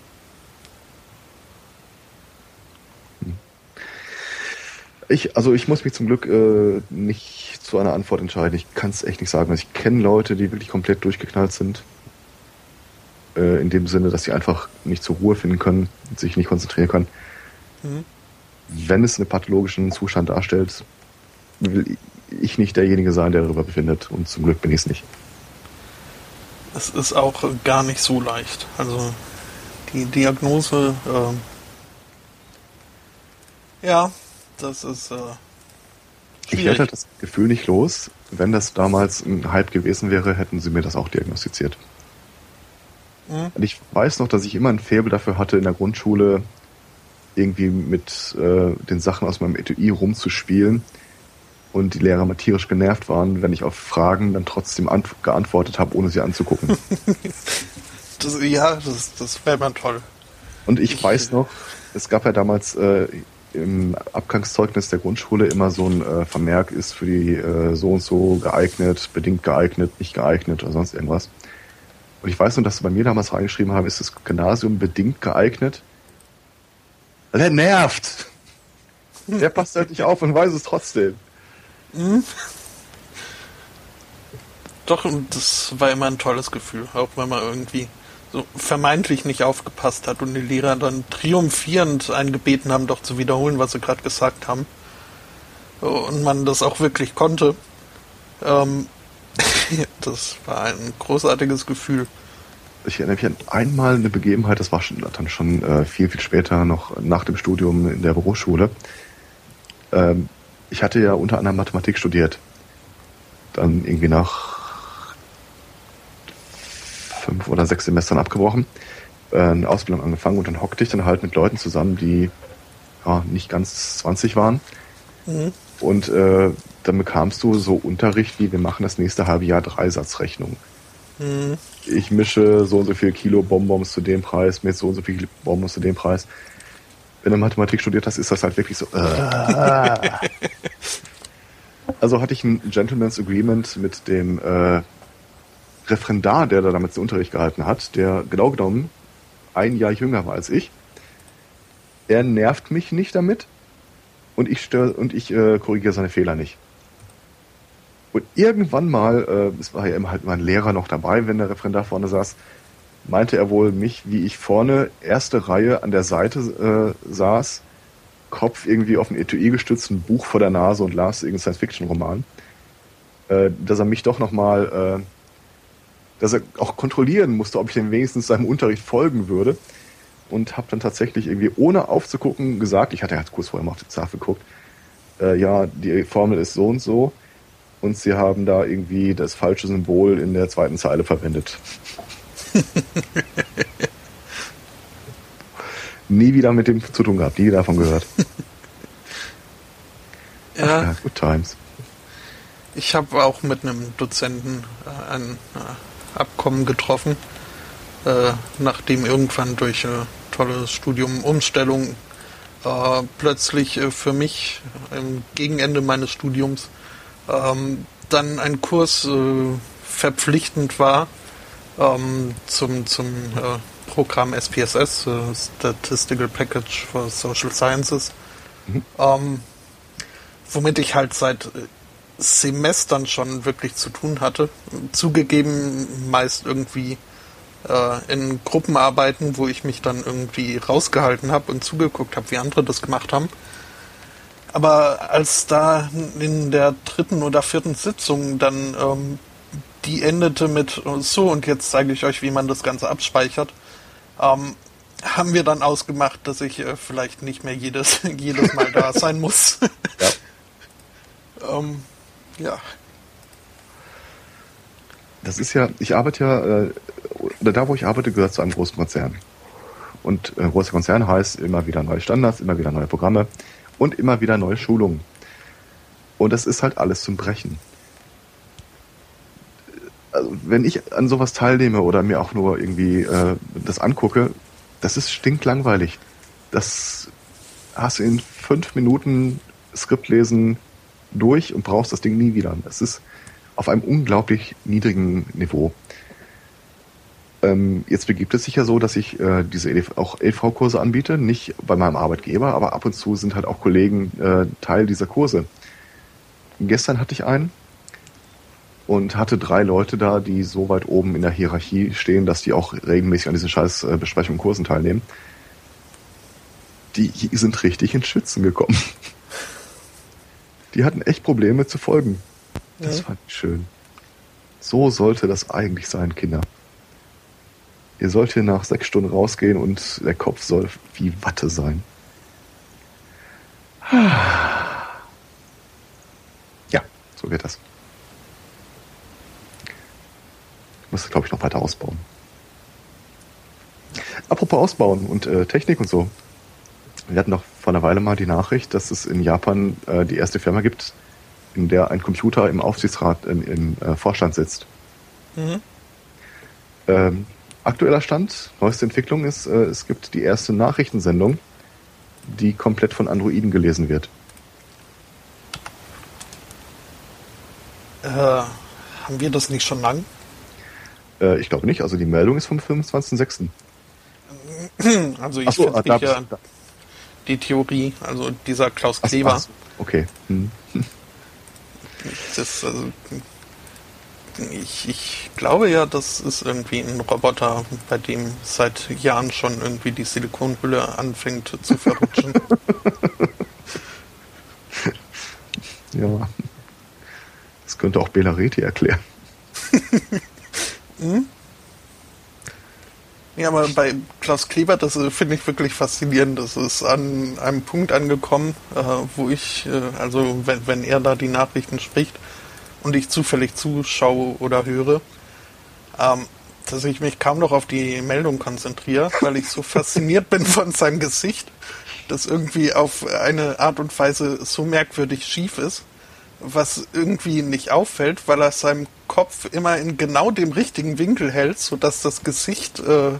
Ich, also ich muss mich zum Glück äh, nicht zu einer Antwort entscheiden. Ich kann es echt nicht sagen. Also ich kenne Leute, die wirklich komplett durchgeknallt sind. Äh, in dem Sinne, dass sie einfach nicht zur Ruhe finden können, sich nicht konzentrieren können. Mhm. Wenn es einen pathologischen Zustand darstellt, will ich nicht derjenige sein, der darüber befindet. Und zum Glück bin ich es nicht. Es ist auch gar nicht so leicht. Also die Diagnose, äh, ja, das ist. Äh, ich werde halt das Gefühl nicht los. Wenn das damals ein Hype gewesen wäre, hätten sie mir das auch diagnostiziert. Mhm. Und ich weiß noch, dass ich immer ein Faible dafür hatte, in der Grundschule irgendwie mit äh, den Sachen aus meinem Etui rumzuspielen und die Lehrer mal tierisch genervt waren, wenn ich auf Fragen dann trotzdem geantwortet habe, ohne sie anzugucken. *laughs* das, ja, das, das wäre mal toll. Und ich, ich weiß noch, es gab ja damals äh, im Abgangszeugnis der Grundschule immer so ein äh, Vermerk ist für die äh, so und so geeignet, bedingt geeignet, nicht geeignet oder sonst irgendwas. Und ich weiß nur, dass sie bei mir damals reingeschrieben haben, ist das Gymnasium bedingt geeignet. Der nervt. Der passt halt nicht auf und weiß es trotzdem. Mhm. Doch, das war immer ein tolles Gefühl, auch wenn man irgendwie so vermeintlich nicht aufgepasst hat und die Lehrer dann triumphierend eingebeten haben, doch zu wiederholen, was sie gerade gesagt haben. Und man das auch wirklich konnte. Ähm, *laughs* das war ein großartiges Gefühl. Ich erinnere mich an einmal eine Begebenheit, das war schon, dann schon äh, viel, viel später, noch nach dem Studium in der Berufsschule. Ähm, ich hatte ja unter anderem Mathematik studiert. Dann irgendwie nach fünf oder sechs Semestern abgebrochen, äh, eine Ausbildung angefangen und dann hockte ich dann halt mit Leuten zusammen, die ja, nicht ganz 20 waren. Mhm. Und äh, dann bekamst du so Unterricht wie, wir machen das nächste halbe Jahr Dreisatzrechnung. Mhm. Ich mische so und so viel Kilo Bonbons zu dem Preis mit so und so viel Bonbons zu dem Preis. Wenn du Mathematik studiert hast, ist das halt wirklich so. Äh. *laughs* also hatte ich ein Gentleman's Agreement mit dem äh, Referendar, der da damals den Unterricht gehalten hat, der genau genommen ein Jahr jünger war als ich. Er nervt mich nicht damit und ich stör, und ich äh, korrigiere seine Fehler nicht. Und irgendwann mal, äh, es war ja immer halt mein Lehrer noch dabei, wenn der Referendar vorne saß, meinte er wohl mich, wie ich vorne erste Reihe an der Seite äh, saß, Kopf irgendwie auf ein Etui gestützt, ein Buch vor der Nase und las irgendeinen Science-Fiction-Roman, äh, dass er mich doch nochmal äh, dass er auch kontrollieren musste, ob ich denn wenigstens seinem Unterricht folgen würde. Und habe dann tatsächlich irgendwie, ohne aufzugucken, gesagt, ich hatte ja kurz vorher mal auf die Tafel geguckt, äh, ja, die Formel ist so und so. Und sie haben da irgendwie das falsche Symbol in der zweiten Zeile verwendet. *laughs* nie wieder mit dem zu tun gehabt, nie davon gehört. ja. Ach ja, good times. Ich habe auch mit einem Dozenten äh, ein äh, Abkommen getroffen, äh, nachdem irgendwann durch äh, tolles Studium Umstellung äh, plötzlich äh, für mich im Gegenende meines Studiums ähm, dann ein Kurs äh, verpflichtend war ähm, zum, zum äh, Programm SPSS, Statistical Package for Social Sciences, mhm. ähm, womit ich halt seit Semestern schon wirklich zu tun hatte. Zugegeben meist irgendwie äh, in Gruppenarbeiten, wo ich mich dann irgendwie rausgehalten habe und zugeguckt habe, wie andere das gemacht haben. Aber als da in der dritten oder vierten Sitzung dann ähm, die endete mit so und jetzt zeige ich euch, wie man das Ganze abspeichert, ähm, haben wir dann ausgemacht, dass ich äh, vielleicht nicht mehr jedes, *laughs* jedes Mal da sein muss. *laughs* ja. *laughs* ähm, ja. Das ist ja, ich arbeite ja, äh, oder da wo ich arbeite, gehört zu einem großen Konzern. Und äh, großer Konzern heißt immer wieder neue Standards, immer wieder neue Programme und immer wieder neue Schulungen. Und das ist halt alles zum Brechen. Also, wenn ich an sowas teilnehme oder mir auch nur irgendwie äh, das angucke, das ist stinklangweilig. Das hast du in fünf Minuten Skript lesen, durch und brauchst das Ding nie wieder. Es ist auf einem unglaublich niedrigen Niveau. Ähm, jetzt begibt es sich ja so, dass ich äh, diese EDV, auch EDV-Kurse anbiete, nicht bei meinem Arbeitgeber, aber ab und zu sind halt auch Kollegen äh, Teil dieser Kurse. Gestern hatte ich einen und hatte drei Leute da, die so weit oben in der Hierarchie stehen, dass die auch regelmäßig an diesen scheiß äh, Besprechungen und Kursen teilnehmen. Die sind richtig ins Schützen gekommen. Die hatten echt Probleme zu folgen. Das ja. fand ich schön. So sollte das eigentlich sein, Kinder. Ihr sollt hier nach sechs Stunden rausgehen und der Kopf soll wie Watte sein. Ah. So geht das. Ich muss, glaube ich, noch weiter ausbauen. Apropos ausbauen und äh, Technik und so. Wir hatten doch vor einer Weile mal die Nachricht, dass es in Japan äh, die erste Firma gibt, in der ein Computer im Aufsichtsrat, im, im äh, Vorstand sitzt. Mhm. Ähm, aktueller Stand, neueste Entwicklung ist, äh, es gibt die erste Nachrichtensendung, die komplett von Androiden gelesen wird. Äh, haben wir das nicht schon lang? Äh, ich glaube nicht, also die Meldung ist vom 25.06. *clears throat* Also ich so, finde ja die Theorie, also dieser Klaus Kleber. Ach, ach, okay. Hm. *laughs* Das, also, ich, ich glaube ja, das ist irgendwie ein Roboter, bei dem seit Jahren schon irgendwie die Silikonhülle anfängt zu verrutschen. *laughs* ja. Das könnte auch Belareti erklären. *laughs* hm? Ja, aber bei Klaus Kleber, das finde ich wirklich faszinierend. Das ist an einem Punkt angekommen, äh, wo ich, äh, also wenn, wenn er da die Nachrichten spricht und ich zufällig zuschaue oder höre, ähm, dass ich mich kaum noch auf die Meldung konzentriere, weil ich so fasziniert bin von seinem Gesicht, das irgendwie auf eine Art und Weise so merkwürdig schief ist, was irgendwie nicht auffällt, weil er seinem Kopf immer in genau dem richtigen Winkel hält, sodass das Gesicht äh, äh,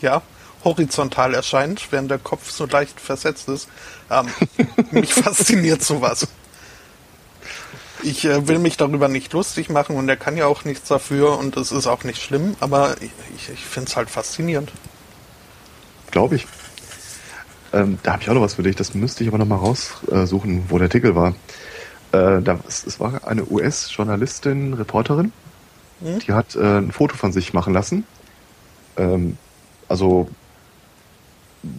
ja, horizontal erscheint, während der Kopf so leicht versetzt ist. Ähm, *laughs* mich fasziniert sowas. Ich äh, will mich darüber nicht lustig machen und er kann ja auch nichts dafür und es ist auch nicht schlimm, aber ich, ich finde es halt faszinierend. Glaube ich. Ähm, da habe ich auch noch was für dich, das müsste ich aber noch mal raussuchen, wo der Artikel war. Äh, da, es, es, war eine US-Journalistin, Reporterin, hm? die hat äh, ein Foto von sich machen lassen ähm, also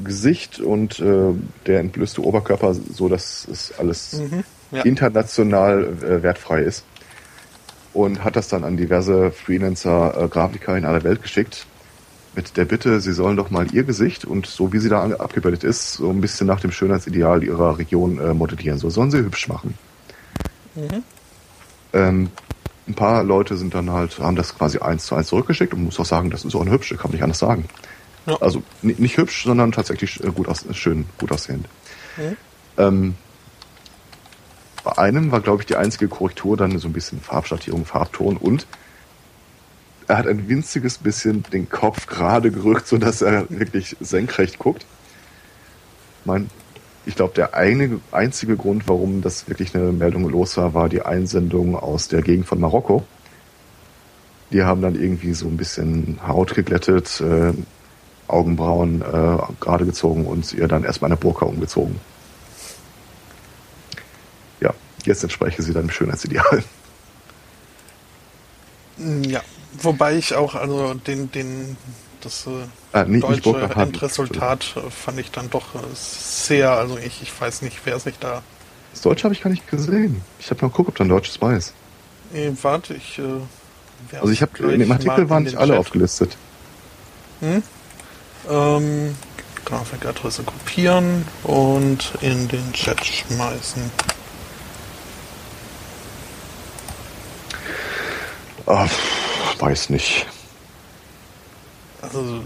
Gesicht und äh, der entblößte Oberkörper, so dass es alles mhm, ja. international äh, wertfrei ist. Und hat das dann an diverse Freelancer, äh, Grafiker in aller Welt geschickt. Mit der Bitte, sie sollen doch mal ihr Gesicht und so wie sie da abgebildet ist, so ein bisschen nach dem Schönheitsideal ihrer Region äh, modellieren. So sollen sie hübsch machen. Mhm. Ähm, ein paar Leute sind dann halt, haben das quasi eins zu eins zurückgeschickt und muss auch sagen, das ist auch eine hübsche, kann man nicht anders sagen. Ja. Also nicht hübsch, sondern tatsächlich äh, gut aus, schön, gut aussehend. Mhm. Ähm, bei einem war, glaube ich, die einzige Korrektur dann so ein bisschen Farbschattierung, Farbton und er hat ein winziges bisschen den Kopf gerade gerückt, sodass er wirklich senkrecht guckt. Mein ich glaube, der eine, einzige Grund, warum das wirklich eine Meldung los war, war die Einsendung aus der Gegend von Marokko. Die haben dann irgendwie so ein bisschen Haut geglättet, äh, Augenbrauen äh, gerade gezogen und ihr dann erstmal eine Burka umgezogen. Ja, jetzt entspreche sie dann dem Schönheitsideal. Ja, wobei ich auch also den, den das äh, ah, nicht, deutsche Endresultat äh, fand ich dann doch äh, sehr, also ich, ich weiß nicht, wer sich da. Das Deutsche habe ich gar nicht gesehen. Ich habe mal geguckt, ob da ein deutsches bei ist. Nee, warte, ich. Äh, also ich habe in dem Artikel waren nicht alle Chat. aufgelistet. Hm? Ähm, Grafikadresse kopieren und in den Chat schmeißen. Ach, weiß nicht. Also,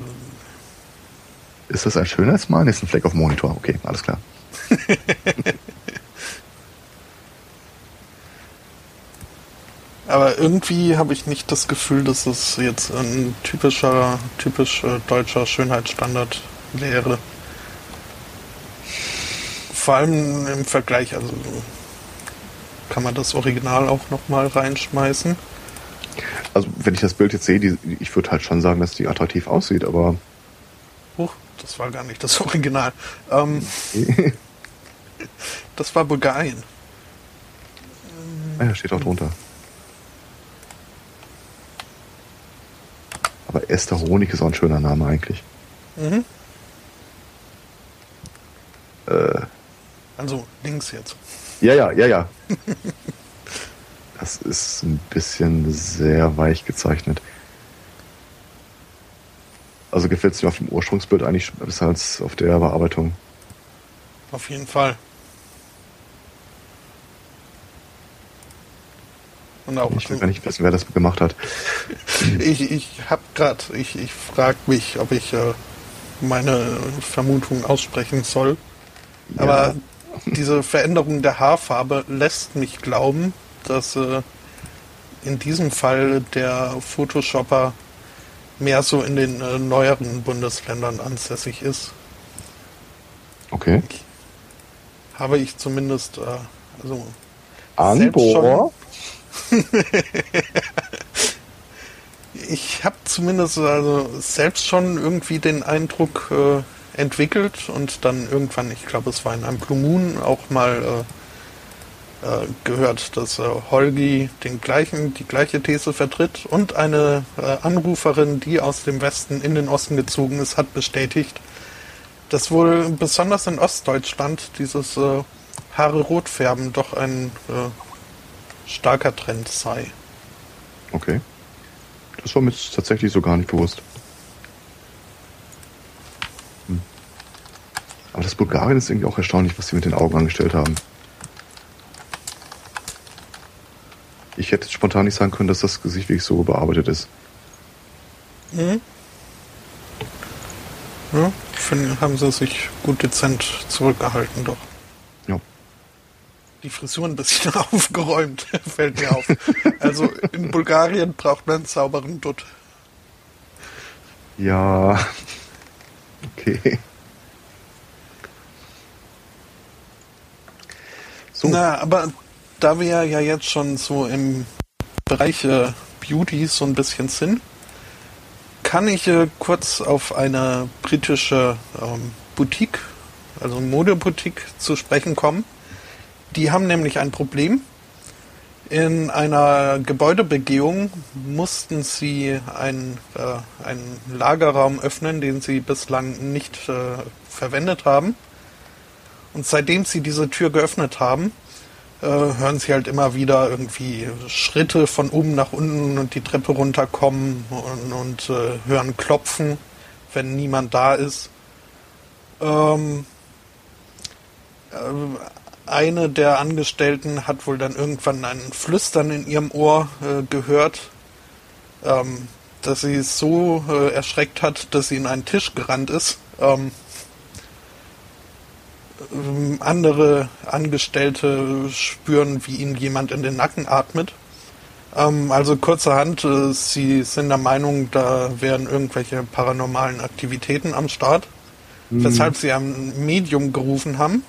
ist das ein Schönheitsmal? Nee, ist ein Fleck auf dem Monitor. Okay, alles klar. *laughs* Aber irgendwie habe ich nicht das Gefühl, dass es jetzt ein typischer, typisch äh, deutscher Schönheitsstandard wäre. Vor allem im Vergleich, also kann man das Original auch nochmal reinschmeißen also wenn ich das Bild jetzt sehe, die, ich würde halt schon sagen, dass die attraktiv aussieht, aber. Huch, das war gar nicht das *laughs* Original. Ähm, das war Bulgarien. Ah ja, steht auch drunter. Aber Esther Honig ist auch ein schöner Name eigentlich. Mhm. Äh, also links jetzt. Ja, ja, ja, ja. *laughs* Das ist ein bisschen sehr weich gezeichnet. Also gefällt es dir auf dem Ursprungsbild eigentlich besser als auf der Bearbeitung? Auf jeden Fall. Und auch, ich will gar nicht wissen, wer das gemacht hat. *laughs* ich ich habe gerade, ich, ich frage mich, ob ich äh, meine Vermutung aussprechen soll. Ja. Aber diese Veränderung der Haarfarbe lässt mich glauben, dass äh, in diesem Fall der Photoshopper mehr so in den äh, neueren Bundesländern ansässig ist. Okay. Ich, habe ich zumindest, äh, also Anbohrer? *laughs* ich habe zumindest also selbst schon irgendwie den Eindruck äh, entwickelt und dann irgendwann, ich glaube, es war in einem Blue Moon auch mal äh, äh, gehört, dass äh, Holgi den gleichen, die gleiche These vertritt und eine äh, Anruferin, die aus dem Westen in den Osten gezogen ist, hat bestätigt, dass wohl besonders in Ostdeutschland dieses äh, Haare rot färben doch ein starker Trend sei. Okay. Das war mir tatsächlich so gar nicht bewusst. Hm. Aber das Bulgarien ist irgendwie auch erstaunlich, was sie mit den Augen angestellt haben. Ich hätte spontan nicht sagen können, dass das Gesicht wirklich so bearbeitet ist. Mhm. Ja, finde, haben sie sich gut dezent zurückgehalten, doch. Ja die Frisur ein bisschen *laughs* aufgeräumt, *laughs* fällt mir auf. Also in Bulgarien braucht man einen sauberen Dutt. Ja. *laughs* Okay. So. Na, aber da wir ja jetzt schon so im Bereich äh, Beauty so ein bisschen sind, kann ich äh, kurz auf eine britische ähm, Boutique, also Modeboutique zu sprechen kommen die haben nämlich ein Problem. In einer Gebäudebegehung mussten sie einen, äh, einen Lagerraum öffnen, den sie bislang nicht äh, verwendet haben. Und seitdem sie diese Tür geöffnet haben, hören sie halt immer wieder irgendwie Schritte von oben nach unten und die Treppe runterkommen und, und äh, hören Klopfen, wenn niemand da ist. Ähm, äh, eine der Angestellten hat wohl dann irgendwann ein Flüstern in ihrem Ohr äh, gehört, ähm, dass sie so äh, erschreckt hat, dass sie in einen Tisch gerannt ist. Ähm, andere Angestellte spüren, wie ihnen jemand in den Nacken atmet. Ähm, also kurzerhand, äh, sie sind der Meinung, da wären irgendwelche paranormalen Aktivitäten am Start, mhm. weshalb sie ein Medium gerufen haben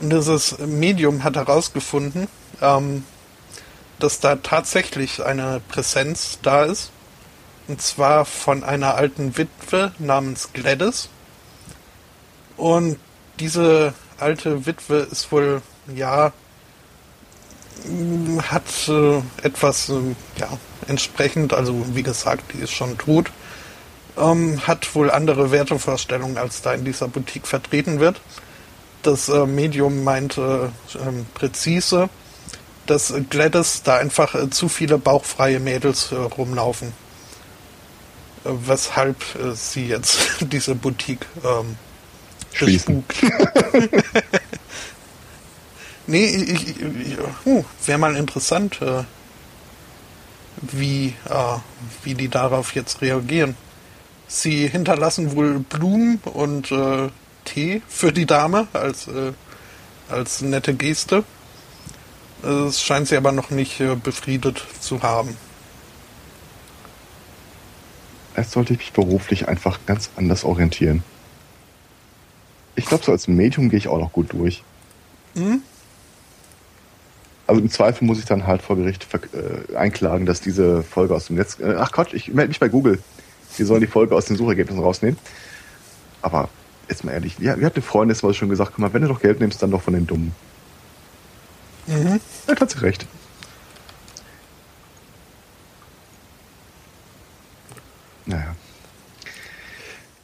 und dieses Medium hat herausgefunden, ähm, dass da tatsächlich eine Präsenz da ist. Und zwar von einer alten Witwe namens Gladys. Und diese alte Witwe ist wohl, ja, hat äh, etwas, äh, ja, entsprechend, also wie gesagt, die ist schon tot, ähm, hat wohl andere Wertevorstellungen, als da in dieser Boutique vertreten wird das äh, Medium meinte ähm, präzise, dass Gladys da einfach äh, zu viele bauchfreie Mädels äh, rumlaufen. Äh, weshalb sie jetzt *laughs* diese Boutique ähm, schließen. *laughs* nee, ich, ich, uh, wäre mal interessant, äh, wie, wie die darauf jetzt reagieren. Sie hinterlassen wohl Blumen und Tee für die Dame als, äh, als nette Geste. Es scheint sie aber noch nicht äh, befriedet zu haben. Jetzt sollte ich mich beruflich einfach ganz anders orientieren. Ich glaube, so als Medium gehe ich auch noch gut durch. Mhm. Also im Zweifel muss ich dann halt vor Gericht äh, einklagen, dass diese Folge aus dem Netz. Äh, ach Gott, ich melde mich bei Google. Die sollen die Folge aus den Suchergebnissen rausnehmen. Aber jetzt mal ehrlich, wir, wir hatten Freundin, das war schon gesagt, guck mal, wenn du doch Geld nimmst, dann doch von den Dummen. Mhm. Ja, hat sie recht. Naja.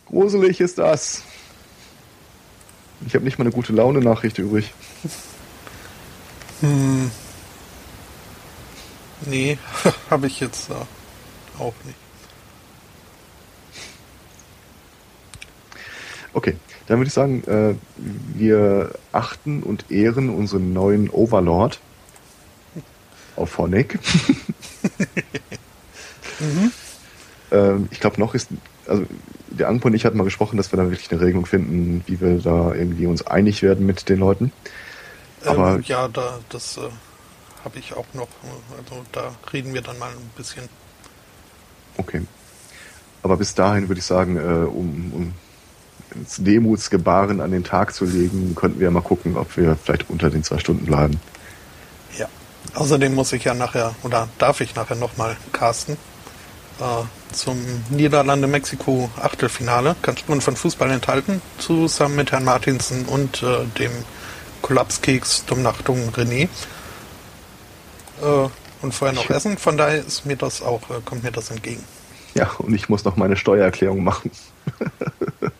Gruselig ist das. Ich habe nicht mal eine gute Laune-Nachricht übrig. Hm. Nee, *laughs* habe ich jetzt äh, auch nicht. Okay, dann würde ich sagen, äh, wir achten und ehren unseren neuen Overlord. *laughs* auf Honeck. mhm. *laughs* ähm, ich glaube, noch ist, also der Anpo und ich hatten mal gesprochen, dass wir da wirklich eine Regelung finden, wie wir da irgendwie uns einig werden mit den Leuten. Aber ähm, ja, da, das äh, habe ich auch noch. Also da reden wir dann mal ein bisschen. Okay. Aber bis dahin würde ich sagen, äh, um, um ins Demutsgebaren an den Tag zu legen, könnten wir mal gucken, ob wir vielleicht unter den zwei Stunden bleiben. Ja. Außerdem muss ich ja nachher, oder darf ich nachher nochmal casten äh, zum Niederlande-Mexiko Achtelfinale. Kann Spuren von Fußball enthalten, zusammen mit Herrn Martinsen und äh, dem Kollapskeks Dummnachtung René. Äh, und vorher noch essen, von daher ist mir das auch, äh, kommt mir das entgegen. Ja, und ich muss noch meine Steuererklärung machen. *laughs*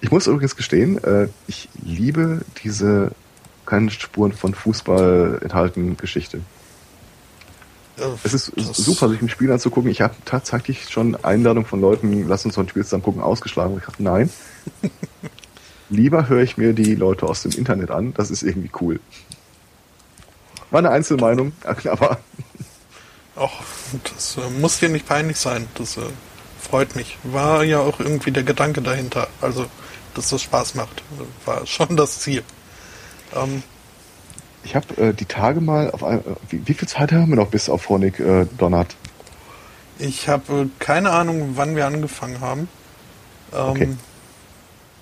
ich muss übrigens gestehen, äh, ich liebe diese keine Spuren von Fußball enthalten Geschichte. Es ist super, sich ein Spiel anzugucken. Ich habe tatsächlich schon Einladung von Leuten, lass uns so ein Spiel zusammen gucken, ausgeschlagen. Und ich dachte, nein. *laughs* Lieber höre ich mir die Leute aus dem Internet an. Das ist irgendwie cool. War eine Einzelmeinung, aber. *laughs* Ach, das äh, muss dir nicht peinlich sein. Das äh, freut mich. War ja auch irgendwie der Gedanke dahinter. Also, dass das Spaß macht. War schon das Ziel. Ähm, ich habe äh, die Tage mal auf ein, äh, wie, wie, viel Zeit haben wir noch bis auf Honig äh, donnert? Ich habe äh, keine Ahnung, wann wir angefangen haben. Ähm, okay.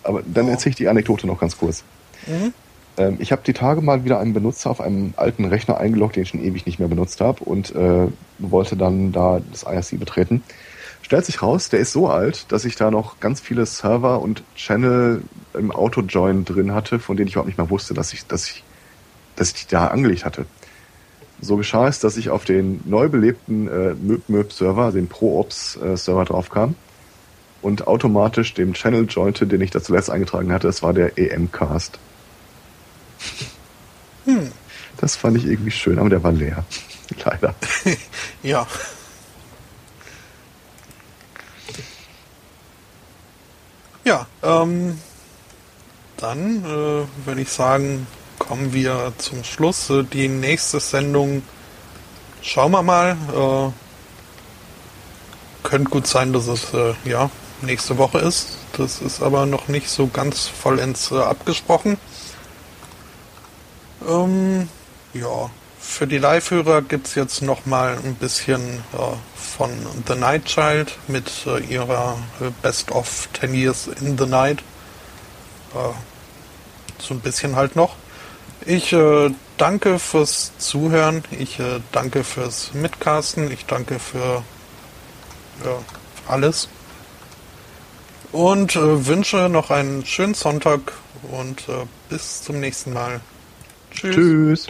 Aber dann oh. erzähle ich die Anekdote noch ganz kurz. Mhm. Ähm, ich habe die Tage mal wieder einen Benutzer auf einem alten Rechner eingeloggt, den ich schon ewig nicht mehr benutzt habe und äh, wollte dann da das IRC betreten. Stellt sich raus, der ist so alt, dass ich da noch ganz viele Server und Channel im Auto-Join drin hatte, von denen ich überhaupt nicht mal wusste, dass ich, dass ich dass ich die da angelegt hatte. So geschah es, dass ich auf den neu belebten äh, MöbMöb-Server, den ProOps-Server äh, draufkam und automatisch dem Channel jointe, den ich da zuletzt eingetragen hatte. Das war der EM-Cast. Hm. Das fand ich irgendwie schön, aber der war leer. *laughs* Leider. *laughs* ja. Ja, ähm, dann äh, würde ich sagen, kommen wir zum Schluss. Äh, die nächste Sendung schauen wir mal. Äh, könnte gut sein, dass es äh, ja nächste Woche ist. Das ist aber noch nicht so ganz vollends äh, abgesprochen. Ähm, ja, für die Live-Hörer gibt es jetzt noch mal ein bisschen äh, von The Night Child mit äh, ihrer Best of 10 Years in the Night. so ein bisschen halt noch. Ich äh, danke fürs Zuhören. Ich äh, danke fürs Mitcasten. Ich danke für ja, alles. Und äh, wünsche noch einen schönen Sonntag und äh, bis zum nächsten Mal. Tschüss. Tschüss.